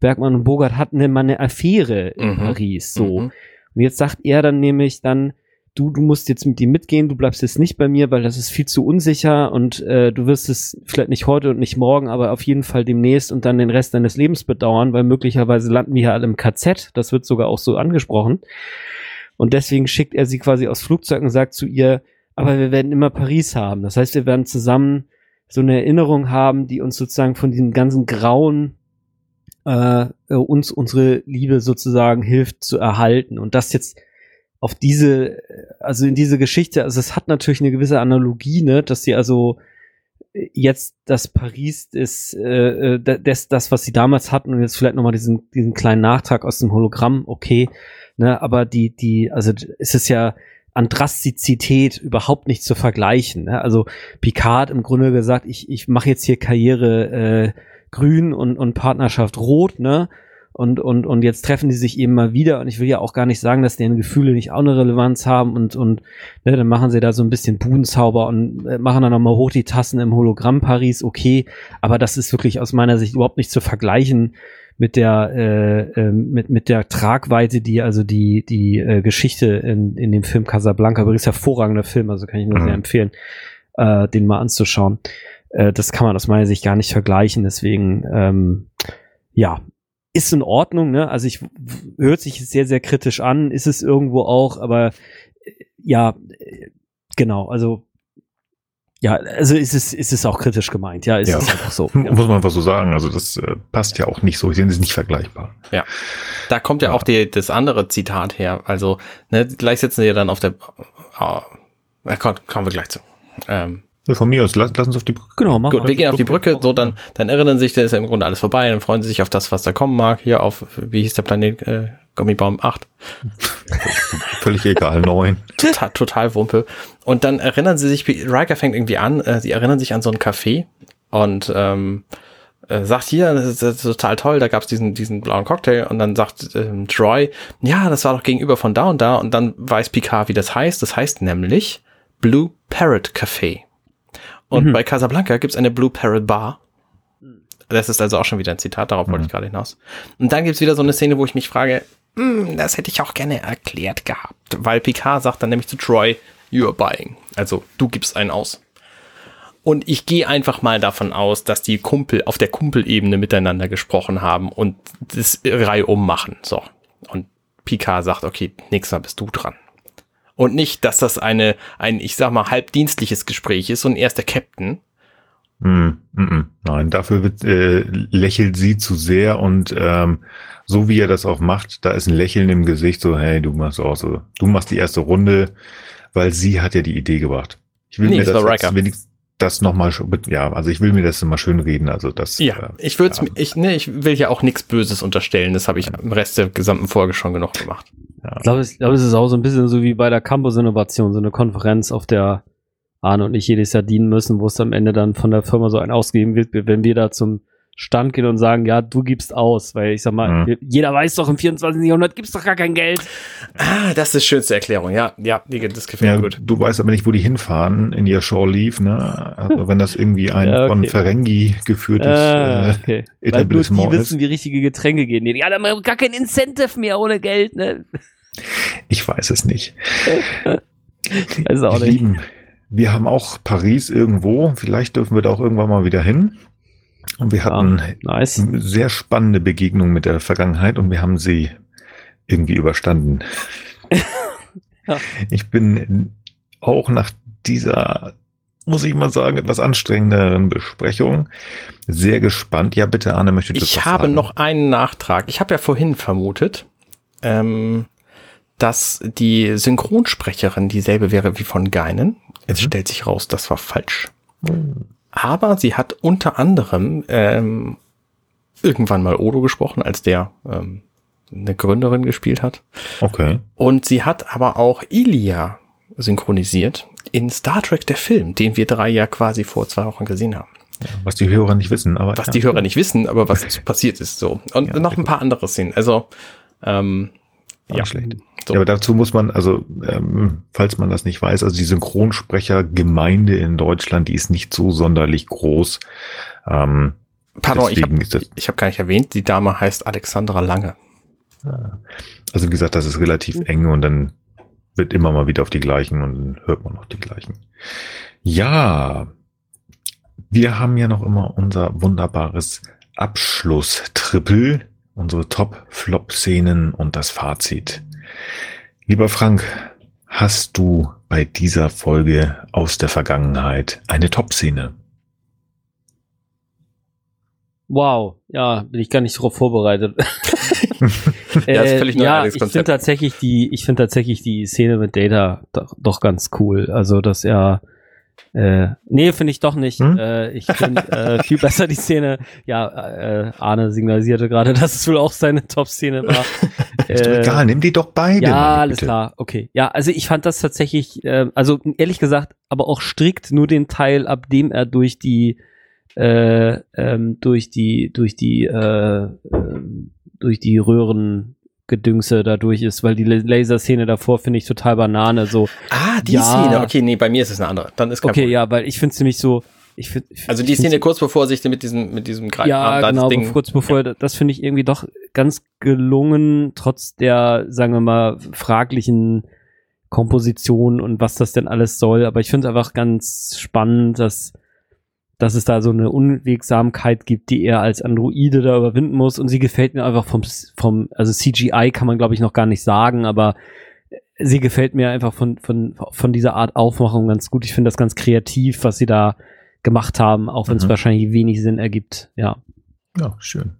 Bergmann und Bogart hatten immer eine Affäre in mhm. Paris, so. Mhm. Und jetzt sagt er dann nämlich dann, du, du musst jetzt mit ihm mitgehen, du bleibst jetzt nicht bei mir, weil das ist viel zu unsicher und äh, du wirst es vielleicht nicht heute und nicht morgen, aber auf jeden Fall demnächst und dann den Rest deines Lebens bedauern, weil möglicherweise landen wir ja alle im KZ, das wird sogar auch so angesprochen. Und deswegen schickt er sie quasi aufs Flugzeug und sagt zu ihr, aber wir werden immer Paris haben. Das heißt, wir werden zusammen so eine Erinnerung haben, die uns sozusagen von diesem ganzen Grauen äh, uns unsere Liebe sozusagen hilft zu erhalten. Und das jetzt auf diese, also in diese Geschichte, also es hat natürlich eine gewisse Analogie, ne, dass sie also jetzt das Paris ist äh, äh das, das, was sie damals hatten und jetzt vielleicht nochmal diesen, diesen kleinen Nachtrag aus dem Hologramm, okay, ne, aber die, die, also es ist ja an Drastizität überhaupt nicht zu vergleichen. Ne? Also Picard im Grunde gesagt, ich, ich mache jetzt hier Karriere äh, grün und, und Partnerschaft rot, ne? Und, und, und jetzt treffen die sich eben mal wieder und ich will ja auch gar nicht sagen, dass deren Gefühle nicht auch eine Relevanz haben und, und ne, dann machen sie da so ein bisschen Budenzauber und äh, machen dann nochmal hoch die Tassen im Hologramm Paris, okay, aber das ist wirklich aus meiner Sicht überhaupt nicht zu vergleichen mit der äh, äh, mit mit der Tragweite, die also die die äh, Geschichte in, in dem Film Casablanca, übrigens hervorragender Film, also kann ich nur mhm. sehr empfehlen, äh, den mal anzuschauen. Äh, das kann man aus meiner Sicht gar nicht vergleichen, deswegen ähm, ja ist in Ordnung, ne? Also ich hört sich sehr sehr kritisch an, ist es irgendwo auch, aber äh, ja äh, genau, also ja, also ist es, ist es auch kritisch gemeint, ja, ist ja. es einfach so. Ja. Muss man einfach so sagen. Also das äh, passt ja auch nicht so. Ich sehe, das ist nicht vergleichbar. Ja. Da kommt ja, ja, auch die, das andere Zitat her. Also, ne, gleich sitzen sie dann auf der oh, na, komm, kommen wir gleich zu. Ähm, ja, von mir aus, lass, lass uns auf die Brücke. Genau, machen Gut, wir gehen auf die Brücke, so dann, dann erinnern sich, da ist ja im Grunde alles vorbei, dann freuen sie sich auf das, was da kommen mag, hier auf, wie hieß der Planet, äh, Gummibaum 8. Völlig egal, 9. Total, total Wumpe. Und dann erinnern sie sich, Riker fängt irgendwie an, äh, sie erinnern sich an so ein Café und ähm, äh, sagt hier, das ist, das ist, total toll, da gab's diesen, diesen blauen Cocktail und dann sagt ähm, Troy, ja, das war doch gegenüber von da und da und dann weiß Picard, wie das heißt. Das heißt nämlich Blue Parrot Café. Und mhm. bei Casablanca gibt's eine Blue Parrot Bar das ist also auch schon wieder ein Zitat, darauf wollte mhm. ich gerade hinaus. Und dann gibt's wieder so eine Szene, wo ich mich frage, hm, das hätte ich auch gerne erklärt gehabt. Weil Picard sagt dann nämlich zu Troy, you're buying. Also du gibst einen aus. Und ich gehe einfach mal davon aus, dass die Kumpel auf der Kumpelebene miteinander gesprochen haben und das Reihe ummachen. So. Und Picard sagt, okay, nächstes Mal bist du dran. Und nicht, dass das eine, ein, ich sag mal, halbdienstliches Gespräch ist und er ist der Captain. Mm, mm, mm. Nein, dafür wird, äh, lächelt sie zu sehr und ähm, so wie er das auch macht, da ist ein Lächeln im Gesicht, so, hey, du machst auch so, du machst die erste Runde, weil sie hat ja die Idee gebracht. Ich will nee, mir das wenigstens das nochmal, ja, also ich will mir das immer schön reden, also das. Ja, äh, ich würde ja. ich, ne, ich will ja auch nichts Böses unterstellen, das habe ich im Rest der gesamten Folge schon genug gemacht. Ja. Ich glaube, es, glaub, es ist auch so ein bisschen so wie bei der Campus Innovation, so eine Konferenz, auf der Arne und ich jedes Jahr dienen müssen, wo es am Ende dann von der Firma so ein ausgegeben wird, wenn wir da zum Stand gehen und sagen, ja, du gibst aus, weil ich sag mal, mhm. jeder weiß doch, im 24. Jahrhundert gibt's doch gar kein Geld. Ah, das ist die schönste Erklärung, ja, ja, das gefällt ja, mir gut. Du weißt aber nicht, wo die hinfahren in ihr Shore Leave, ne? Also wenn das irgendwie ein ja, okay. von Ferengi geführtes ah, äh, okay. Etablissement weil die ist. wissen, wie richtige Getränke gehen. Ja, da haben wir gar kein Incentive mehr ohne Geld, ne? Ich weiß es nicht. also auch nicht. Lieben, wir haben auch Paris irgendwo. Vielleicht dürfen wir da auch irgendwann mal wieder hin. Und wir hatten ja, nice. sehr spannende Begegnungen mit der Vergangenheit und wir haben sie irgendwie überstanden. ja. Ich bin auch nach dieser, muss ich mal sagen, etwas anstrengenderen Besprechung sehr gespannt. Ja, bitte, Arne, möchte du Ich habe sagen? noch einen Nachtrag. Ich habe ja vorhin vermutet, ähm, dass die Synchronsprecherin dieselbe wäre wie von Geinen. Jetzt mhm. stellt sich raus, das war falsch. Mhm. Aber sie hat unter anderem ähm, irgendwann mal Odo gesprochen, als der ähm, eine Gründerin gespielt hat. Okay. Und sie hat aber auch Ilia synchronisiert in Star Trek der Film, den wir drei ja quasi vor zwei Wochen gesehen haben. Ja, was die Hörer nicht wissen, aber. Was ja. die Hörer nicht wissen, aber was passiert ist so. Und ja, noch ein paar andere Szenen. Also, ähm, ja. Schlecht. So. Ja, aber dazu muss man, also ähm, falls man das nicht weiß, also die Synchronsprechergemeinde in Deutschland, die ist nicht so sonderlich groß. Ähm, Pardon, ich habe ich hab gar nicht erwähnt, die Dame heißt Alexandra Lange. Also wie gesagt, das ist relativ mhm. eng und dann wird immer mal wieder auf die gleichen und dann hört man noch die gleichen. Ja, wir haben ja noch immer unser wunderbares Abschluss-Triple, unsere Top-Flop-Szenen und das Fazit. Lieber Frank, hast du bei dieser Folge aus der Vergangenheit eine Top-Szene? Wow, ja, bin ich gar nicht darauf vorbereitet. Ja, ist völlig äh, ja, ich finde tatsächlich die, ich finde tatsächlich die Szene mit Data doch, doch ganz cool. Also, dass er äh, nee, finde ich doch nicht. Hm? Äh, ich finde äh, viel besser die Szene. Ja, äh, Arne signalisierte gerade, dass es wohl auch seine Top-Szene war. Ist doch Äh, egal, nimm die doch beide. ja, meine alles klar, okay. Ja, also ich fand das tatsächlich, äh, also ehrlich gesagt, aber auch strikt nur den Teil, ab dem er durch die, äh, ähm, durch die, durch die, äh, ähm, durch die Röhrengedüngse da durch ist, weil die La- Laserszene davor finde ich total Banane. So, Ah, die Ja. Szene. Okay, nee, bei mir ist es eine andere. Dann ist kein okay, Problem. ja, weil ich finde es nämlich so, ich find, ich Also die Szene kurz bevor sich mit diesem, mit diesem Greif- ja, ah, das genau, Ding, kurz bevor, das finde ich irgendwie doch ganz gelungen, trotz der, sagen wir mal, fraglichen Komposition und was das denn alles soll. Aber ich finde es einfach ganz spannend, dass, dass es da so eine Unwegsamkeit gibt, die er als Androide da überwinden muss. Und sie gefällt mir einfach vom, vom also CGI kann man glaube ich noch gar nicht sagen, aber sie gefällt mir einfach von, von, von dieser Art Aufmachung ganz gut. Ich finde das ganz kreativ, was sie da gemacht haben, auch wenn es Mhm. wahrscheinlich wenig Sinn ergibt. Ja. Ja, schön.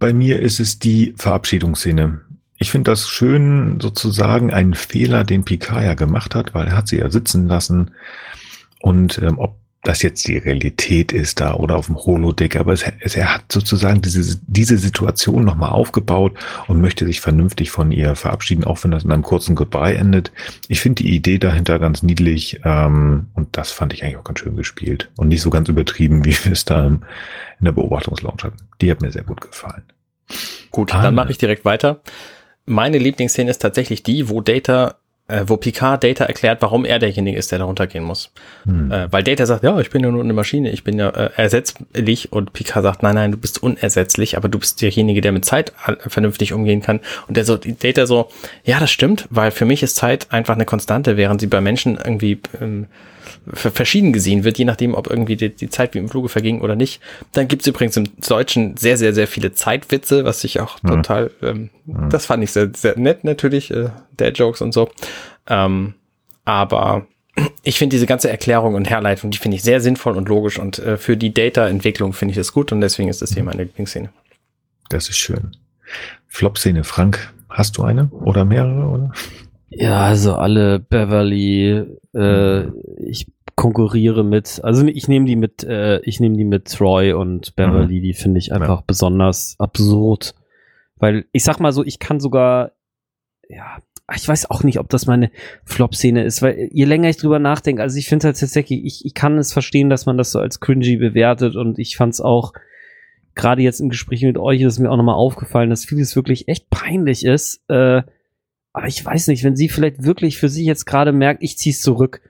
Bei mir ist es die Verabschiedungsszene. Ich finde das schön, sozusagen einen Fehler, den Picard ja gemacht hat, weil er hat sie ja sitzen lassen. Und ähm, ob das jetzt die Realität ist da oder auf dem Holodeck, aber es, es, er hat sozusagen diese, diese Situation nochmal aufgebaut und möchte sich vernünftig von ihr verabschieden, auch wenn das in einem kurzen Goodbye endet. Ich finde die Idee dahinter ganz niedlich ähm, und das fand ich eigentlich auch ganz schön gespielt und nicht so ganz übertrieben, wie wir es da in der Beobachtungslounge hatten. Die hat mir sehr gut gefallen. Gut, Ah. dann mache ich direkt weiter. Meine Lieblingsszene ist tatsächlich die, wo Data, äh, wo Picard Data erklärt, warum er derjenige ist, der da runtergehen muss. Hm. Äh, weil Data sagt, ja, ich bin ja nur eine Maschine, ich bin ja äh, ersetzlich und Picard sagt, nein, nein, du bist unersetzlich, aber du bist derjenige, der mit Zeit äh, vernünftig umgehen kann. Und der so, Data so, ja, das stimmt, weil für mich ist Zeit einfach eine Konstante, während sie bei Menschen irgendwie ähm, ver- verschieden gesehen wird, je nachdem, ob irgendwie die, die Zeit wie im Fluge verging oder nicht. Dann gibt's übrigens im Deutschen sehr, sehr, sehr viele Zeitwitze, was ich auch Mhm. total, ähm, das fand ich sehr, sehr nett natürlich, äh, Dad-Jokes und so. Ähm, aber ich finde diese ganze Erklärung und Herleitung, die finde ich sehr sinnvoll und logisch und äh, für die Data-Entwicklung finde ich das gut und deswegen ist das hier meine Lieblingsszene. Das ist schön. Flop-Szene, Frank, hast du eine oder mehrere? Oder? Ja, also alle Beverly, äh, ich konkurriere mit, also ich nehme die mit, äh, ich nehme die mit Troy und Beverly, die finde ich einfach besonders absurd. Weil ich sag mal so, ich kann sogar, ja, ich weiß auch nicht, ob das meine Flop-Szene ist, weil je länger ich drüber nachdenke, also ich finde halt tatsächlich, ich, ich kann es verstehen, dass man das so als cringy bewertet und ich fand es auch, gerade jetzt im Gespräch mit euch ist mir auch nochmal aufgefallen, dass vieles wirklich echt peinlich ist, äh, aber ich weiß nicht, wenn sie vielleicht wirklich für sich jetzt gerade merkt, ich zieh's zurück.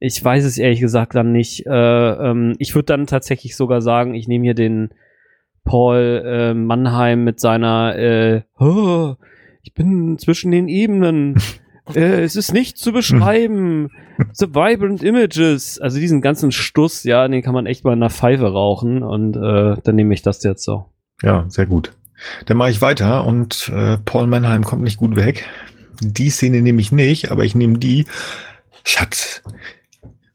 Ich weiß es ehrlich gesagt dann nicht. Äh, ähm, ich würde dann tatsächlich sogar sagen, ich nehme hier den Paul äh, Mannheim mit seiner äh, ich bin zwischen den Ebenen. äh, es ist nicht zu beschreiben. The vibrant images. Also diesen ganzen Stuss, ja, den kann man echt mal in einer Pfeife rauchen und äh, dann nehme ich das jetzt so. Ja, sehr gut. Dann mache ich weiter und äh, Paul Mannheim kommt nicht gut weg. Die Szene nehme ich nicht, aber ich nehme die. Schatz,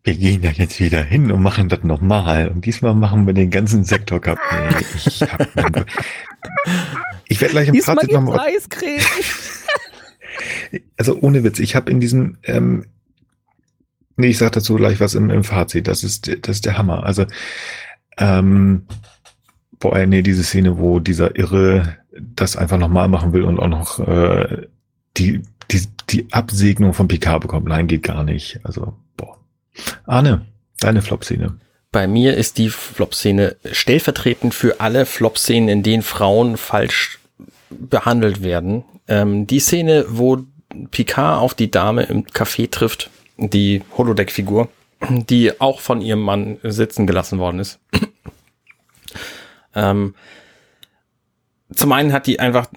wir gehen da jetzt wieder hin und machen das nochmal. Und diesmal machen wir den ganzen Sektor kaputt. Nee, ich hab, ich werde gleich im Fazit nochmal. Eiscreme. Also ohne Witz, ich habe in diesem, ähm, nee, ich sag dazu gleich was im, im Fazit. Das ist, das ist der Hammer. Also, ähm, boah, nee, diese Szene, wo dieser Irre das einfach nochmal machen will und auch noch äh, die, die, die Absegnung von Picard bekommt. Nein, geht gar nicht. Also. Arne, deine Flop-Szene. Bei mir ist die Flop-Szene stellvertretend für alle Flop-Szenen, in denen Frauen falsch behandelt werden. Ähm, die Szene, wo Picard auf die Dame im Café trifft, die Holodeck-Figur, die auch von ihrem Mann sitzen gelassen worden ist. ähm, zum einen hat die einfach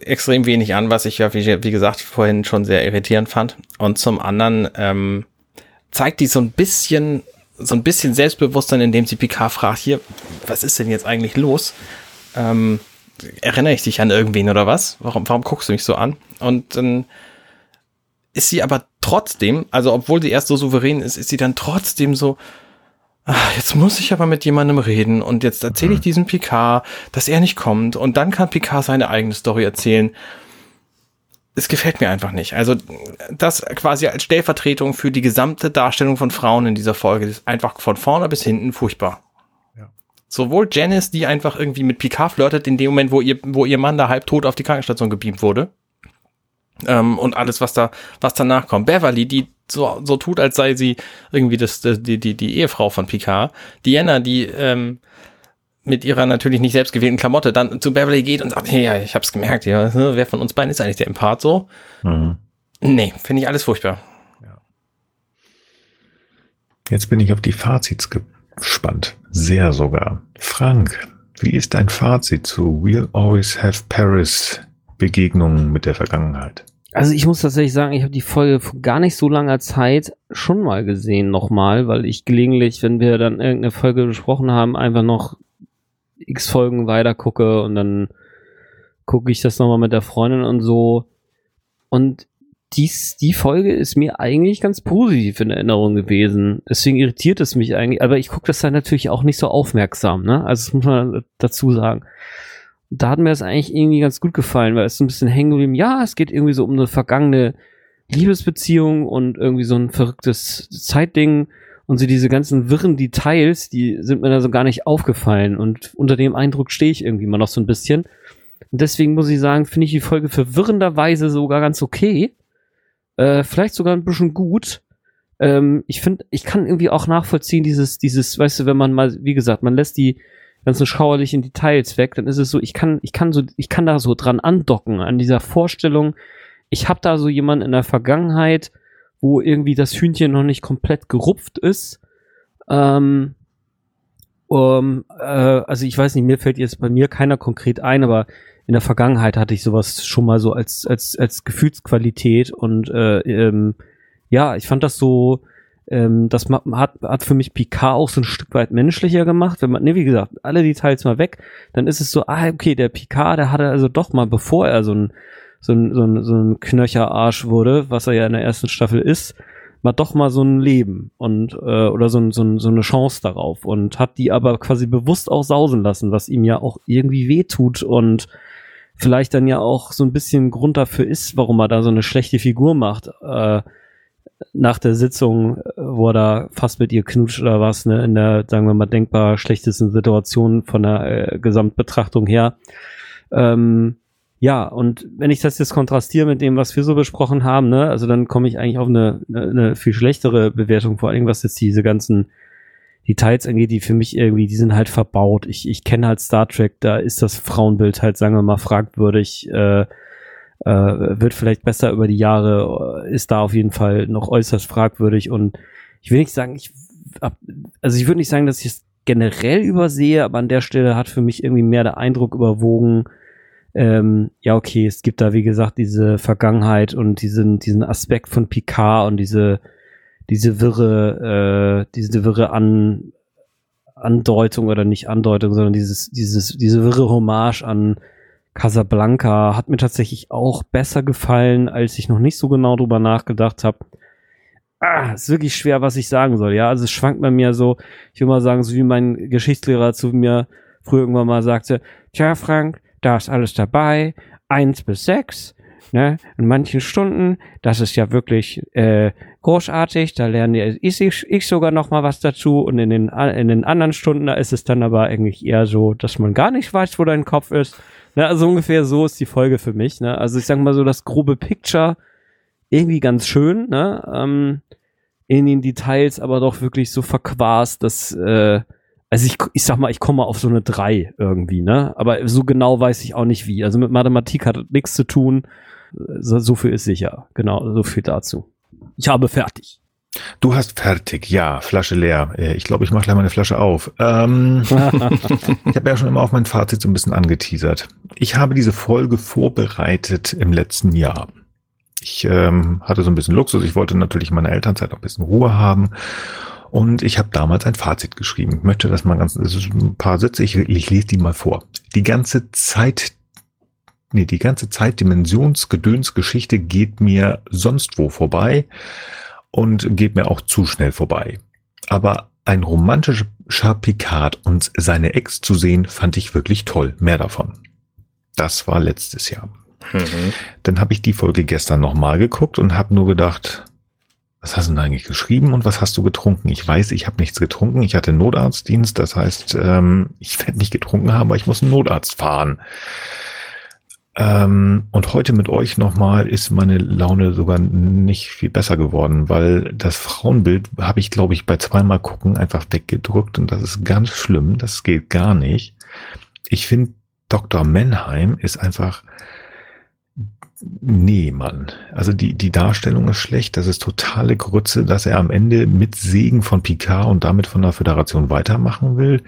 extrem wenig an, was ich ja, wie, wie gesagt, vorhin schon sehr irritierend fand. Und zum anderen ähm, zeigt die so ein bisschen, so ein bisschen Selbstbewusstsein, indem sie Picard fragt, hier, was ist denn jetzt eigentlich los? Ähm, erinnere ich dich an irgendwen oder was? Warum, warum guckst du mich so an? Und dann ist sie aber trotzdem, also obwohl sie erst so souverän ist, ist sie dann trotzdem so, ach, jetzt muss ich aber mit jemandem reden und jetzt erzähle ich Mhm. diesem Picard, dass er nicht kommt und dann kann Picard seine eigene Story erzählen. Es gefällt mir einfach nicht. Also das quasi als Stellvertretung für die gesamte Darstellung von Frauen in dieser Folge ist einfach von vorne bis hinten furchtbar. Ja. Sowohl Janice, die einfach irgendwie mit Picard flirtet, in dem Moment, wo ihr, wo ihr Mann da halb tot auf die Krankenstation gebeamt wurde. Ähm, und alles, was da, was danach kommt. Beverly, die so, so tut, als sei sie irgendwie das, die, die, die Ehefrau von Picard. Diana, die ähm, mit ihrer natürlich nicht selbst gewählten Klamotte dann zu Beverly geht und sagt, hey, ja, ich hab's gemerkt, ja, ne, wer von uns beiden ist eigentlich der Empath so? Mhm. Nee, finde ich alles furchtbar. Jetzt bin ich auf die Fazits gespannt. Sehr sogar. Frank, wie ist dein Fazit zu We'll Always Have Paris Begegnungen mit der Vergangenheit? Also ich muss tatsächlich sagen, ich habe die Folge vor gar nicht so langer Zeit schon mal gesehen nochmal, weil ich gelegentlich, wenn wir dann irgendeine Folge besprochen haben, einfach noch x Folgen weiter gucke und dann gucke ich das nochmal mit der Freundin und so. Und dies, die Folge ist mir eigentlich ganz positiv in Erinnerung gewesen. Deswegen irritiert es mich eigentlich. Aber ich gucke das dann natürlich auch nicht so aufmerksam, ne? Also das muss man dazu sagen. Da hat mir das eigentlich irgendwie ganz gut gefallen, weil es so ein bisschen hängen geblieben. Ja, es geht irgendwie so um eine vergangene Liebesbeziehung und irgendwie so ein verrücktes Zeitding und so diese ganzen wirren Details, die sind mir da so gar nicht aufgefallen und unter dem Eindruck stehe ich irgendwie mal noch so ein bisschen. Und deswegen muss ich sagen, finde ich die Folge verwirrenderweise sogar ganz okay. Äh, vielleicht sogar ein bisschen gut. Ähm, ich finde, ich kann irgendwie auch nachvollziehen, dieses, dieses, weißt du, wenn man mal, wie gesagt, man lässt die ganzen schauerlichen Details weg, dann ist es so, ich kann, ich kann so, ich kann da so dran andocken, an dieser Vorstellung, ich habe da so jemanden in der Vergangenheit, wo irgendwie das Hühnchen noch nicht komplett gerupft ist. Ähm, um, äh, also ich weiß nicht, mir fällt jetzt bei mir keiner konkret ein, aber in der Vergangenheit hatte ich sowas schon mal so als als als Gefühlsqualität und äh, ähm, ja, ich fand das so, ähm, das hat hat für mich Picard auch so ein Stück weit menschlicher gemacht. Wenn man, ne, wie gesagt, alle Details mal weg, dann ist es so, ah, okay, der Picard, der hatte also doch mal, bevor er so ein so ein, so ein, so ein Knöcherarsch wurde, was er ja in der ersten Staffel ist, mal doch mal so ein Leben und äh, oder so, ein, so, ein, so eine Chance darauf und hat die aber quasi bewusst auch sausen lassen, was ihm ja auch irgendwie wehtut und vielleicht dann ja auch so ein bisschen Grund dafür ist, warum er da so eine schlechte Figur macht. Äh, nach der Sitzung, äh, wo er da fast mit ihr knutscht oder was, ne, in der, sagen wir mal, denkbar schlechtesten Situation von der äh, Gesamtbetrachtung her. Ähm, ja, und wenn ich das jetzt kontrastiere mit dem, was wir so besprochen haben, ne, also dann komme ich eigentlich auf eine, eine, viel schlechtere Bewertung, vor allem was jetzt diese ganzen Details angeht, die für mich irgendwie, die sind halt verbaut. Ich, ich kenne halt Star Trek, da ist das Frauenbild halt, sagen wir mal, fragwürdig, äh, äh, wird vielleicht besser über die Jahre, äh, ist da auf jeden Fall noch äußerst fragwürdig und ich will nicht sagen, ich, also ich würde nicht sagen, dass ich es generell übersehe, aber an der Stelle hat für mich irgendwie mehr der Eindruck überwogen, ähm, ja, okay, es gibt da, wie gesagt, diese Vergangenheit und diesen, diesen Aspekt von Picard und diese, diese wirre, äh, diese wirre An, Andeutung oder nicht Andeutung, sondern dieses, dieses, diese wirre Hommage an Casablanca hat mir tatsächlich auch besser gefallen, als ich noch nicht so genau drüber nachgedacht habe. Ah, ist wirklich schwer, was ich sagen soll. Ja, also es schwankt bei mir so, ich will mal sagen, so wie mein Geschichtslehrer zu mir früher irgendwann mal sagte, tja, Frank, da ist alles dabei, eins bis sechs, ne, in manchen Stunden, das ist ja wirklich äh, großartig, da lernen die, ich, ich, sogar noch mal was dazu. Und in den, in den anderen Stunden, da ist es dann aber eigentlich eher so, dass man gar nicht weiß, wo dein Kopf ist. Ne, also ungefähr so ist die Folge für mich, ne, also ich sag mal so, das grobe Picture, irgendwie ganz schön, ne, ähm, in den Details aber doch wirklich so verquast, dass, äh, also ich, ich sag mal, ich komme auf so eine drei irgendwie, ne? Aber so genau weiß ich auch nicht wie. Also mit Mathematik hat nichts zu tun. So, so viel ist sicher. Genau, so viel dazu. Ich habe fertig. Du hast fertig, ja, Flasche leer. Äh, Ich glaube, ich mache gleich meine Flasche auf. Ähm, ich habe ja schon immer auf mein Fazit so ein bisschen angeteasert. Ich habe diese Folge vorbereitet im letzten Jahr. Ich ähm, hatte so ein bisschen Luxus. Ich wollte natürlich in meiner Elternzeit auch ein bisschen Ruhe haben. Und ich habe damals ein Fazit geschrieben. Ich möchte das mal ganz, das ist ein paar Sätze, ich, ich lese die mal vor. Die ganze Zeit, nee, die ganze Zeit Dimensionsgedönsgeschichte geht mir sonst wo vorbei und geht mir auch zu schnell vorbei. Aber ein romantischer Picard und seine Ex zu sehen, fand ich wirklich toll. Mehr davon. Das war letztes Jahr. Mhm. Dann habe ich die Folge gestern nochmal geguckt und habe nur gedacht, was hast du denn eigentlich geschrieben und was hast du getrunken? Ich weiß, ich habe nichts getrunken. Ich hatte Notarztdienst, das heißt, ähm, ich werde nicht getrunken haben, aber ich muss einen Notarzt fahren. Ähm, und heute mit euch nochmal ist meine Laune sogar nicht viel besser geworden, weil das Frauenbild habe ich, glaube ich, bei zweimal gucken einfach weggedrückt und das ist ganz schlimm. Das geht gar nicht. Ich finde, Dr. Menheim ist einfach, nee, Mann. Also die, die Darstellung ist schlecht. Das ist totale Grütze, dass er am Ende mit Segen von Picard und damit von der Föderation weitermachen will.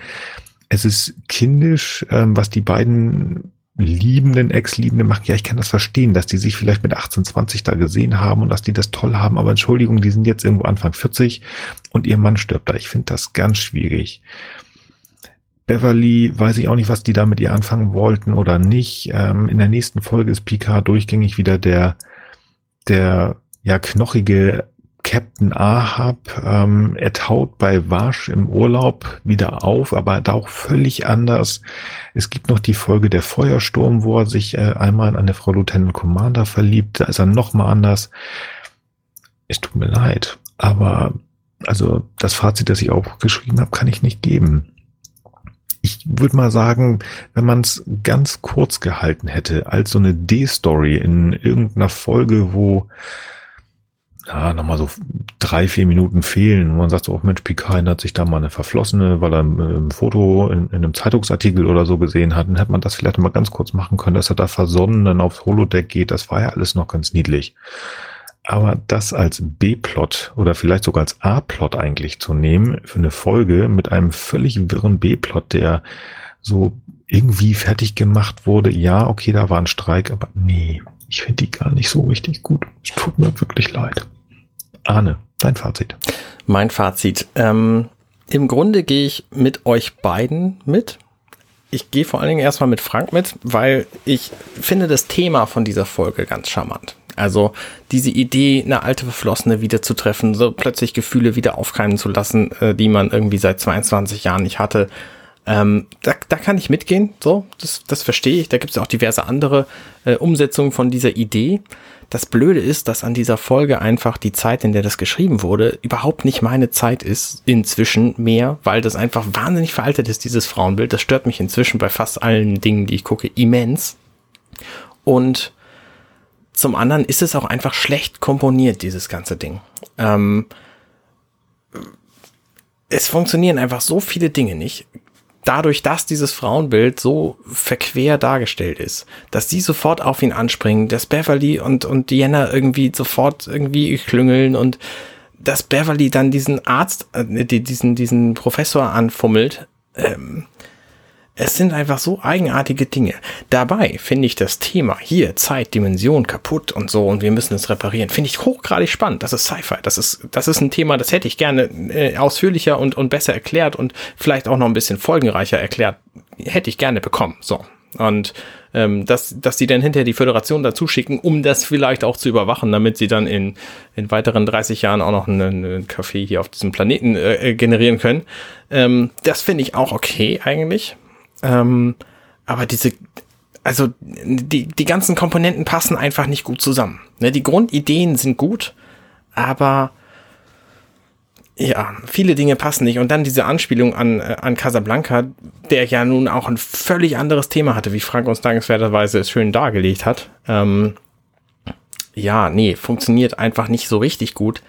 Es ist kindisch, ähm, was die beiden liebenden Ex-Liebenden machen. Ja, ich kann das verstehen, dass die sich vielleicht mit 18, 20 da gesehen haben und dass die das toll haben. Aber Entschuldigung, die sind jetzt irgendwo Anfang 40 und ihr Mann stirbt da. Ich finde das ganz schwierig. Beverly, weiß ich auch nicht, was die da mit ihr anfangen wollten oder nicht. Ähm, in der nächsten Folge ist Picard durchgängig wieder der, der, ja, knochige Captain Ahab, ähm, er taut bei Wasch im Urlaub wieder auf, aber da auch völlig anders. Es gibt noch die Folge der Feuersturm, wo er sich äh, einmal in eine Frau Lieutenant Commander verliebt. Da ist er noch mal anders. Es tut mir leid, aber also das Fazit, das ich auch geschrieben habe, kann ich nicht geben. Ich würde mal sagen, wenn man es ganz kurz gehalten hätte, als so eine D-Story in irgendeiner Folge, wo ja, nochmal so drei, vier Minuten fehlen. Und man sagt so, oh Mensch, Picard hat sich da mal eine verflossene, weil er ein Foto in, in, einem Zeitungsartikel oder so gesehen hat. Dann hätte man das vielleicht mal ganz kurz machen können, dass er da versonnen dann aufs Holodeck geht. Das war ja alles noch ganz niedlich. Aber das als B-Plot oder vielleicht sogar als A-Plot eigentlich zu nehmen für eine Folge mit einem völlig wirren B-Plot, der so irgendwie fertig gemacht wurde. Ja, okay, da war ein Streik, aber nee, ich finde die gar nicht so richtig gut. Es tut mir wirklich leid. Arne, dein Fazit. Mein Fazit. Ähm, Im Grunde gehe ich mit euch beiden mit. Ich gehe vor allen Dingen erstmal mit Frank mit, weil ich finde das Thema von dieser Folge ganz charmant. Also diese Idee, eine alte Verflossene wieder zu treffen, so plötzlich Gefühle wieder aufkeimen zu lassen, äh, die man irgendwie seit 22 Jahren nicht hatte. Ähm, da, da kann ich mitgehen, so, das, das verstehe ich. Da gibt es auch diverse andere äh, Umsetzungen von dieser Idee. Das Blöde ist, dass an dieser Folge einfach die Zeit, in der das geschrieben wurde, überhaupt nicht meine Zeit ist, inzwischen mehr, weil das einfach wahnsinnig veraltet ist, dieses Frauenbild. Das stört mich inzwischen bei fast allen Dingen, die ich gucke, immens. Und zum anderen ist es auch einfach schlecht komponiert, dieses ganze Ding. Ähm, es funktionieren einfach so viele Dinge nicht dadurch, dass dieses Frauenbild so verquer dargestellt ist, dass sie sofort auf ihn anspringen, dass Beverly und, und Diana irgendwie sofort irgendwie klüngeln und dass Beverly dann diesen Arzt, äh, diesen, diesen Professor anfummelt, ähm, es sind einfach so eigenartige Dinge. Dabei finde ich das Thema hier, Zeit, Dimension kaputt und so und wir müssen es reparieren, finde ich hochgradig spannend. Das ist Sci-Fi. Das ist, das ist ein Thema, das hätte ich gerne äh, ausführlicher und, und besser erklärt und vielleicht auch noch ein bisschen folgenreicher erklärt. Hätte ich gerne bekommen. So. Und ähm, dass, dass die dann hinterher die Föderation dazu schicken, um das vielleicht auch zu überwachen, damit sie dann in, in weiteren 30 Jahren auch noch einen, einen Café hier auf diesem Planeten äh, generieren können. Ähm, das finde ich auch okay eigentlich. Ähm, aber diese, also die, die ganzen Komponenten passen einfach nicht gut zusammen. Ne, die Grundideen sind gut, aber ja, viele Dinge passen nicht. Und dann diese Anspielung an, äh, an Casablanca, der ja nun auch ein völlig anderes Thema hatte, wie Frank uns dankenswerterweise es schön dargelegt hat. Ähm, ja, nee, funktioniert einfach nicht so richtig gut.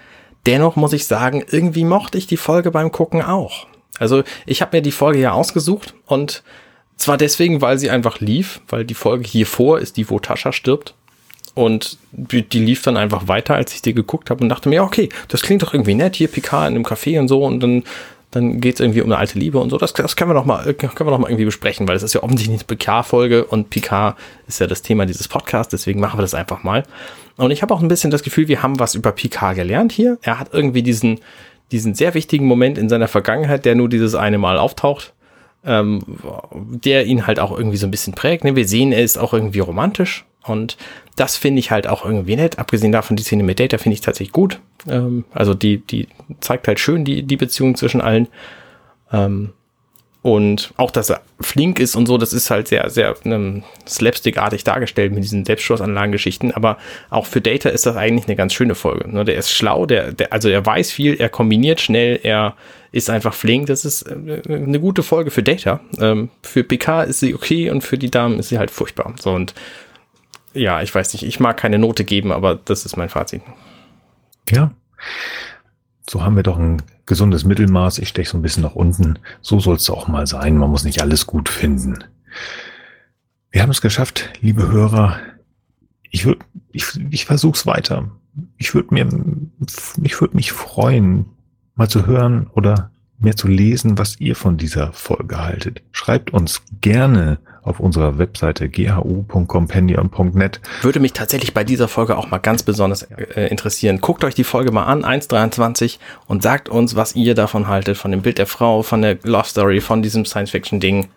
Dennoch muss ich sagen, irgendwie mochte ich die Folge beim Gucken auch. Also ich habe mir die Folge ja ausgesucht und zwar deswegen, weil sie einfach lief, weil die Folge hier vor ist die, wo Tascha stirbt. Und die, lief dann einfach weiter, als ich die geguckt habe und dachte mir, okay, das klingt doch irgendwie nett, hier Picard in einem Café und so und dann, dann geht es irgendwie um eine alte Liebe und so. Das, das können wir noch mal, können wir noch mal irgendwie besprechen, weil es ist ja offensichtlich eine Picard-Folge und Picard ist ja das Thema dieses Podcasts, deswegen machen wir das einfach mal. Und ich habe auch ein bisschen das Gefühl, wir haben was über Picard gelernt hier. Er hat irgendwie diesen, diesen sehr wichtigen Moment in seiner Vergangenheit, der nur dieses eine Mal auftaucht ähm, der ihn halt auch irgendwie so ein bisschen prägt. Ne? Wir sehen, er ist auch irgendwie romantisch. Und das finde ich halt auch irgendwie nett. Abgesehen davon, die Szene mit Data finde ich tatsächlich gut. Ähm, also die, die zeigt halt schön die, die Beziehung zwischen allen. Ähm, und auch, dass er flink ist und so, das ist halt sehr, sehr ähm, slapstickartig dargestellt mit diesen Selbstschussanlagengeschichten. Aber auch für Data ist das eigentlich eine ganz schöne Folge. Ne? Der ist schlau, der, der, also er weiß viel, er kombiniert schnell, er ist einfach flink. Das ist äh, eine gute Folge für Data. Ähm, für PK ist sie okay und für die Damen ist sie halt furchtbar. So und ja, ich weiß nicht, ich mag keine Note geben, aber das ist mein Fazit. Ja. So haben wir doch ein gesundes Mittelmaß. Ich steche so ein bisschen nach unten. So soll es auch mal sein. Man muss nicht alles gut finden. Wir haben es geschafft, liebe Hörer. Ich würde, ich, ich versuch's weiter. Ich würde mir, ich würde mich freuen, mal zu hören oder mehr zu lesen, was ihr von dieser Folge haltet. Schreibt uns gerne auf unserer Webseite ghu.compendium.net. Würde mich tatsächlich bei dieser Folge auch mal ganz besonders äh, interessieren. Guckt euch die Folge mal an, 1.23, und sagt uns, was ihr davon haltet, von dem Bild der Frau, von der Love Story, von diesem Science-Fiction-Ding.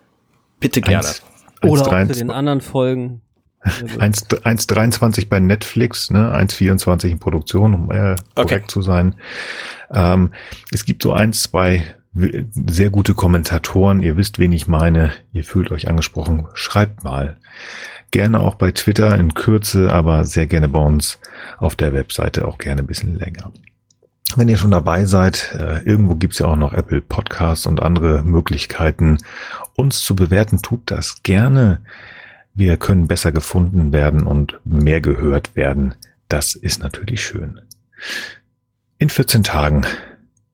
Bitte gerne. 1, 1, Oder 3, auch zu den anderen Folgen. 1,23 bei Netflix, ne? 1,24 in Produktion, um äh, korrekt okay. zu sein. Ähm, es gibt so ein, zwei sehr gute Kommentatoren. Ihr wisst, wen ich meine. Ihr fühlt euch angesprochen. Schreibt mal. Gerne auch bei Twitter in Kürze, aber sehr gerne bei uns auf der Webseite auch gerne ein bisschen länger. Wenn ihr schon dabei seid, äh, irgendwo gibt's ja auch noch Apple Podcasts und andere Möglichkeiten, uns zu bewerten. Tut das gerne. Wir können besser gefunden werden und mehr gehört werden. Das ist natürlich schön. In 14 Tagen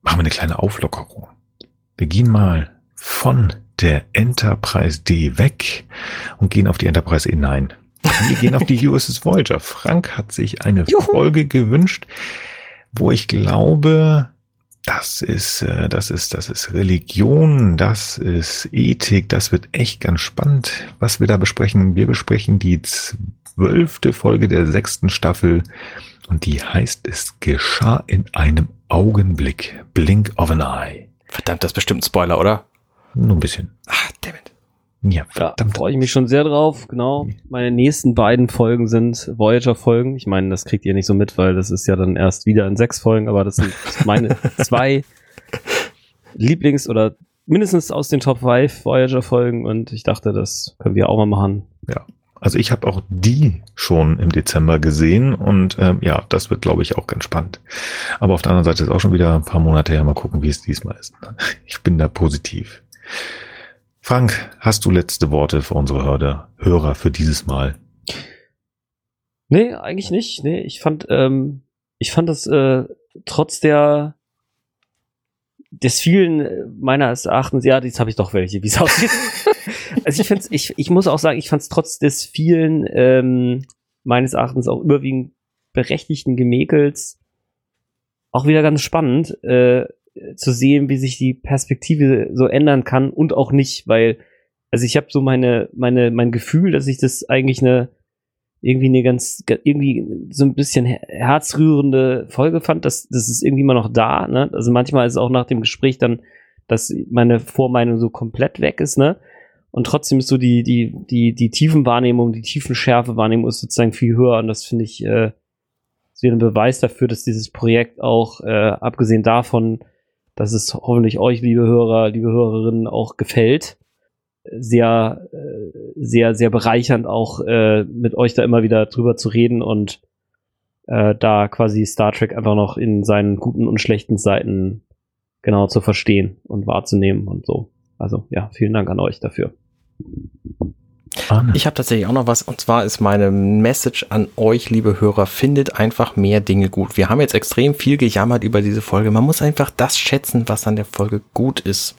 machen wir eine kleine Auflockerung. Wir gehen mal von der Enterprise D weg und gehen auf die Enterprise hinein. Wir gehen auf die USS Voyager. Frank hat sich eine Juhu. Folge gewünscht, wo ich glaube, das ist, äh, das ist, das ist Religion, das ist Ethik, das wird echt ganz spannend, was wir da besprechen. Wir besprechen die zwölfte Folge der sechsten Staffel und die heißt, es geschah in einem Augenblick, Blink of an Eye. Verdammt, das ist bestimmt ein Spoiler, oder? Nur ein bisschen. Ah, damn it. Ja, verdammt. Da freue ich mich schon sehr drauf. Genau. Meine nächsten beiden Folgen sind Voyager-Folgen. Ich meine, das kriegt ihr nicht so mit, weil das ist ja dann erst wieder in sechs Folgen, aber das sind meine zwei Lieblings- oder mindestens aus den Top 5 Voyager-Folgen und ich dachte, das können wir auch mal machen. Ja. Also ich habe auch die schon im Dezember gesehen und ähm, ja, das wird, glaube ich, auch ganz spannend. Aber auf der anderen Seite ist auch schon wieder ein paar Monate her. Mal gucken, wie es diesmal ist. Ich bin da positiv. Frank, hast du letzte Worte für unsere Hörde, Hörer für dieses Mal? Nee, eigentlich nicht. Nee, ich fand, ähm, ich fand das äh, trotz der des vielen äh, meines Erachtens, ja, jetzt habe ich doch welche, wie es aussieht. also ich finde ich, ich muss auch sagen, ich fand es trotz des vielen ähm, meines Erachtens auch überwiegend berechtigten Gemäkels auch wieder ganz spannend äh, zu sehen, wie sich die Perspektive so ändern kann und auch nicht, weil also ich habe so meine meine mein Gefühl, dass ich das eigentlich eine irgendwie eine ganz, irgendwie so ein bisschen herzrührende Folge fand. Das, das ist irgendwie immer noch da, ne? Also manchmal ist es auch nach dem Gespräch dann, dass meine Vormeinung so komplett weg ist, ne? Und trotzdem ist so die, die, die, die Tiefenwahrnehmung, die Tiefenschärfe-Wahrnehmung ist sozusagen viel höher und das finde ich, äh, ist wieder ein Beweis dafür, dass dieses Projekt auch, äh, abgesehen davon, dass es hoffentlich euch, liebe Hörer, liebe Hörerinnen, auch gefällt, sehr, äh, sehr, sehr bereichernd auch äh, mit euch da immer wieder drüber zu reden und äh, da quasi Star Trek einfach noch in seinen guten und schlechten Seiten genau zu verstehen und wahrzunehmen und so. Also ja, vielen Dank an euch dafür. Ich habe tatsächlich auch noch was und zwar ist meine Message an euch, liebe Hörer, findet einfach mehr Dinge gut. Wir haben jetzt extrem viel gejammert über diese Folge. Man muss einfach das schätzen, was an der Folge gut ist.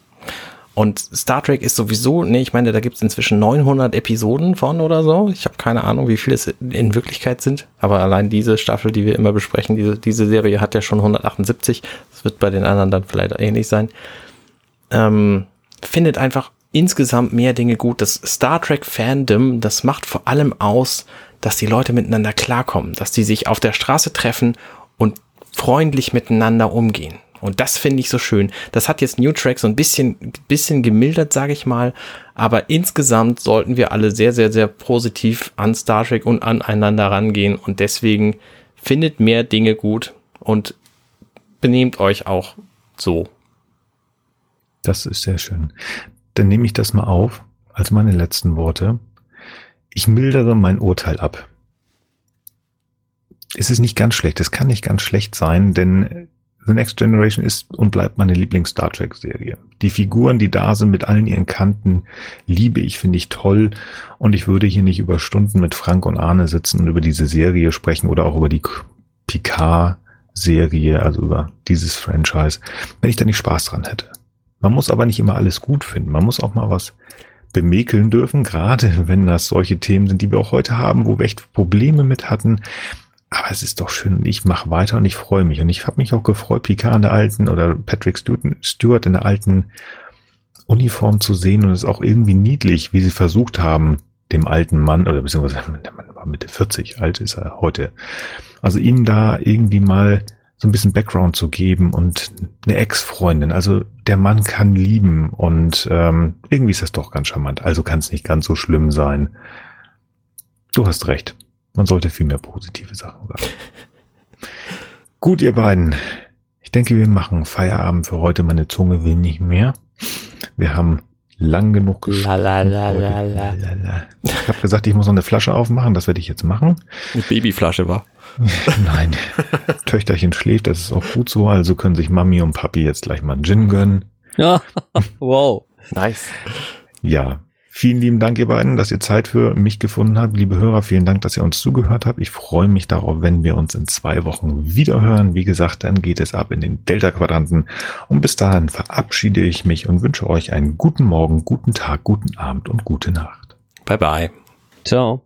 Und Star Trek ist sowieso, nee, ich meine, da gibt es inzwischen 900 Episoden von oder so. Ich habe keine Ahnung, wie viele es in Wirklichkeit sind. Aber allein diese Staffel, die wir immer besprechen, diese, diese Serie hat ja schon 178. Das wird bei den anderen dann vielleicht ähnlich sein. Ähm, findet einfach insgesamt mehr Dinge gut. Das Star Trek Fandom, das macht vor allem aus, dass die Leute miteinander klarkommen, dass die sich auf der Straße treffen und freundlich miteinander umgehen. Und das finde ich so schön. Das hat jetzt New Track so ein bisschen, bisschen gemildert, sage ich mal. Aber insgesamt sollten wir alle sehr, sehr, sehr positiv an Star Trek und aneinander rangehen. Und deswegen findet mehr Dinge gut und benehmt euch auch so. Das ist sehr schön. Dann nehme ich das mal auf als meine letzten Worte. Ich mildere mein Urteil ab. Es ist nicht ganz schlecht. Es kann nicht ganz schlecht sein, denn The Next Generation ist und bleibt meine Lieblings-Star Trek-Serie. Die Figuren, die da sind mit allen ihren Kanten, liebe ich, finde ich toll. Und ich würde hier nicht über Stunden mit Frank und Arne sitzen und über diese Serie sprechen oder auch über die Picard-Serie, also über dieses Franchise, wenn ich da nicht Spaß dran hätte. Man muss aber nicht immer alles gut finden. Man muss auch mal was bemäkeln dürfen, gerade wenn das solche Themen sind, die wir auch heute haben, wo wir echt Probleme mit hatten. Aber es ist doch schön und ich mache weiter und ich freue mich. Und ich habe mich auch gefreut, Picard in der alten oder Patrick Stewart in der alten Uniform zu sehen. Und es ist auch irgendwie niedlich, wie sie versucht haben, dem alten Mann, oder beziehungsweise der Mann war Mitte 40, alt ist er heute. Also ihm da irgendwie mal so ein bisschen Background zu geben und eine Ex-Freundin. Also der Mann kann lieben und ähm, irgendwie ist das doch ganz charmant. Also kann es nicht ganz so schlimm sein. Du hast recht. Man sollte viel mehr positive Sachen sagen. Gut, ihr beiden. Ich denke, wir machen Feierabend für heute. Meine Zunge will nicht mehr. Wir haben lang genug gesprochen. Ich habe gesagt, ich muss noch eine Flasche aufmachen. Das werde ich jetzt machen. Eine Babyflasche war. Nein, Töchterchen schläft. Das ist auch gut so. Also können sich Mami und Papi jetzt gleich mal einen Gin gönnen. Ja, wow. Nice. Ja, Vielen lieben Dank, ihr beiden, dass ihr Zeit für mich gefunden habt. Liebe Hörer, vielen Dank, dass ihr uns zugehört habt. Ich freue mich darauf, wenn wir uns in zwei Wochen wieder hören. Wie gesagt, dann geht es ab in den Delta-Quadranten. Und bis dahin verabschiede ich mich und wünsche euch einen guten Morgen, guten Tag, guten Abend und gute Nacht. Bye bye. Ciao.